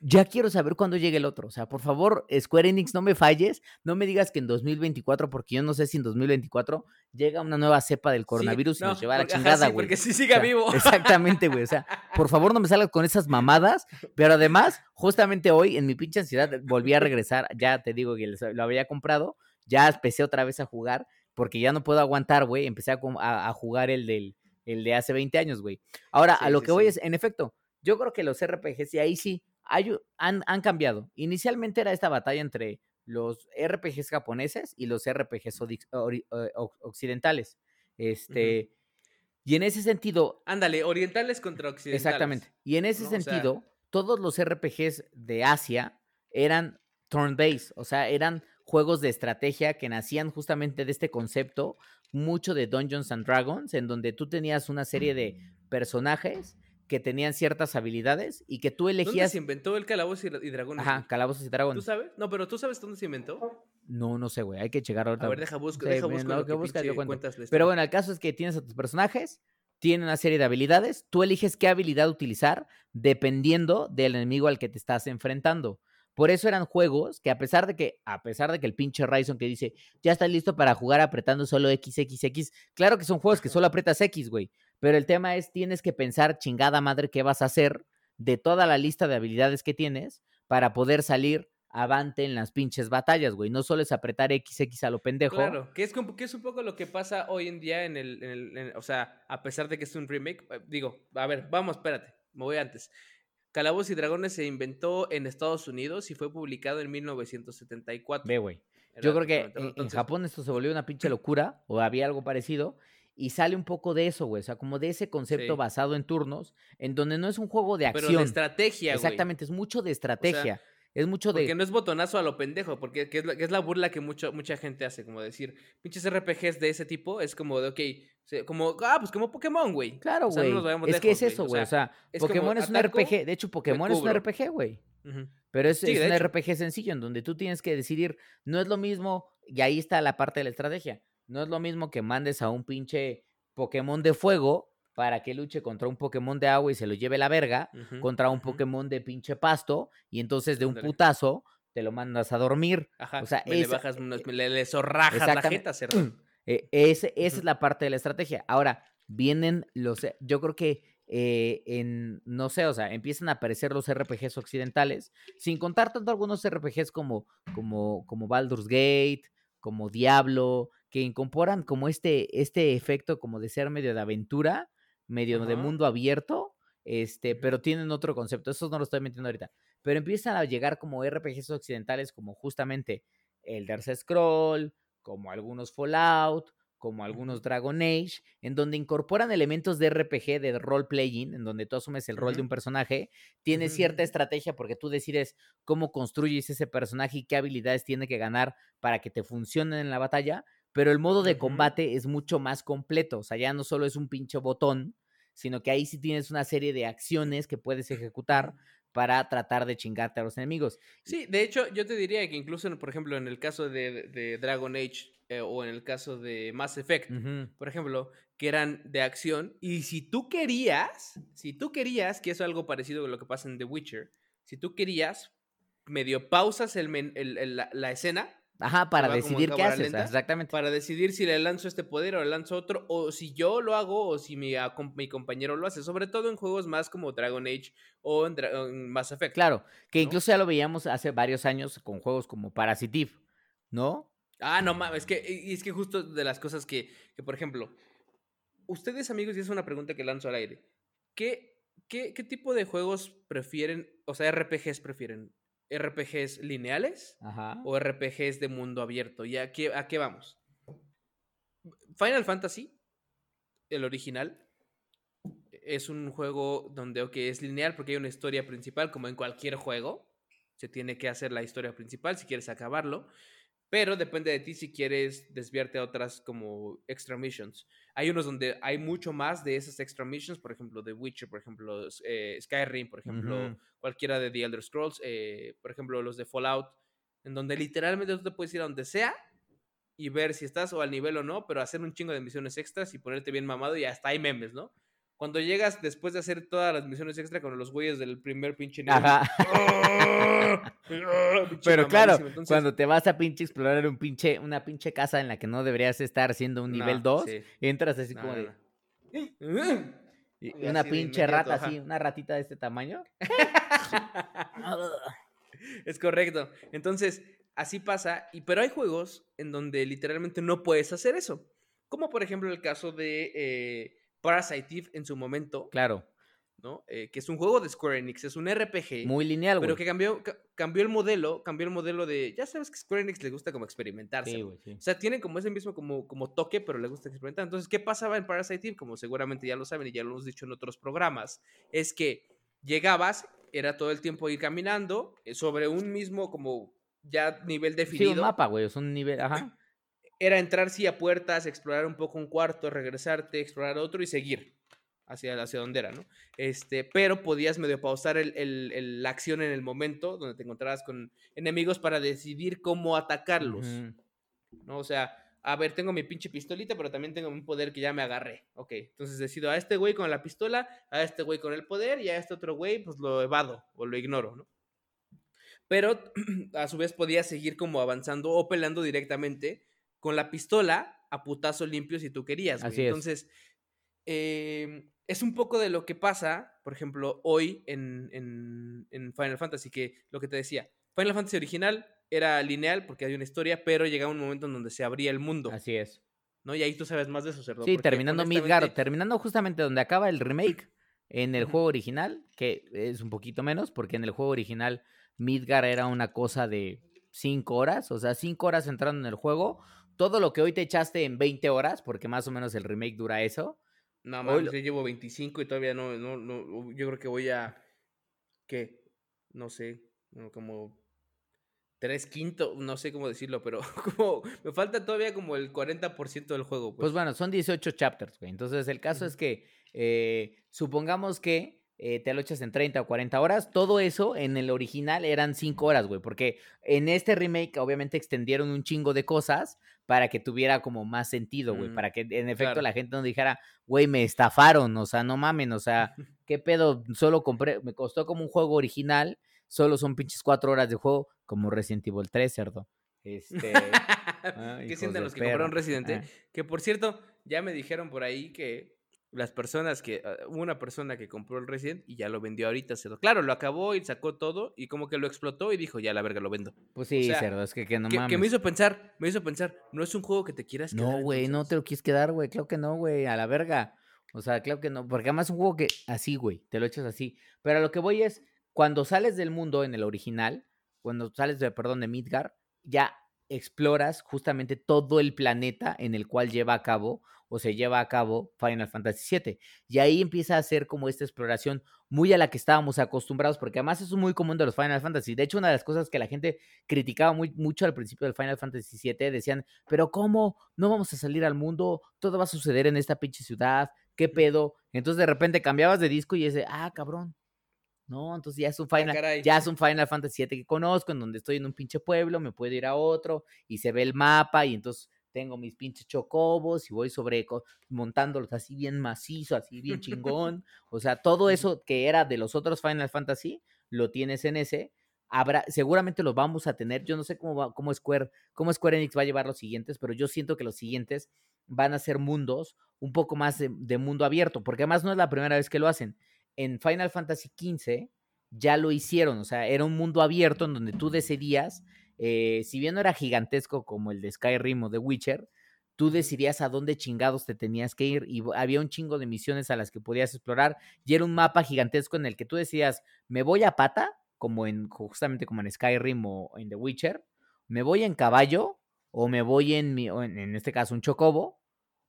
Speaker 2: ya quiero saber cuándo llegue el otro. O sea, por favor, Square Enix, no me falles. No me digas que en 2024, porque yo no sé si en 2024 llega una nueva cepa del coronavirus y nos lleva a la chingada,
Speaker 1: sí,
Speaker 2: güey.
Speaker 1: porque sí
Speaker 2: O
Speaker 1: siga
Speaker 2: sea,
Speaker 1: vivo.
Speaker 2: Exactamente, güey. O sea, por favor no me salgas con esas mamadas. Pero además, justamente hoy, en mi pinche ansiedad, volví a regresar. Ya te digo que lo había comprado. Ya empecé otra vez a jugar. Porque ya no puedo aguantar, güey. Empecé a, a- a jugar el del el de hace 20 años, güey. Ahora, a
Speaker 1: Sí,
Speaker 2: lo
Speaker 1: sí,
Speaker 2: que voy
Speaker 1: sí.
Speaker 2: es, en efecto, yo creo que los RPGs, y ahí sí, hay han, han cambiado. Inicialmente era esta batalla entre los RPGs japoneses y los RPGs eh, occidentales. Este, Y en ese sentido,
Speaker 1: Ándale, orientales contra occidentales.
Speaker 2: Exactamente. Y en ese
Speaker 1: ¿no? O sea-
Speaker 2: sentido, todos los RPGs de Asia eran turn-based, o sea, eran juegos de estrategia que nacían justamente de este concepto, mucho de Dungeons and Dragons, en donde tú tenías una serie de personajes que tenían ciertas habilidades y que tú
Speaker 1: ¿Dónde
Speaker 2: elegías...
Speaker 1: se inventó el calabozo y, dragones?
Speaker 2: Ajá, calabozos y
Speaker 1: ¿Tú
Speaker 2: dragones.
Speaker 1: sabes? No, pero ¿tú sabes dónde se inventó?
Speaker 2: No, no sé, güey, hay que checar ahorita.
Speaker 1: A ver, deja busco,
Speaker 2: Sí,
Speaker 1: deja busco
Speaker 2: lo
Speaker 1: lo
Speaker 2: que yo cuento. Pero bueno, el caso es que tienes a tus personajes, tienen una serie de habilidades, tú eliges qué habilidad utilizar dependiendo del enemigo al que te estás enfrentando. Por eso eran juegos que a pesar de que, a pesar de que el pinche Ryzen que dice, ya estás listo para jugar apretando solo XXX, claro que son juegos que solo aprietas X, güey. Pero el tema es, tienes que pensar, chingada madre, qué vas a hacer de toda la lista de habilidades que tienes para poder salir avante en las pinches batallas, güey. No solo es apretar XX a lo pendejo.
Speaker 1: Claro, que es, que es un poco lo que pasa hoy en día en el, en el- en- o sea, a pesar de que es un remake, eh, digo, a ver, vamos, espérate, me voy antes. Calabozos y Dragones se inventó en Estados Unidos y fue publicado en 1974.
Speaker 2: Ve, güey. Yo creo que en, Japón esto se volvió una pinche locura, o había algo parecido, y sale un poco de eso, güey. O sea, como de ese concepto
Speaker 1: Sí.
Speaker 2: basado en turnos, en donde no es un juego de
Speaker 1: Pero
Speaker 2: acción.
Speaker 1: de estrategia, güey.
Speaker 2: Exactamente, es mucho de estrategia. es mucho de.
Speaker 1: Porque no es botonazo a lo pendejo, porque que es, la, que es la burla que mucho, mucha gente hace, como decir, pinches RPGs de ese tipo, es como de, ok, como, ah, pues como Pokémon, güey.
Speaker 2: Claro,
Speaker 1: O sea,
Speaker 2: güey.
Speaker 1: no vayamos
Speaker 2: es que es eso, güey. O sea,
Speaker 1: es
Speaker 2: Pokémon es un
Speaker 1: ataco,
Speaker 2: RPG. De hecho, Pokémon es un. RPG, güey. Pero es,
Speaker 1: Sí,
Speaker 2: es un
Speaker 1: hecho.
Speaker 2: RPG sencillo en donde tú tienes que decidir. No es lo mismo, y ahí está la parte de la estrategia. No es lo mismo que mandes a un pinche Pokémon de fuego para que luche contra un Pokémon de agua y se lo lleve la verga, contra un. Pokémon de pinche pasto, y entonces de un putazo te lo mandas a dormir.
Speaker 1: Ajá,
Speaker 2: o sea,
Speaker 1: me le bajas, unos- me le, le zorrajas la jeta.
Speaker 2: Eh, ese- esa es la parte de la estrategia. Ahora, vienen los. eh, Yo creo que eh, en. No sé, o sea, empiezan a aparecer los RPGs occidentales, sin contar tanto algunos RPGs como, como, como Baldur's Gate, como Diablo, que incorporan como este, este efecto como de ser medio de aventura, medio de mundo abierto, este, pero tienen otro concepto. Eso no lo estoy metiendo ahorita. Pero empiezan a llegar como RPGs occidentales, como justamente el Dark Scroll, como algunos Fallout, como algunos. Dragon Age, en donde incorporan elementos de RPG, de role playing, en donde tú asumes el rol de un personaje, tienes cierta estrategia porque tú decides cómo construyes ese personaje y qué habilidades tiene que ganar para que te funcionen en la batalla, pero el modo de combate es mucho más completo, o sea, ya no solo es un pinche botón, sino que ahí sí tienes una serie de acciones que puedes ejecutar para tratar de chingarte a los enemigos.
Speaker 1: Sí, de hecho, yo te diría que incluso, por ejemplo, en el caso de, de Dragon Age eh, o en el caso de Mass Effect, por ejemplo, que eran de acción. Y si tú querías, si tú querías, que eso es algo parecido con lo que pasa en The Witcher, si tú querías, medio pausas el men- el- el- la, la escena
Speaker 2: Ajá, para decidir qué haces,
Speaker 1: lenta,
Speaker 2: exactamente.
Speaker 1: para decidir si le lanzo este poder o le lanzo otro, o si yo lo hago o si mi, mi compañero lo hace, sobre todo en juegos más como Dragon Age o en, en Mass Effect.
Speaker 2: Claro, que
Speaker 1: ¿no?
Speaker 2: incluso ya lo veíamos hace varios años con juegos como Parasitive, ¿no?
Speaker 1: Ah, no mames, es que, y es que justo de las cosas que, que, por ejemplo, ustedes amigos, y es una pregunta que lanzo al aire, ¿qué, qué, qué tipo de juegos prefieren, o sea, RPGs prefieren? ¿RPGs lineales
Speaker 2: Ajá.
Speaker 1: o RPGs de mundo abierto? ¿Y a qué, a qué vamos? Final Fantasy, el original, es un juego donde, ok, es lineal porque hay una historia principal, como en cualquier juego. Se tiene que hacer la historia principal si quieres acabarlo. Pero depende de ti si quieres desviarte a otras como extra missions. Hay unos donde hay mucho más de esas extra missions, por ejemplo, The Witcher, por ejemplo, eh, Skyrim, por ejemplo, cualquiera de The Elder Scrolls, eh, por ejemplo, los de Fallout, en donde literalmente tú te puedes ir a donde sea y ver si estás o al nivel o no, pero hacer un chingo de misiones extras y ponerte bien mamado y hasta hay memes, ¿no? Cuando llegas después de hacer todas las misiones extra con los güeyes del primer pinche nivel.
Speaker 2: Ajá.
Speaker 1: ¡Ah! Pinche
Speaker 2: Pero claro.
Speaker 1: Entonces,
Speaker 2: cuando te vas a pinche explorar un pinche, una pinche casa en la que no deberías estar haciendo un
Speaker 1: no,
Speaker 2: nivel 2,
Speaker 1: sí,
Speaker 2: entras así
Speaker 1: no,
Speaker 2: como
Speaker 1: no,
Speaker 2: de...
Speaker 1: no.
Speaker 2: y-
Speaker 1: Y
Speaker 2: una pinche rata
Speaker 1: ajá.
Speaker 2: así, una ratita de este tamaño.
Speaker 1: Es correcto. Entonces, así pasa. Y, pero hay juegos en donde literalmente no puedes hacer eso. Como por ejemplo el caso de eh, Parasite Eve en su momento,
Speaker 2: claro,
Speaker 1: ¿no? Eh, que es un juego de Square Enix, es un RPG.
Speaker 2: muy lineal, güey.
Speaker 1: pero que cambió, ca- cambió el modelo, cambió el modelo de. Ya sabes que Square Enix le gusta como experimentarse.
Speaker 2: Sí, güey, sí.
Speaker 1: O sea, tienen como ese mismo como, como toque, pero le gusta experimentar. Entonces, ¿qué pasaba en Parasite Eve? Como seguramente ya lo saben y ya lo hemos dicho en otros programas, es que llegabas, era todo el tiempo ir caminando eh, sobre un mismo como ya nivel
Speaker 2: Sí,
Speaker 1: definido.
Speaker 2: un mapa, güey, es un nivel, ajá.
Speaker 1: Era entrar sí a puertas, explorar un poco un cuarto, regresarte, explorar otro y seguir hacia, hacia donde era, ¿no? Este, pero podías medio pausar el- el- el- la acción en el momento donde te encontrabas con enemigos para decidir cómo atacarlos. ¿no? O sea, a ver, tengo mi pinche pistolita, pero también tengo un poder que ya me agarré. Ok, entonces decido a este güey con la pistola, a este güey con el poder y a este otro güey pues lo evado o lo ignoro, ¿no? Pero a su vez podías seguir como avanzando o peleando directamente con la pistola a putazo limpio si tú querías. güey.
Speaker 2: Así es.
Speaker 1: Entonces, eh, es un poco de lo que pasa, por ejemplo, hoy en, en- en Final Fantasy, que lo que te decía, Final Fantasy original era lineal porque había una historia, pero llegaba un momento en donde se abría el mundo,
Speaker 2: Así es.
Speaker 1: ¿no? Y ahí tú sabes más de eso, Cerdo.
Speaker 2: Sí, terminando
Speaker 1: honestamente-
Speaker 2: terminando justamente donde acaba el remake en el juego original, que es un poquito menos, porque en el juego original Midgard era una cosa de 5 horas, o sea, 5 horas entrando en el juego, todo lo que hoy te echaste en 20 horas, porque más o menos el remake dura eso.
Speaker 1: No,
Speaker 2: lo-
Speaker 1: yo llevo 25 y todavía no, no, no, yo creo que voy a, ¿qué? No sé, como tres quintos, no sé cómo decirlo, pero como me falta todavía como el 40% del juego.
Speaker 2: Pues bueno, son 18 chapters, güey. Entonces, el caso es que eh, supongamos que eh, te lo echas en 30 o 40 horas. Todo eso en el original eran 5 horas, güey. Porque en este remake, obviamente, extendieron un chingo de cosas para que tuviera como más sentido, güey.
Speaker 1: Mm,
Speaker 2: Para que en efecto
Speaker 1: claro.
Speaker 2: la gente no dijera, güey, me estafaron. O sea, no mamen, o sea, ¿qué pedo? Solo compré, me costó como un juego original. Solo son pinches 4 horas de juego, como Resident Evil 3, cerdo. Este. ah,
Speaker 1: ¿Qué sienten los que
Speaker 2: perra.
Speaker 1: compraron Resident?
Speaker 2: Ah.
Speaker 1: Que por cierto, ya me dijeron por ahí que las personas que, ah, una persona que compró el Resident y ya lo vendió ahorita, cerdo. Claro, lo acabó y sacó todo y como que lo explotó y dijo, ya la verga lo vendo.
Speaker 2: Pues sí,
Speaker 1: sea,
Speaker 2: cerdo, es que, que no
Speaker 1: que, que
Speaker 2: mames.
Speaker 1: me hizo pensar, me hizo pensar, no es un juego que te quieras quedar.
Speaker 2: No, güey, no te lo quieres quedar, güey. Claro que no, güey. A la verga. O sea, claro que no. Porque además es un juego que así, güey. Te lo echas así. Pero a lo que voy es, cuando sales del mundo en el original, cuando sales de, perdón, de Midgar, ya exploras justamente todo el planeta en el cual lleva a cabo o se lleva a cabo Final Fantasy VII. Y ahí empieza a ser como esta exploración muy a la que estábamos acostumbrados, porque además eso es muy común de los Final Fantasy. De hecho, una de las cosas que la gente criticaba muy, mucho al principio del Final Fantasy VII, decían, pero ¿cómo? No vamos a salir al mundo, todo va a suceder en esta pinche ciudad, ¿qué pedo? Entonces de repente cambiabas de disco y es de, ah, cabrón. No, entonces ya es un Final,
Speaker 1: caray.
Speaker 2: ya es un Final Fantasy VII que conozco, en donde estoy en un pinche pueblo, me puedo ir a otro y se ve el mapa y entonces tengo mis pinches chocobos y voy sobre montándolos así bien macizo, así bien chingón. O sea, todo eso que era de los otros Final Fantasy, lo tienes en ese. Habrá, seguramente los vamos a tener. Yo no sé cómo, va, cómo, Square, cómo Square Enix va a llevar los siguientes, pero yo siento que los siguientes van a ser mundos un poco más de, de mundo abierto, porque además no es la primera vez que lo hacen. En Final Fantasy XV ya lo hicieron, o sea, era un mundo abierto en donde tú decidías, eh, si bien no era gigantesco como el de Skyrim o de Witcher, tú decidías a dónde chingados te tenías que ir y había un chingo de misiones a las que podías explorar y era un mapa gigantesco en el que tú decías, me voy a pata, como en justamente como en Skyrim o en The Witcher, me voy en caballo o me voy en mi, o en, en este caso un chocobo,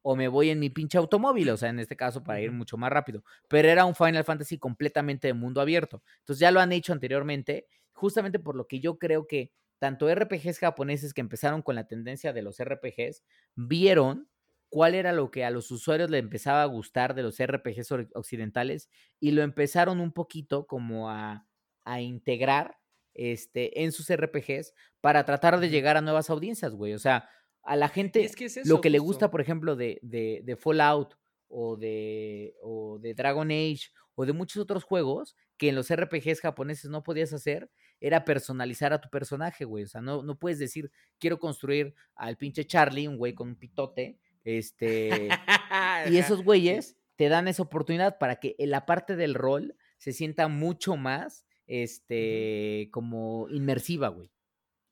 Speaker 2: o me voy en mi pinche automóvil, o sea, en este caso para ir mucho más rápido. Pero era un Final Fantasy completamente de mundo abierto. Entonces ya lo han hecho anteriormente, justamente por lo que yo creo que tanto RPGs japoneses que empezaron con la tendencia de los RPGs, vieron cuál era lo que a los usuarios le empezaba a gustar de los RPGs occidentales y lo empezaron un poquito como a, a integrar este, en sus RPGs para tratar de llegar a nuevas audiencias, güey. O sea, a la gente
Speaker 1: es que es
Speaker 2: lo que le gusta, por ejemplo, de, de, de Fallout o de, o de Dragon Age o de muchos otros juegos que en los RPGs japoneses no podías hacer, era personalizar a tu personaje, güey. O sea, no, no puedes decir, quiero construir al pinche Charlie, un güey con un pitote, este... y esos güeyes te dan esa oportunidad para que en la parte del rol se sienta mucho más, este, como inmersiva, güey.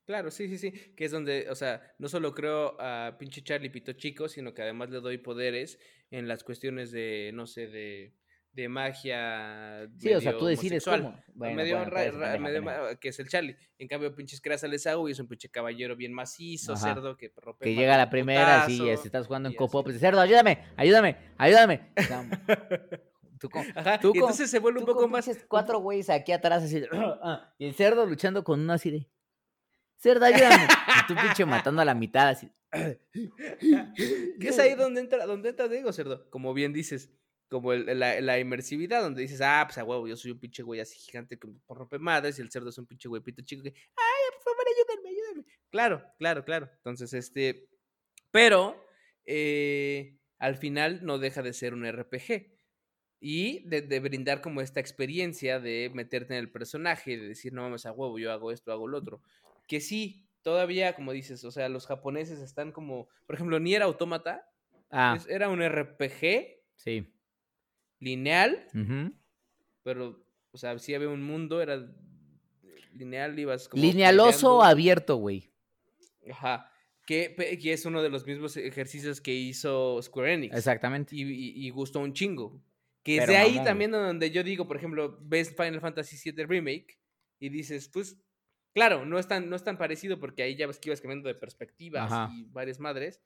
Speaker 1: Claro, sí, sí, sí. Que es donde, o sea, no solo creo a pinche Charlie Pito Chico, sino que además le doy poderes en las cuestiones de, no sé, de, de magia.
Speaker 2: Sí, o sea, tú
Speaker 1: medio
Speaker 2: decides
Speaker 1: homosexual.
Speaker 2: cómo. Bueno,
Speaker 1: medio
Speaker 2: bueno,
Speaker 1: ra- ra-
Speaker 2: pendeja,
Speaker 1: medio
Speaker 2: pendeja.
Speaker 1: ma- que es el Charlie. En cambio, pinches Crasa les hago y es un pinche caballero bien macizo,
Speaker 2: Ajá.
Speaker 1: cerdo, que rompe
Speaker 2: Que llega
Speaker 1: de
Speaker 2: la primera, sí, si estás jugando en copo, pues cerdo, ayúdame, ayúdame, ayúdame. Tú con,
Speaker 1: Ajá,
Speaker 2: tú
Speaker 1: y
Speaker 2: con-
Speaker 1: entonces se vuelve un poco
Speaker 2: con
Speaker 1: más.
Speaker 2: cuatro güeyes aquí atrás así, ah, y el cerdo luchando con uno así de, cerdo, ayúdame. Y tú pinche matando a la mitad así.
Speaker 1: Que es ahí donde entra, donde entra, digo, cerdo, como bien dices, como el- la, la inmersividad, donde dices, ah, pues a huevo, yo soy un pinche güey así gigante que por rompe madres, y el cerdo es un pinche güey pito chico que, ay, por favor, ayúdenme, ayúdenme. Claro, claro, claro. Entonces, este, pero eh, al final no deja de ser un RPG. Y de, de brindar como esta experiencia de meterte en el personaje, de decir, no mames, a huevo, yo hago esto, hago lo otro. Que sí, todavía, como dices, o sea, los japoneses están como, por ejemplo, Nier Automata
Speaker 2: Ah,
Speaker 1: era un RPG
Speaker 2: sí.
Speaker 1: Lineal,
Speaker 2: ujú.
Speaker 1: pero, o sea, sí había un mundo, era lineal, ibas como...
Speaker 2: Linealoso abierto, güey.
Speaker 1: Ajá. Que, que es uno de los mismos ejercicios que hizo Square Enix.
Speaker 2: Exactamente.
Speaker 1: Y, y- y gustó un chingo. Que es
Speaker 2: Pero
Speaker 1: de ahí
Speaker 2: mamón,
Speaker 1: también donde yo digo, por ejemplo, ves Final Fantasy VII Remake y dices, pues, claro, no es tan, no es tan parecido porque ahí ya ves que ibas cambiando de perspectivas
Speaker 2: Ajá.
Speaker 1: y varias madres.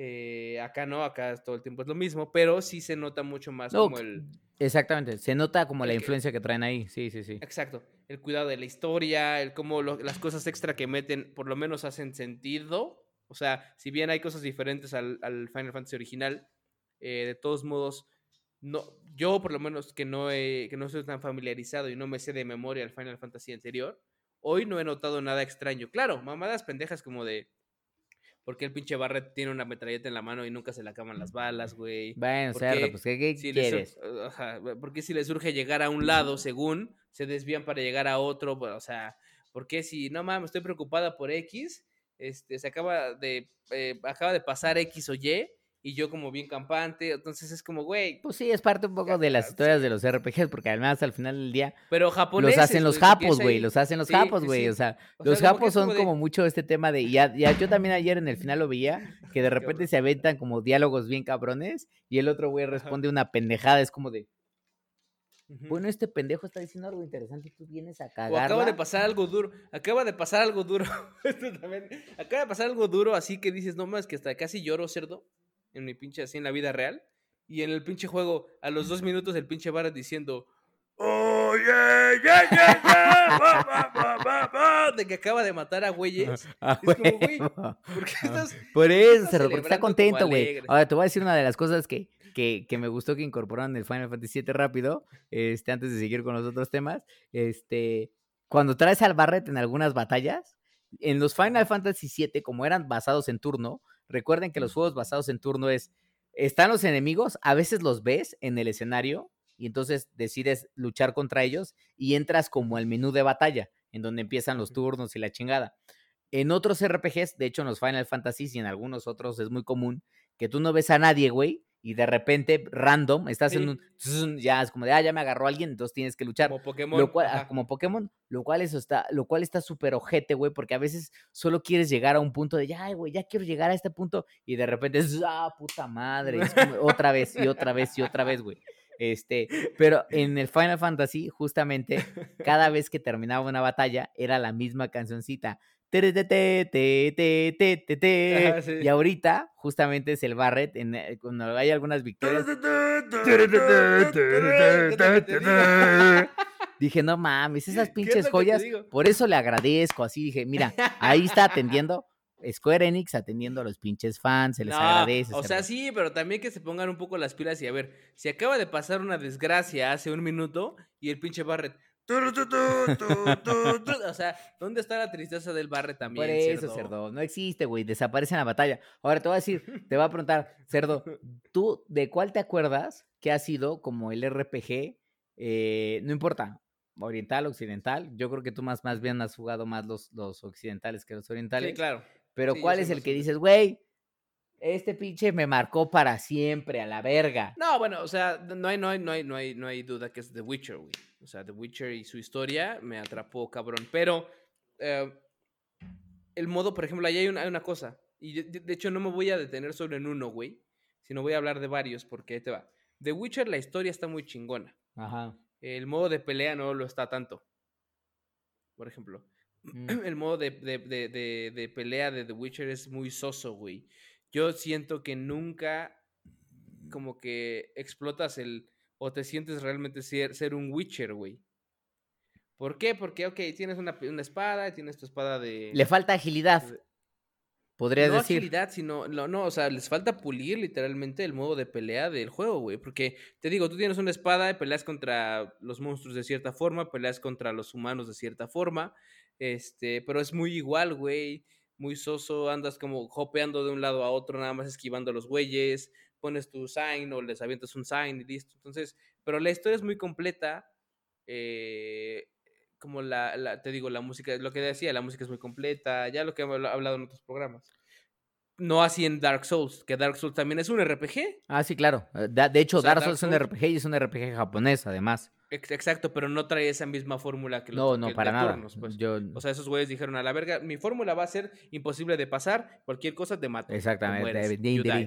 Speaker 1: Eh, acá no, acá todo el tiempo es lo mismo, pero sí se nota mucho más
Speaker 2: No,
Speaker 1: como el...
Speaker 2: Exactamente. Se nota como la
Speaker 1: que-
Speaker 2: influencia que traen ahí. Sí, sí, sí.
Speaker 1: Exacto, el cuidado de la historia, el cómo lo- las cosas extra que meten por lo menos hacen sentido. O sea, si bien hay cosas diferentes al, al Final Fantasy original, eh, de todos modos, no, yo por lo menos que no, he- que no estoy tan familiarizado y no me sé de memoria el Final Fantasy anterior, hoy no he notado nada extraño. Claro, mamadas pendejas como de... Porque el pinche Barret tiene una metralleta en la mano y nunca se le acaban las balas, güey?
Speaker 2: Bueno,
Speaker 1: ¿Por
Speaker 2: cerdo, pues, ¿qué, qué
Speaker 1: si
Speaker 2: quieres?
Speaker 1: sur- ajá, porque si les surge llegar a un lado, según, se desvían para llegar a otro, bueno, o sea, porque si no mames, estoy preocupada por X, este, se acaba de, eh, acaba de pasar X o Y, y yo como bien campante, entonces es como, güey,
Speaker 2: Pues sí, es parte un poco de las historias
Speaker 1: sí.
Speaker 2: de los RPGs, porque además al final del día
Speaker 1: pero japoneses.
Speaker 2: los hacen los japos, güey, los hacen los
Speaker 1: sí,
Speaker 2: japos, güey,
Speaker 1: sí.
Speaker 2: o sea,
Speaker 1: O
Speaker 2: los
Speaker 1: sea,
Speaker 2: japos son
Speaker 1: como de-
Speaker 2: como mucho este tema de, ya, ya yo también ayer en el final lo veía, que de repente se aventan como diálogos bien cabrones, y el otro güey responde una pendejada, es como de, bueno, este pendejo está diciendo algo interesante y tú vienes a
Speaker 1: O acaba de pasar algo duro, acaba de pasar algo duro, esto también, acaba de pasar algo duro, así que dices, no más que hasta casi lloro, cerdo, en mi pinche, así en la vida real, y en el pinche juego, a los dos minutos el pinche Barret diciendo, oh, yeah, yeah, yeah, yeah, va, va, va", de que acaba de matar a güeyes,
Speaker 2: Ah,
Speaker 1: es como, güey. ¿por qué estás,
Speaker 2: Por eso,
Speaker 1: estás
Speaker 2: porque está contento, güey. Ahora te voy a decir una de las cosas que, que, que me gustó que incorporaron en el Final Fantasy VII rápido, este, antes de seguir con los otros temas. Este, cuando traes al Barret en algunas batallas, en los Final Fantasy VII, como eran basados en turno, recuerden que los juegos basados en turno es, están los enemigos, a veces los ves en el escenario y entonces decides luchar contra ellos y entras como al menú de batalla, en donde empiezan los turnos y la chingada. En otros RPGs, de hecho en los Final Fantasy y en algunos otros es muy común que tú no ves a nadie, güey, y de repente, random, estás en
Speaker 1: Sí.
Speaker 2: un... zun, Ya es como de, ah, ya me agarró alguien, entonces tienes que luchar.
Speaker 1: como Pokémon,
Speaker 2: Lo cual, como Pokémon, lo cual eso está, lo cual está súper ojete, güey, porque a veces solo quieres llegar a un punto de, ya, güey, ya quiero llegar a este punto, y de repente es, ah, puta madre, es como otra vez y otra vez y otra vez, güey. Este, pero en el Final Fantasy, justamente, cada vez que terminaba una batalla, era la misma cancioncita. Y ahorita, justamente es el Barret, en, eh, cuando hay algunas victorias, Dije, no mames, esas
Speaker 1: ¿Qué es
Speaker 2: pinches joyas. Por eso le agradezco. Así dije, mira, ahí está atendiendo Square Enix, atendiendo a los pinches fans, se les
Speaker 1: No,
Speaker 2: agradece.
Speaker 1: O sea, sí, pero también que se pongan un poco las pilas y a ver, si acaba de pasar una desgracia hace un minuto y el pinche Barret, O sea, ¿dónde está la tristeza del barre también?
Speaker 2: Por eso, cerdo. No existe, güey. Desaparece en la batalla. Ahora te voy a decir, te voy a preguntar, cerdo, ¿tú de cuál te acuerdas que ha sido como el RPG? eh, no importa, oriental, occidental. Yo creo que tú más, más bien has jugado más los, los occidentales que los orientales.
Speaker 1: Sí, claro.
Speaker 2: Pero
Speaker 1: Sí,
Speaker 2: ¿cuál es el que dices, güey? Este pinche me marcó para siempre, a la verga.
Speaker 1: No, bueno, o sea, no hay, no hay, no hay, no hay, no hay duda que es The Witcher, güey. O sea, The Witcher y su historia me atrapó, cabrón. Pero eh, el modo, por ejemplo, ahí hay una, hay una cosa. Y de, hecho no me voy a detener solo en uno, güey. Sino voy a hablar de varios porque ahí te va. The Witcher, la historia está muy chingona.
Speaker 2: Ajá.
Speaker 1: El modo de pelea no lo está tanto. Por ejemplo.
Speaker 2: Mm.
Speaker 1: el modo de- de- de pelea de The Witcher es muy soso, güey. Yo siento que nunca como que explotas el o te sientes realmente ser, ser un Witcher, güey. ¿Por qué? Porque, ok, tienes una, una espada, tienes tu espada de...
Speaker 2: Le falta agilidad,
Speaker 1: de-
Speaker 2: podrías
Speaker 1: no
Speaker 2: decir.
Speaker 1: agilidad, sino, no, no, o sea, les falta pulir literalmente el modo de pelea del juego, güey. Porque, te digo, tú tienes una espada y peleas contra los monstruos de cierta forma, peleas contra los humanos de cierta forma, este, pero es muy igual, güey. Muy soso, andas como hopeando de un lado a otro, nada más esquivando a los güeyes, pones tu sign o les avientas un sign y listo. Entonces, pero la historia es muy completa. eh, como la, la- te digo, la música, lo que decía, la música es muy completa, ya lo que hemos habla- hablado en otros programas. No así en Dark Souls, que Dark Souls también es un RPG.
Speaker 2: Ah, sí, claro. Eh, De hecho,
Speaker 1: O sea,
Speaker 2: Dark
Speaker 1: Dark
Speaker 2: Souls es un RPG y es un RPG japonés, además.
Speaker 1: Ex- Exacto, pero no trae esa misma fórmula que los
Speaker 2: No, no, para nada.
Speaker 1: turnos, pues.
Speaker 2: Yo,
Speaker 1: O sea, esos güeyes dijeron a la verga, mi fórmula va a ser imposible de pasar, cualquier cosa te mato. te
Speaker 2: exactamente.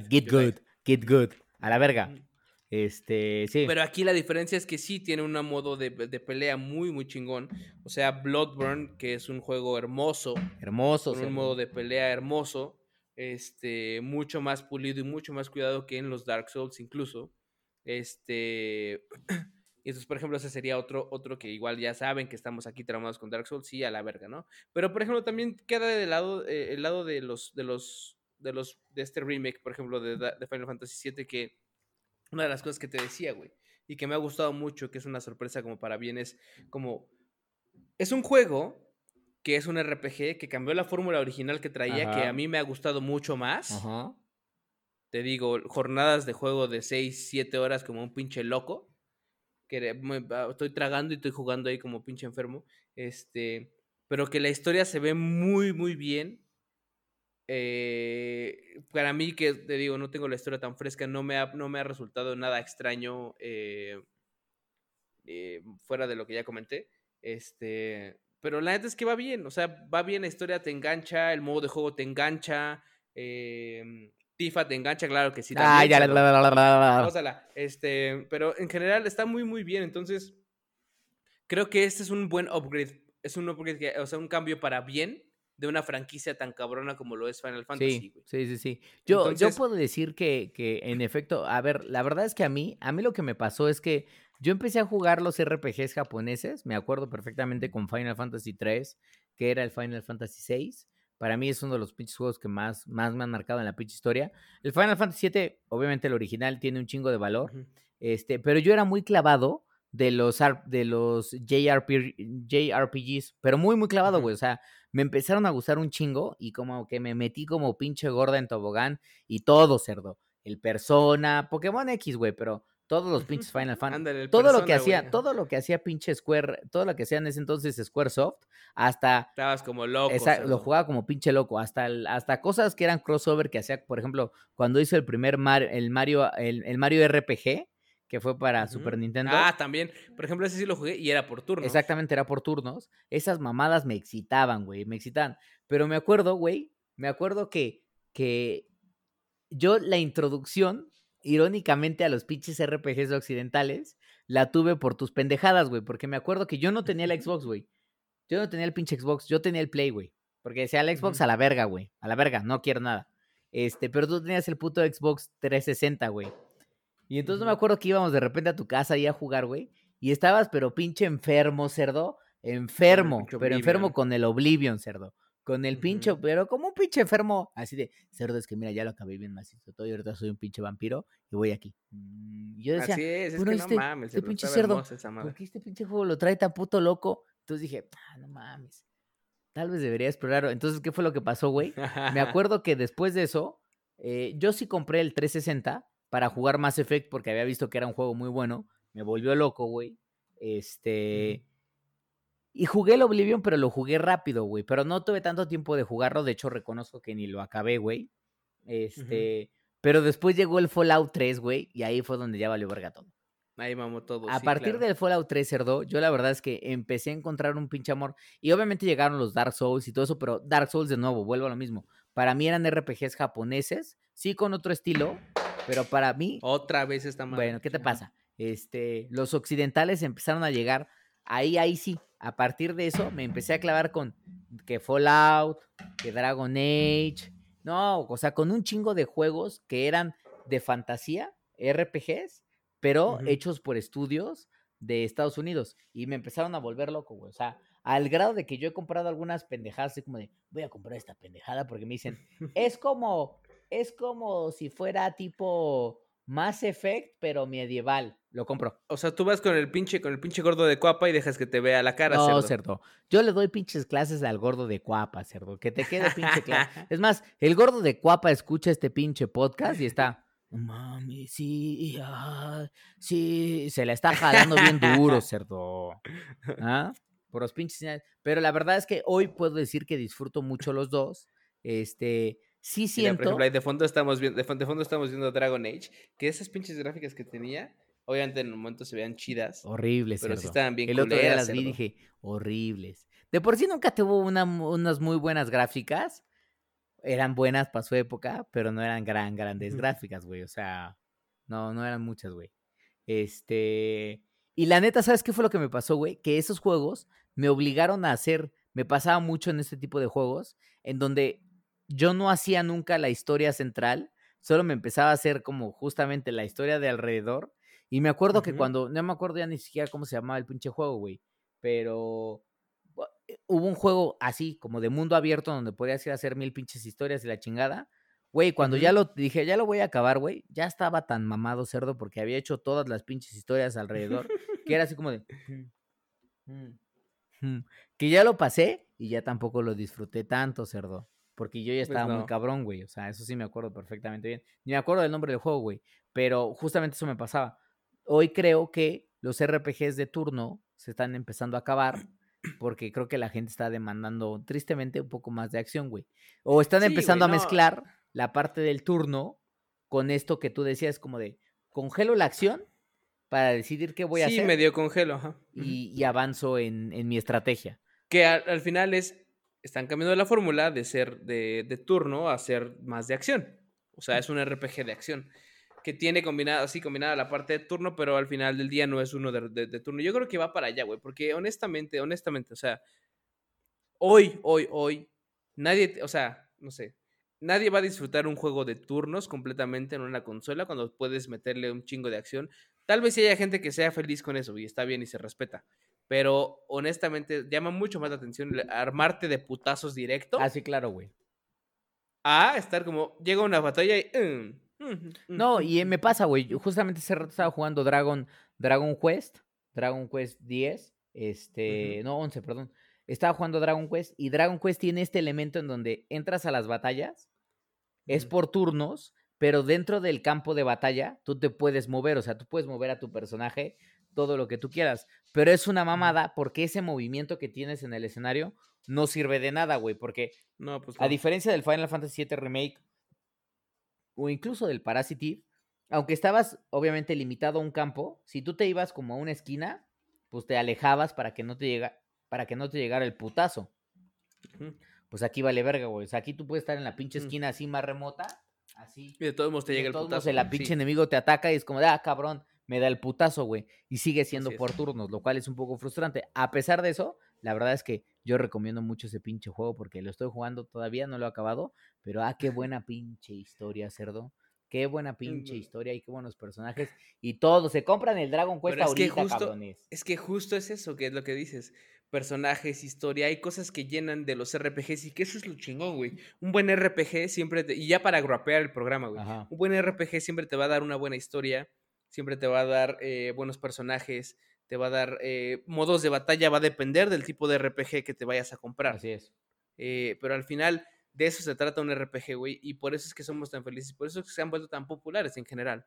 Speaker 2: Get good, get good. A la verga.
Speaker 1: Mm.
Speaker 2: Este, sí.
Speaker 1: Pero aquí la diferencia es que sí tiene un modo de, de pelea muy, muy chingón. O sea, Bloodborne, que es un juego hermoso,
Speaker 2: Hermoso.
Speaker 1: con un modo de pelea hermoso, este, mucho más pulido y mucho más cuidado que en los Dark Souls incluso. Este, y entonces, por ejemplo, ese sería otro, otro que igual ya saben que estamos aquí traumados con Dark Souls, sí, a la verga, ¿no? Pero, por ejemplo, también queda de lado, eh, el lado de los, de los, de los, de este remake, por ejemplo, de, de Final Fantasy VII, que una de las cosas que te decía, güey, y que me ha gustado mucho, que es una sorpresa como para bien, es como, es un juego que es un RPG que cambió la fórmula original que traía, que a mí me ha gustado mucho más.
Speaker 2: Ajá.
Speaker 1: Te digo, jornadas de juego de 6, 7 horas como un pinche loco. Que me- estoy tragando y estoy jugando ahí como pinche enfermo. Este, pero que la historia se ve muy, muy bien. Eh, para mí, que te digo, no tengo la historia tan fresca, no me ha, no me ha resultado nada extraño eh, eh, fuera de lo que ya comenté. Este, pero la neta es que va bien, o sea, va bien, la historia te engancha, el modo de juego te engancha, eh, Tifa te engancha, claro que sí.
Speaker 2: Ah, ya, la, la, la,
Speaker 1: Este, pero en general está muy, muy bien. Entonces, creo que este es un buen upgrade. Es un upgrade, que- o sea, un cambio para bien de una franquicia tan cabrona como lo es Final Fantasy.
Speaker 2: Sí,
Speaker 1: güey.
Speaker 2: sí, sí, sí. Yo, yo puedo decir que, que, en efecto, a ver, la verdad es que a mí, a mí lo que me pasó es que yo empecé a jugar los RPGs japoneses, me acuerdo perfectamente con Final Fantasy 3, que era el Final Fantasy 6. Para mí es uno de los pinches juegos que más, más me han marcado en la pinche historia. El Final Fantasy 7, obviamente el original, tiene un chingo de valor. Este, pero yo era muy clavado de los, de los JRP, JRPGs, pero muy, muy clavado, güey. O sea, me empezaron a gustar un chingo y como que me metí como pinche gorda en tobogán y todo, cerdo. El Persona, Pokémon X, güey, pero todos los pinches Final Fantasy. Todo lo
Speaker 1: Persona,
Speaker 2: que hacía, todo lo que hacía pinche Square, todo lo que hacía en ese entonces Squaresoft, hasta
Speaker 1: Estabas como loco.
Speaker 2: esa- lo jugaba como pinche loco, hasta, hasta cosas que eran crossover que hacía, por ejemplo, cuando hizo el primer Mar- el Mario, el, el Mario RPG, que fue para. Super Nintendo.
Speaker 1: Ah, también. Por ejemplo, ese sí lo jugué y era por turno.
Speaker 2: Exactamente, era por turnos. Esas mamadas me excitaban, güey, me excitaban. Pero me acuerdo, güey, me acuerdo que, que yo la introducción, irónicamente, a los pinches RPGs occidentales, la tuve por tus pendejadas, güey, porque me acuerdo que yo no tenía la Xbox, güey. Yo no tenía el pinche Xbox, yo tenía el Play, güey. Porque decía la Xbox a la verga, güey. A la verga, no quiero nada. Este, pero tú tenías el puto Xbox 360, güey. Y entonces no me acuerdo que íbamos de repente a tu casa ahí a jugar, güey. Y estabas, pero pinche enfermo, cerdo. Enfermo, pero enfermo con el Oblivion, cerdo. con el pinche,
Speaker 1: Ujú.
Speaker 2: pero como un pinche enfermo, así de, cerdo, es que mira, ya lo acabé bien macizo todo y ahorita soy un pinche vampiro y voy aquí. Mm, y yo decía,
Speaker 1: Así es, es
Speaker 2: bueno,
Speaker 1: que no
Speaker 2: este-
Speaker 1: mames,
Speaker 2: este pinche cerdo. ¿por qué este pinche juego lo trae tan puto loco? Entonces dije, ah, no mames, tal vez debería explorarlo. Entonces, ¿qué fue lo que pasó, güey? Me acuerdo que después de eso, eh, yo sí compré el 360 para jugar Mass Effect porque había visto que era un juego muy bueno. Me volvió loco, güey. Este. Y jugué el Oblivion, pero lo jugué rápido, güey. Pero no tuve tanto tiempo de jugarlo. De hecho, reconozco que ni lo acabé, güey. Este. Pero después llegó el Fallout 3, güey. Y ahí fue donde ya valió verga todo.
Speaker 1: Ahí mamó todo.
Speaker 2: A
Speaker 1: sí,
Speaker 2: partir
Speaker 1: claro.
Speaker 2: del Fallout 3, cerdo, yo la verdad es que empecé a encontrar un pinche amor. Y obviamente llegaron los Dark Souls y todo eso, pero Dark Souls de nuevo, vuelvo a lo mismo. Para mí eran RPGs japoneses, sí con otro estilo, pero para mí,
Speaker 1: Otra vez esta madre.
Speaker 2: bueno, ¿qué te pasa? Este, los occidentales empezaron a llegar ahí, ahí sí. A partir de eso me empecé a clavar con que Fallout, que Dragon Age, no, o sea, con un chingo de juegos que eran de fantasía, RPGs, pero hechos por estudios de Estados Unidos. Y me empezaron a volver loco, güey. O sea, al grado de que yo he comprado algunas pendejadas, así como de, voy a comprar esta pendejada porque me dicen, es como, es como si fuera tipo Mass Effect, pero medieval. Lo compro.
Speaker 1: O sea, tú vas con el pinche, con el pinche gordo de cuapa y dejas que te vea la cara,
Speaker 2: no,
Speaker 1: cerdo.
Speaker 2: cerdo. Yo le doy pinches clases al gordo de cuapa, cerdo. Que te quede pinche clase. Es más, el gordo de cuapa escucha este pinche podcast y está. "No Mami, sí, ay, sí, se la está jalando bien duro, cerdo. ¿Ah? Por los pinches señales. Pero la verdad es que hoy puedo decir que disfruto mucho los dos. Este, sí
Speaker 1: Mira, por
Speaker 2: siento.
Speaker 1: ejemplo, ahí de fondo estamos viendo, de fon- de fondo estamos viendo Dragon Age, que esas pinches gráficas que tenía, obviamente en el momento se veían chidas,
Speaker 2: Horribles,
Speaker 1: pero sí
Speaker 2: cerdo.
Speaker 1: estaban bien
Speaker 2: El otro día las vi y dije, horribles. De por sí nunca tuvo una, unas muy buenas gráficas. Eran buenas para su época, pero no eran gran, grandes gráficas, güey. O sea, no, no eran muchas, güey. Este. Y la neta, ¿sabes qué fue lo que me pasó, güey? Que esos juegos me obligaron a hacer. Me pasaba mucho en este tipo de juegos, en donde yo no hacía nunca la historia central, solo me empezaba a hacer como justamente la historia de alrededor. Y me acuerdo que cuando, no me acuerdo ya ni siquiera cómo se llamaba el pinche juego, güey, pero eh, hubo un juego así, como de mundo abierto, donde podías ir a hacer mil pinches historias y la chingada. Güey, cuando ya lo dije, ya lo voy a acabar, güey, ya estaba tan mamado cerdo porque había hecho todas las pinches historias alrededor, que era así como de... Que ya lo pasé y ya tampoco lo disfruté tanto, cerdo. Porque yo ya
Speaker 1: Pues
Speaker 2: estaba muy cabrón, güey. O sea, eso sí me acuerdo perfectamente bien. Ni me acuerdo del nombre del juego, güey. Pero justamente eso me pasaba. Hoy creo que los RPGs de turno se están empezando a acabar. Porque creo que la gente está demandando, tristemente, un poco más de acción, güey. O están
Speaker 1: Sí,
Speaker 2: empezando
Speaker 1: güey,
Speaker 2: a mezclar la parte del turno con esto que tú decías, como de congelo la acción para decidir qué voy a
Speaker 1: sí,
Speaker 2: hacer
Speaker 1: medio congelo, ajá.
Speaker 2: Y, y avanzo en, en mi estrategia.
Speaker 1: Que al, al final es, están cambiando la fórmula de ser de, de turno a ser más de acción. O sea, es un RPG de acción. Que tiene combinada, así combinada la parte de turno, pero al final del día no es uno de, de- de turno. Yo creo que va para allá, güey. Porque honestamente, honestamente, o sea, hoy, hoy, hoy, nadie, o sea, no sé, nadie va a disfrutar un juego de turnos completamente en una consola cuando puedes meterle un chingo de acción. Tal vez haya gente que sea feliz con eso y está bien y se respeta. Pero honestamente llama mucho más la atención armarte de putazos directo
Speaker 2: Ah, sí, claro, güey.
Speaker 1: a estar como llega una batalla y mm, mm, mm,
Speaker 2: No, y eh, me pasa, güey. Justamente ese rato estaba jugando Dragon, Dragon Quest, Dragon Quest 10, este, no, 11, perdón. Estaba jugando Dragon Quest y Dragon Quest tiene este elemento en donde entras a las batallas, es por turnos, pero dentro del campo de batalla tú te puedes mover, o sea, tú puedes mover a tu personaje todo lo que tú quieras, pero es una mamada porque ese movimiento que tienes en el escenario no sirve de nada, güey, porque
Speaker 1: No, pues
Speaker 2: a
Speaker 1: no.
Speaker 2: diferencia del Final Fantasy VII Remake o incluso del Parasite aunque estabas obviamente limitado a un campo, si tú te ibas como a una esquina, pues te alejabas para que no te llega, para que no te llegara el putazo. Pues aquí vale verga, güey. O sea, aquí tú puedes estar en la pinche esquina así más remota, así.
Speaker 1: Y de todos modos te
Speaker 2: de
Speaker 1: llega el
Speaker 2: todos modos
Speaker 1: putazo.
Speaker 2: el
Speaker 1: sí.
Speaker 2: pinche enemigo te ataca y es como de, ah, cabrón, me da el putazo, güey. Y sigue siendo por turnos, lo cual es un poco frustrante. A pesar de eso, la verdad es que yo recomiendo mucho ese pinche juego porque lo estoy jugando todavía, no lo he acabado, pero ah, qué buena pinche historia, cerdo. Qué buena pinche historia y qué buenos personajes. Y todos se compran el Dragon Quest
Speaker 1: Pero es que
Speaker 2: ahorita,
Speaker 1: justo-
Speaker 2: cabrones.
Speaker 1: Es que justo es eso, que es lo que dices. personajes, historia, hay cosas que llenan de los RPGs y que eso es lo chingón, güey. Un buen RPG siempre, te- y ya para grapear el programa, güey.
Speaker 2: Ajá.
Speaker 1: Un buen RPG siempre te va a dar una buena historia, siempre te va a dar eh, buenos personajes, te va a dar eh, modos de batalla, va a depender del tipo de RPG que te vayas a comprar.
Speaker 2: Así es.
Speaker 1: Eh, pero al final de eso se trata un RPG, güey, y por eso es que somos tan felices, por eso es que se han vuelto tan populares en general.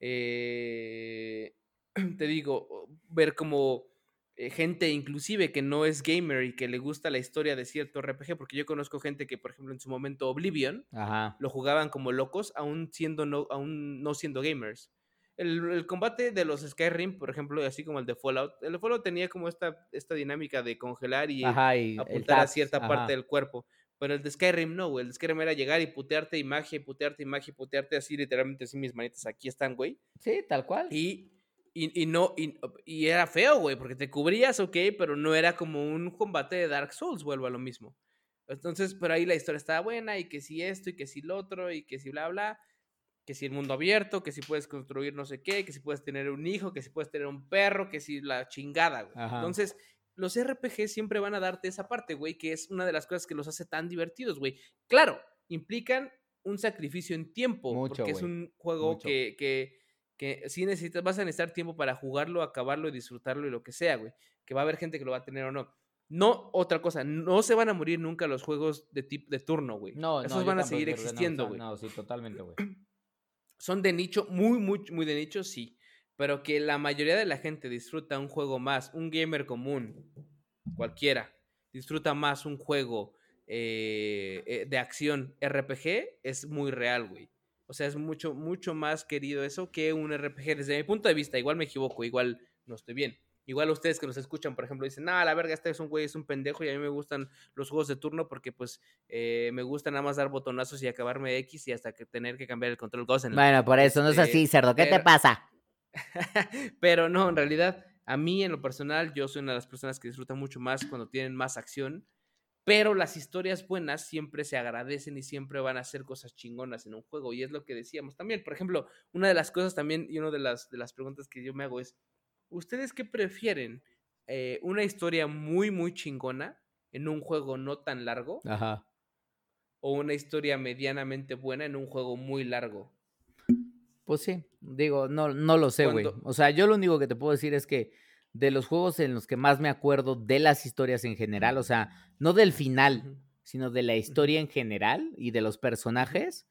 Speaker 1: Eh, te digo, ver como gente inclusive que no es gamer y que le gusta la historia de cierto RPG, porque yo conozco gente que, por ejemplo, en su momento Oblivion
Speaker 2: Ajá.
Speaker 1: lo jugaban como locos, aún siendo no, aún no siendo gamers. El, el combate de los Skyrim, por ejemplo, así como el de Fallout, el de Fallout tenía como esta, esta dinámica de congelar y
Speaker 2: Ajá, y el
Speaker 1: apuntar a cierta
Speaker 2: ajá.
Speaker 1: parte del cuerpo. Pero el de Skyrim no, güey. El de Skyrim era llegar y putearte y magia, y putearte y magia, y putearte así, literalmente así mis manitas aquí están, güey.
Speaker 2: Sí, tal cual.
Speaker 1: Y, y, y no, y, y era feo, güey, porque te cubrías, ok, pero no era como un combate de Dark Souls, vuelvo a lo mismo. Entonces, pero ahí la historia estaba buena, y que si esto, y que si lo otro, y que si bla, bla, que si el mundo abierto, que si puedes construir no sé qué, que si puedes tener un hijo, que si puedes tener un perro, que si la chingada, güey. Entonces, los RPG siempre van a darte esa parte, güey, que es una de las cosas que los hace tan divertidos, güey. Claro, implican un sacrificio en tiempo,
Speaker 2: Mucho,
Speaker 1: porque es un juego
Speaker 2: mucho.
Speaker 1: que, que, que sí necesitas, vas a necesitar tiempo para jugarlo, acabarlo y disfrutarlo y lo que sea, güey. Que va a haber gente que lo va a tener o no. No, otra cosa, no se van a morir nunca los juegos de tip de turno, güey.
Speaker 2: No, no,
Speaker 1: Esos van a seguir
Speaker 2: no,
Speaker 1: existiendo, güey.
Speaker 2: No, sí, totalmente, güey.
Speaker 1: Son de nicho, muy, muy, muy de nicho, sí. Pero que la mayoría de la gente disfruta un juego más, un gamer común, cualquiera, disfruta más un juego eh, eh, de acción RPG, es muy real, güey. O sea, es mucho, mucho más querido eso que un RPG. Desde mi punto de vista, igual me equivoco, igual no estoy bien. Igual ustedes que nos escuchan, por ejemplo, dicen, ah, la verga, este es un güey, es un pendejo y a mí me gustan los juegos de turno porque pues eh, me gusta nada más dar botonazos y acabarme X y hasta que tener que cambiar el control Ghost en el
Speaker 2: Bueno, por eso, no es
Speaker 1: Este,
Speaker 2: así, cerdo. ¿Qué te
Speaker 1: pero-
Speaker 2: pasa?
Speaker 1: Pero no, en realidad, a mí en lo personal, yo soy una de las personas que disfrutan mucho más cuando tienen más acción. Pero las historias buenas siempre se agradecen y siempre van a ser cosas chingonas en un juego. Y es lo que decíamos también. Por ejemplo, una de las cosas también, y una de las, de las preguntas que yo me hago es, ¿ustedes qué prefieren? Eh, ¿Una historia muy, muy chingona en un juego no tan largo?
Speaker 2: Ajá.
Speaker 1: ¿O una historia medianamente buena en un juego muy largo?
Speaker 2: Pues sí, digo, no, no lo sé, güey. O sea, yo lo único que te puedo decir es que de los juegos en los que más me acuerdo de las historias en general, o sea, no del final, sino de la historia en general y de los personajes,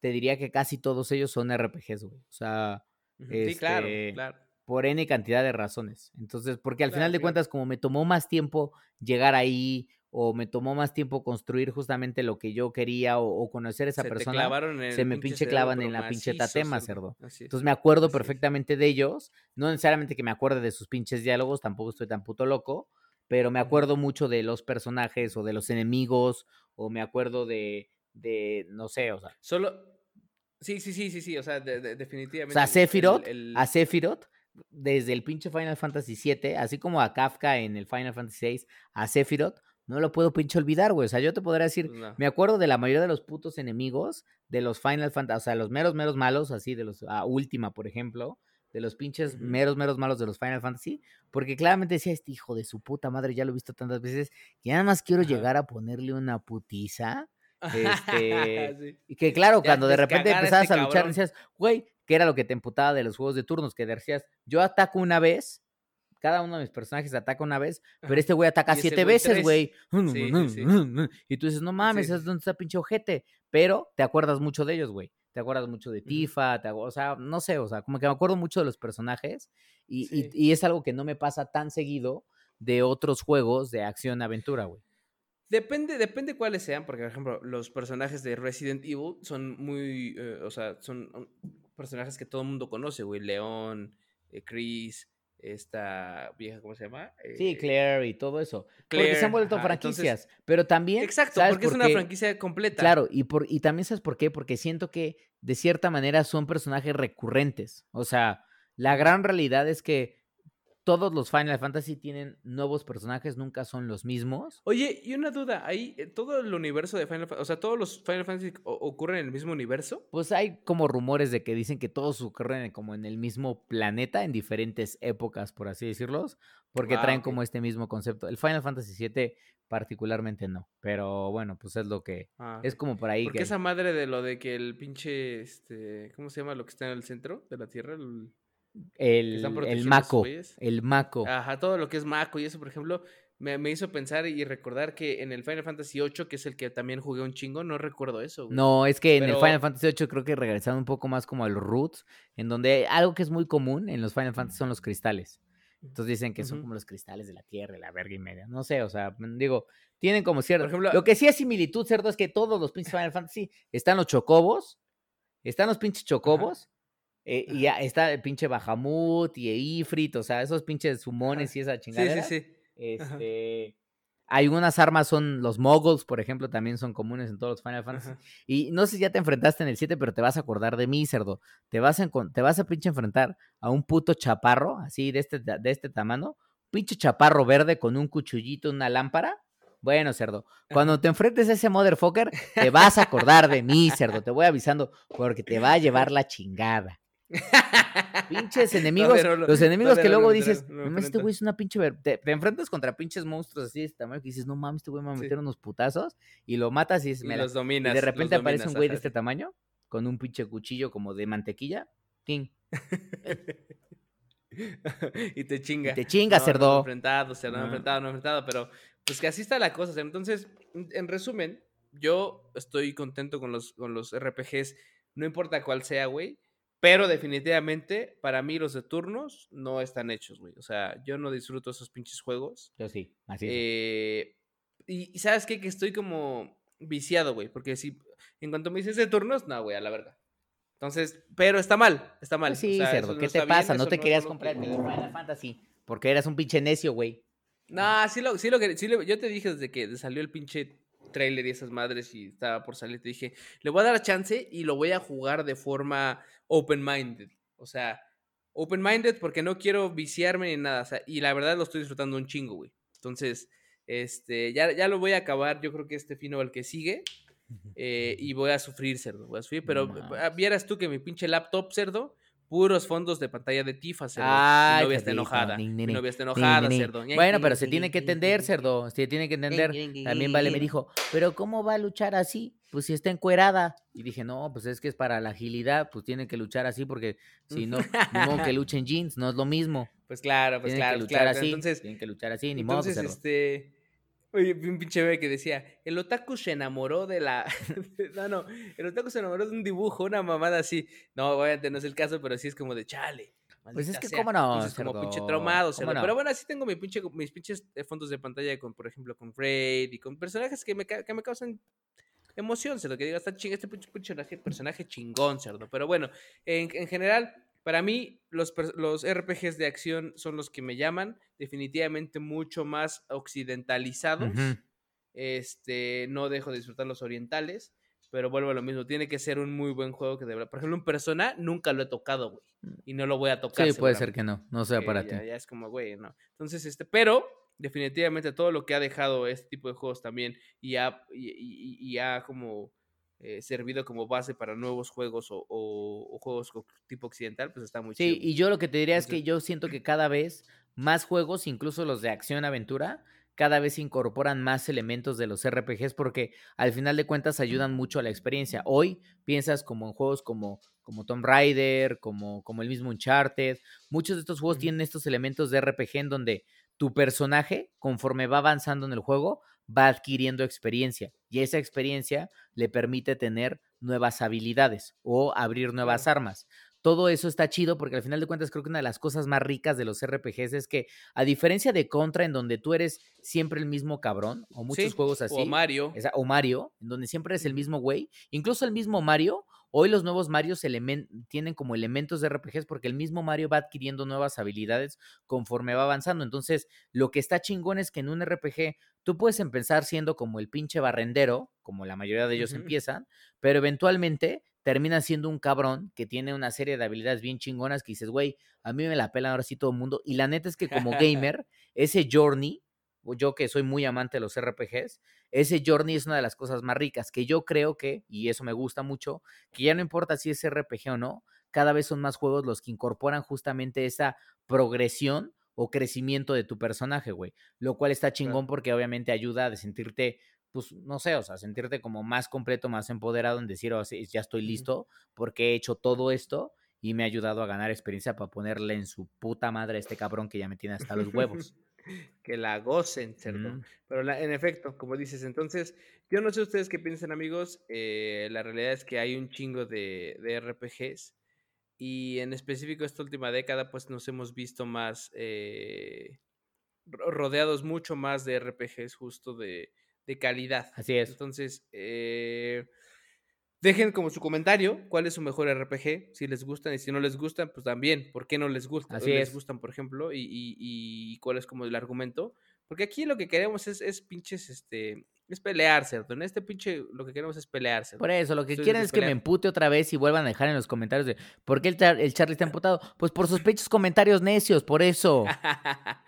Speaker 2: te diría que casi todos ellos son RPGs, güey. O sea.
Speaker 1: Sí, claro,
Speaker 2: Este,
Speaker 1: claro.
Speaker 2: Por N cantidad de razones. Entonces, porque al
Speaker 1: Claro,
Speaker 2: final de
Speaker 1: claro.
Speaker 2: cuentas, como me tomó más tiempo llegar ahí, o me tomó más tiempo construir justamente lo que yo quería, o, o conocer a esa
Speaker 1: se
Speaker 2: persona, se me
Speaker 1: pinche
Speaker 2: pinche clavan en la pinche tatema, cerdo. Entonces me acuerdo
Speaker 1: es.
Speaker 2: perfectamente de ellos, no necesariamente que me acuerde de sus pinches diálogos, tampoco estoy tan puto loco, pero me acuerdo mucho de los personajes o de los enemigos, o me acuerdo de, de no sé, o sea,
Speaker 1: Solo. Sí, sí, sí, sí, sí. O sea, de- de-
Speaker 2: o
Speaker 1: definitivamente.
Speaker 2: sea,
Speaker 1: el-
Speaker 2: Sephiroth,
Speaker 1: el-
Speaker 2: a Sephiroth, desde el pinche Final Fantasy VII, así como a Kafka en el Final Fantasy VI, a Sephiroth, no lo puedo pinche olvidar, güey. O sea, yo te podría decir,
Speaker 1: no.
Speaker 2: me acuerdo de la mayoría de los putos enemigos de los Final Fantasy, o sea, los meros, meros malos, así de los a Última, por ejemplo, de los pinches meros, meros malos de los Final Fantasy, porque claramente decía, este hijo de su puta madre, ya lo he visto tantas veces, que nada más quiero
Speaker 1: Ajá.
Speaker 2: llegar a ponerle una putiza. Este,
Speaker 1: Sí.
Speaker 2: Y que claro,
Speaker 1: Ya
Speaker 2: cuando de repente empezabas
Speaker 1: este
Speaker 2: a luchar,
Speaker 1: cabrón.
Speaker 2: decías, güey, que era lo que te emputaba de los juegos de turnos, que decías, yo ataco una vez, cada uno de mis personajes ataca una vez, pero este güey ataca siete
Speaker 1: güey
Speaker 2: veces, güey.
Speaker 1: Sí, sí, sí.
Speaker 2: Y tú dices, no mames,
Speaker 1: Sí.
Speaker 2: ¿es donde está pinche ojete? Pero te acuerdas mucho de ellos, güey. Te acuerdas mucho de. Tifa, te o sea, no sé, o sea, como que me acuerdo mucho de los personajes y, y- es algo que no me pasa tan seguido de otros juegos de acción-aventura, güey.
Speaker 1: Depende, depende cuáles sean, porque por ejemplo, los personajes de Resident Evil son muy, eh, o sea, son personajes que todo el mundo conoce, güey. León, eh, Chris, esta vieja, ¿cómo se llama?
Speaker 2: Sí,
Speaker 1: Eh,
Speaker 2: Claire y todo eso. porque se han vuelto
Speaker 1: ajá, entonces-
Speaker 2: franquicias. pero también.
Speaker 1: Exacto,
Speaker 2: ¿sabes
Speaker 1: porque es una
Speaker 2: qué?
Speaker 1: franquicia completa.
Speaker 2: Claro, y, por, y también sabes por qué, porque siento que de cierta manera son personajes recurrentes. O sea, la gran realidad es que todos los Final Fantasy tienen nuevos personajes, nunca son los mismos.
Speaker 1: Oye, y una duda, ahí eh, todo el universo de Final Fantasy, o sea, todos los Final Fantasy ocurren en el mismo universo.
Speaker 2: Pues hay como rumores de que dicen que todos ocurren como en el mismo planeta, en diferentes épocas, por así decirlos, porque
Speaker 1: Ah,
Speaker 2: traen como este mismo concepto. El Final Fantasy VII particularmente no, pero bueno, pues es lo que...
Speaker 1: Ah,
Speaker 2: Es como por ahí
Speaker 1: Porque
Speaker 2: que...
Speaker 1: esa madre de lo de que el pinche, este, ¿cómo se llama lo que está en el centro de la Tierra? El-
Speaker 2: El, el
Speaker 1: güeyes.
Speaker 2: el Mako.
Speaker 1: Ajá, todo lo que es Mako y eso, por ejemplo, me, me hizo pensar y recordar que en el Final Fantasy VIII, que es el que también jugué un chingo, no recuerdo eso. güey.
Speaker 2: No, es que en el Final Fantasy VIII creo que regresaron un poco más como a los roots, en donde algo que es muy común en los Final Fantasy son los cristales. Entonces dicen que son como los cristales de la Tierra y la verga y media. No sé, o sea, mm, digo, tienen como cierto...
Speaker 1: ejemplo-
Speaker 2: Lo que sí es similitud, cerdo, es que todos los pinches Final Fantasy están los chocobos, están los pinches chocobos, eh, y ya está el pinche Bahamut y Ifrit, o sea, esos pinches sumones y esa
Speaker 1: Sí,
Speaker 2: chingadera.
Speaker 1: sí, sí. Ajá.
Speaker 2: Este... Algunas armas son los moguls, por ejemplo, también son comunes en todos los Final Fantasy.
Speaker 1: Ajá.
Speaker 2: Y no sé si ya te enfrentaste en el 7, pero te vas a acordar de mí, cerdo. Te vas a, te vas a pinche enfrentar a un puto chaparro, así de este, de este tamaño. Pinche chaparro verde con un cuchullito, una lámpara. Bueno, cerdo, cuando te enfrentes a ese motherfucker, te vas a acordar de mí, cerdo. Te voy avisando porque te va a llevar la chingada. Pinches enemigos,
Speaker 1: no
Speaker 2: los enemigos que luego dices,
Speaker 1: enfrento, no me
Speaker 2: "No mames, este
Speaker 1: enfrento".
Speaker 2: güey es una pinche... ver-". Te, te enfrentas contra pinches monstruos así de este tamaño que dices, no mames, este güey me va a
Speaker 1: Sí.
Speaker 2: meter unos putazos y lo matas y dices,
Speaker 1: Y
Speaker 2: "Mira,
Speaker 1: los
Speaker 2: y
Speaker 1: dominas.
Speaker 2: de
Speaker 1: los
Speaker 2: repente aparece un güey de este tamaño con un pinche cuchillo como de mantequilla. ¡ting!
Speaker 1: y te chinga.
Speaker 2: Y te chinga, cerdo.
Speaker 1: enfrentado, cerdo, enfrentado, no enfrentado, pero pues que así está la cosa. Entonces, en en resumen, yo estoy contento con los, con los RPGs, no importa cuál sea, güey. Pero definitivamente, para mí los de turnos no están hechos, güey. O sea, yo no disfruto esos pinches juegos.
Speaker 2: Yo sí, así es.
Speaker 1: Eh, y, sabes qué, que estoy como viciado, güey. Porque si en cuanto me dices de turnos, no, güey, a la verga. Entonces, pero está mal, está mal.
Speaker 2: Pues
Speaker 1: o
Speaker 2: sí,
Speaker 1: sea,
Speaker 2: cerdo,
Speaker 1: eso no
Speaker 2: ¿qué te
Speaker 1: bien,
Speaker 2: pasa? no te querías comprar el Final Fantasy porque eras un pinche necio, güey.
Speaker 1: No, sí lo, sí lo sí lo- yo te dije desde que salió el pinche trailer y esas madres y estaba por salir, te dije, le voy a dar chance y lo voy a jugar de forma open-minded. O sea, open-minded porque no quiero viciarme ni nada. o sea, y la verdad lo estoy disfrutando un chingo, güey. Entonces, este, ya, ya lo voy a acabar, yo creo que este fin o el que sigue. eh, y voy a sufrir, cerdo, voy a sufrir. Pero
Speaker 2: No
Speaker 1: ah, vieras tú que mi pinche laptop, cerdo, puros fondos de pantalla de tifa, cerdo.
Speaker 2: Ay,
Speaker 1: mi novia está enojada.
Speaker 2: nin,
Speaker 1: Mi
Speaker 2: nin, nin,
Speaker 1: novia está enojada, cerdo.
Speaker 2: Bueno, pero se tiene que entender, cerdo. Se tiene que entender. También Vale me dijo, pero ¿cómo va a luchar así? Pues si está encuerada. Y dije, no, pues es que es para la agilidad, pues tiene que luchar así porque si no, ni modo que luchen jeans, no es lo mismo.
Speaker 1: Pues claro, pues
Speaker 2: Tienen
Speaker 1: claro,
Speaker 2: que
Speaker 1: pues
Speaker 2: luchar
Speaker 1: claro.
Speaker 2: así.
Speaker 1: Entonces,
Speaker 2: tienen que luchar así, ni modo,
Speaker 1: entonces
Speaker 2: cerdo.
Speaker 1: este. Oye, vi un pinche bebé que decía: el otaku se enamoró de la. no, no, el otaku se enamoró de un dibujo, una mamada así. No, obviamente no es el caso, pero sí es como de chale.
Speaker 2: Pues es que
Speaker 1: sea".
Speaker 2: cómo no,
Speaker 1: Entonces, como pinche traumado,
Speaker 2: ¿cómo
Speaker 1: cerdo.
Speaker 2: no?
Speaker 1: Pero bueno, así tengo mi pinche, mis pinches eh, fondos de pantalla con, por ejemplo, con Raid y con personajes que me, que me causan emoción, cerdo. Que diga, está ching, este pinche personaje, personaje chingón, cerdo. Pero bueno, en, en general, para mí, los, los RPGs de acción son los que me llaman. Definitivamente mucho más occidentalizados. Este, no dejo de disfrutar los orientales. Pero vuelvo a lo mismo, tiene que ser un muy buen juego que de verdad. Por ejemplo, un Persona nunca lo he tocado, güey. Y no lo voy a tocar.
Speaker 2: Mm. Sí, puede ser que no, no sea para ti.
Speaker 1: ya es como, güey, no. Entonces, este, pero definitivamente todo lo que ha dejado este tipo de juegos también y ha, y, y- y ha como eh, servido como base para nuevos juegos o, o- o juegos tipo occidental, pues está muy
Speaker 2: Sí,
Speaker 1: chido.
Speaker 2: y yo lo que te diría es que yo siento que cada vez más juegos, incluso los de acción-aventura, cada vez incorporan más elementos de los RPGs porque al final de cuentas ayudan mucho a la experiencia. Hoy piensas como en juegos como, como Tomb Raider, como, como el mismo Uncharted. Muchos de estos juegos tienen estos elementos de RPG en donde tu personaje, conforme va avanzando en el juego, va adquiriendo experiencia y esa experiencia le permite tener nuevas habilidades o abrir nuevas armas. Todo eso está chido porque al final de cuentas creo que una de las cosas más ricas de los RPGs es que a diferencia de Contra en donde tú eres siempre el mismo cabrón o muchos
Speaker 1: Sí,
Speaker 2: juegos así,
Speaker 1: O Mario.
Speaker 2: esa- o Mario, en donde siempre es el mismo güey, incluso el mismo Mario, hoy los nuevos Marios tienen como elementos de RPGs porque el mismo Mario va adquiriendo nuevas habilidades conforme va avanzando. Entonces, lo que está chingón es que en un RPG tú puedes empezar siendo como el pinche barrendero, como la mayoría de ellos empiezan, pero eventualmente termina siendo un cabrón que tiene una serie de habilidades bien chingonas que dices, güey, a mí me la pelan ahora sí todo el mundo. Y la neta es que como gamer, ese journey, yo que soy muy amante de los RPGs, ese journey es una de las cosas más ricas, que yo creo que, y eso me gusta mucho, que ya no importa si es RPG o no, cada vez son más juegos los que incorporan justamente esa progresión o crecimiento de tu personaje, güey. Lo cual está chingón porque obviamente ayuda a sentirte, pues, no sé, o sea, sentirte como más completo, más empoderado en decir, oh, sí, ya estoy listo porque he hecho todo esto y me ha ayudado a ganar experiencia para ponerle en su puta madre a este cabrón que ya me tiene hasta los huevos.
Speaker 1: Que la gocen, cerdo.
Speaker 2: Mm.
Speaker 1: Pero la- en efecto, como dices, entonces, yo no sé ustedes qué piensan, amigos. eh, la realidad es que hay un chingo de, de RPGs. Y en específico esta última década, pues nos hemos visto más eh, ro- rodeados mucho más de RPGs justo de, de calidad.
Speaker 2: Así es.
Speaker 1: Entonces, eh, dejen como su comentario cuál es su mejor RPG, si les gustan y si no les gustan, pues también, ¿por qué no les gusta?
Speaker 2: Así
Speaker 1: les
Speaker 2: es.
Speaker 1: gustan, por ejemplo, y, y- y cuál es como el argumento. Porque aquí lo que queremos es, es pinches, este, es pelearse, En este pinche lo que queremos es pelearse.
Speaker 2: Por eso, lo que quieren es que me empute otra vez y vuelvan a dejar en los comentarios de ¿por qué el, Char- el Charlie está emputado? Pues por sus pechos comentarios necios, por eso.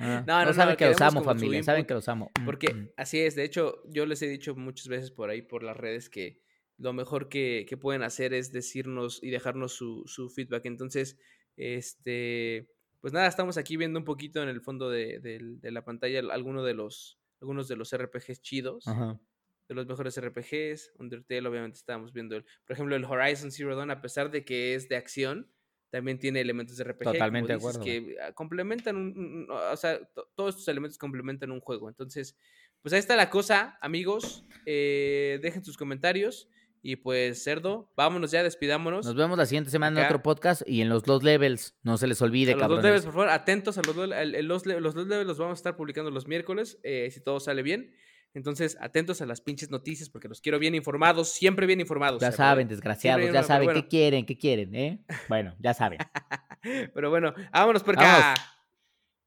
Speaker 2: Ah,
Speaker 1: no, no,
Speaker 2: saben
Speaker 1: no,
Speaker 2: que los amo, familia, saben
Speaker 1: input,
Speaker 2: que los amo. Mm,
Speaker 1: Porque
Speaker 2: mm.
Speaker 1: así es, de hecho, yo les he dicho muchas veces por ahí, por las redes, que lo mejor que, que pueden hacer es decirnos y dejarnos su, su feedback. Entonces, este, pues nada, estamos aquí viendo un poquito en el fondo de, del- de la pantalla alguno de los, algunos de los RPGs chidos,
Speaker 2: Ajá.
Speaker 1: de los mejores RPGs. Undertale, obviamente, estábamos viendo, el, por ejemplo, el Horizon Zero Dawn, a pesar de que es de acción, también tiene elementos de RPG.
Speaker 2: Totalmente de acuerdo,
Speaker 1: Que ah, complementan, un, o sea, to- todos estos elementos complementan un juego. Entonces, pues ahí está la cosa, amigos. eh, dejen sus comentarios. Y pues, cerdo, vámonos ya, despidámonos.
Speaker 2: Nos vemos la siguiente semana en otro podcast y en los dos levels. No se les olvide,
Speaker 1: a los dos
Speaker 2: cabrones.
Speaker 1: levels, por favor, atentos a los dos, los, los dos levels los vamos a estar publicando los miércoles, eh, si todo sale bien. Entonces, atentos a las pinches noticias porque los quiero bien informados, siempre bien informados.
Speaker 2: Ya
Speaker 1: ¿eh?
Speaker 2: saben, desgraciados, ya saben
Speaker 1: bueno.
Speaker 2: qué quieren, qué quieren, ¿eh? Bueno, ya saben.
Speaker 1: Pero bueno, vámonos por acá.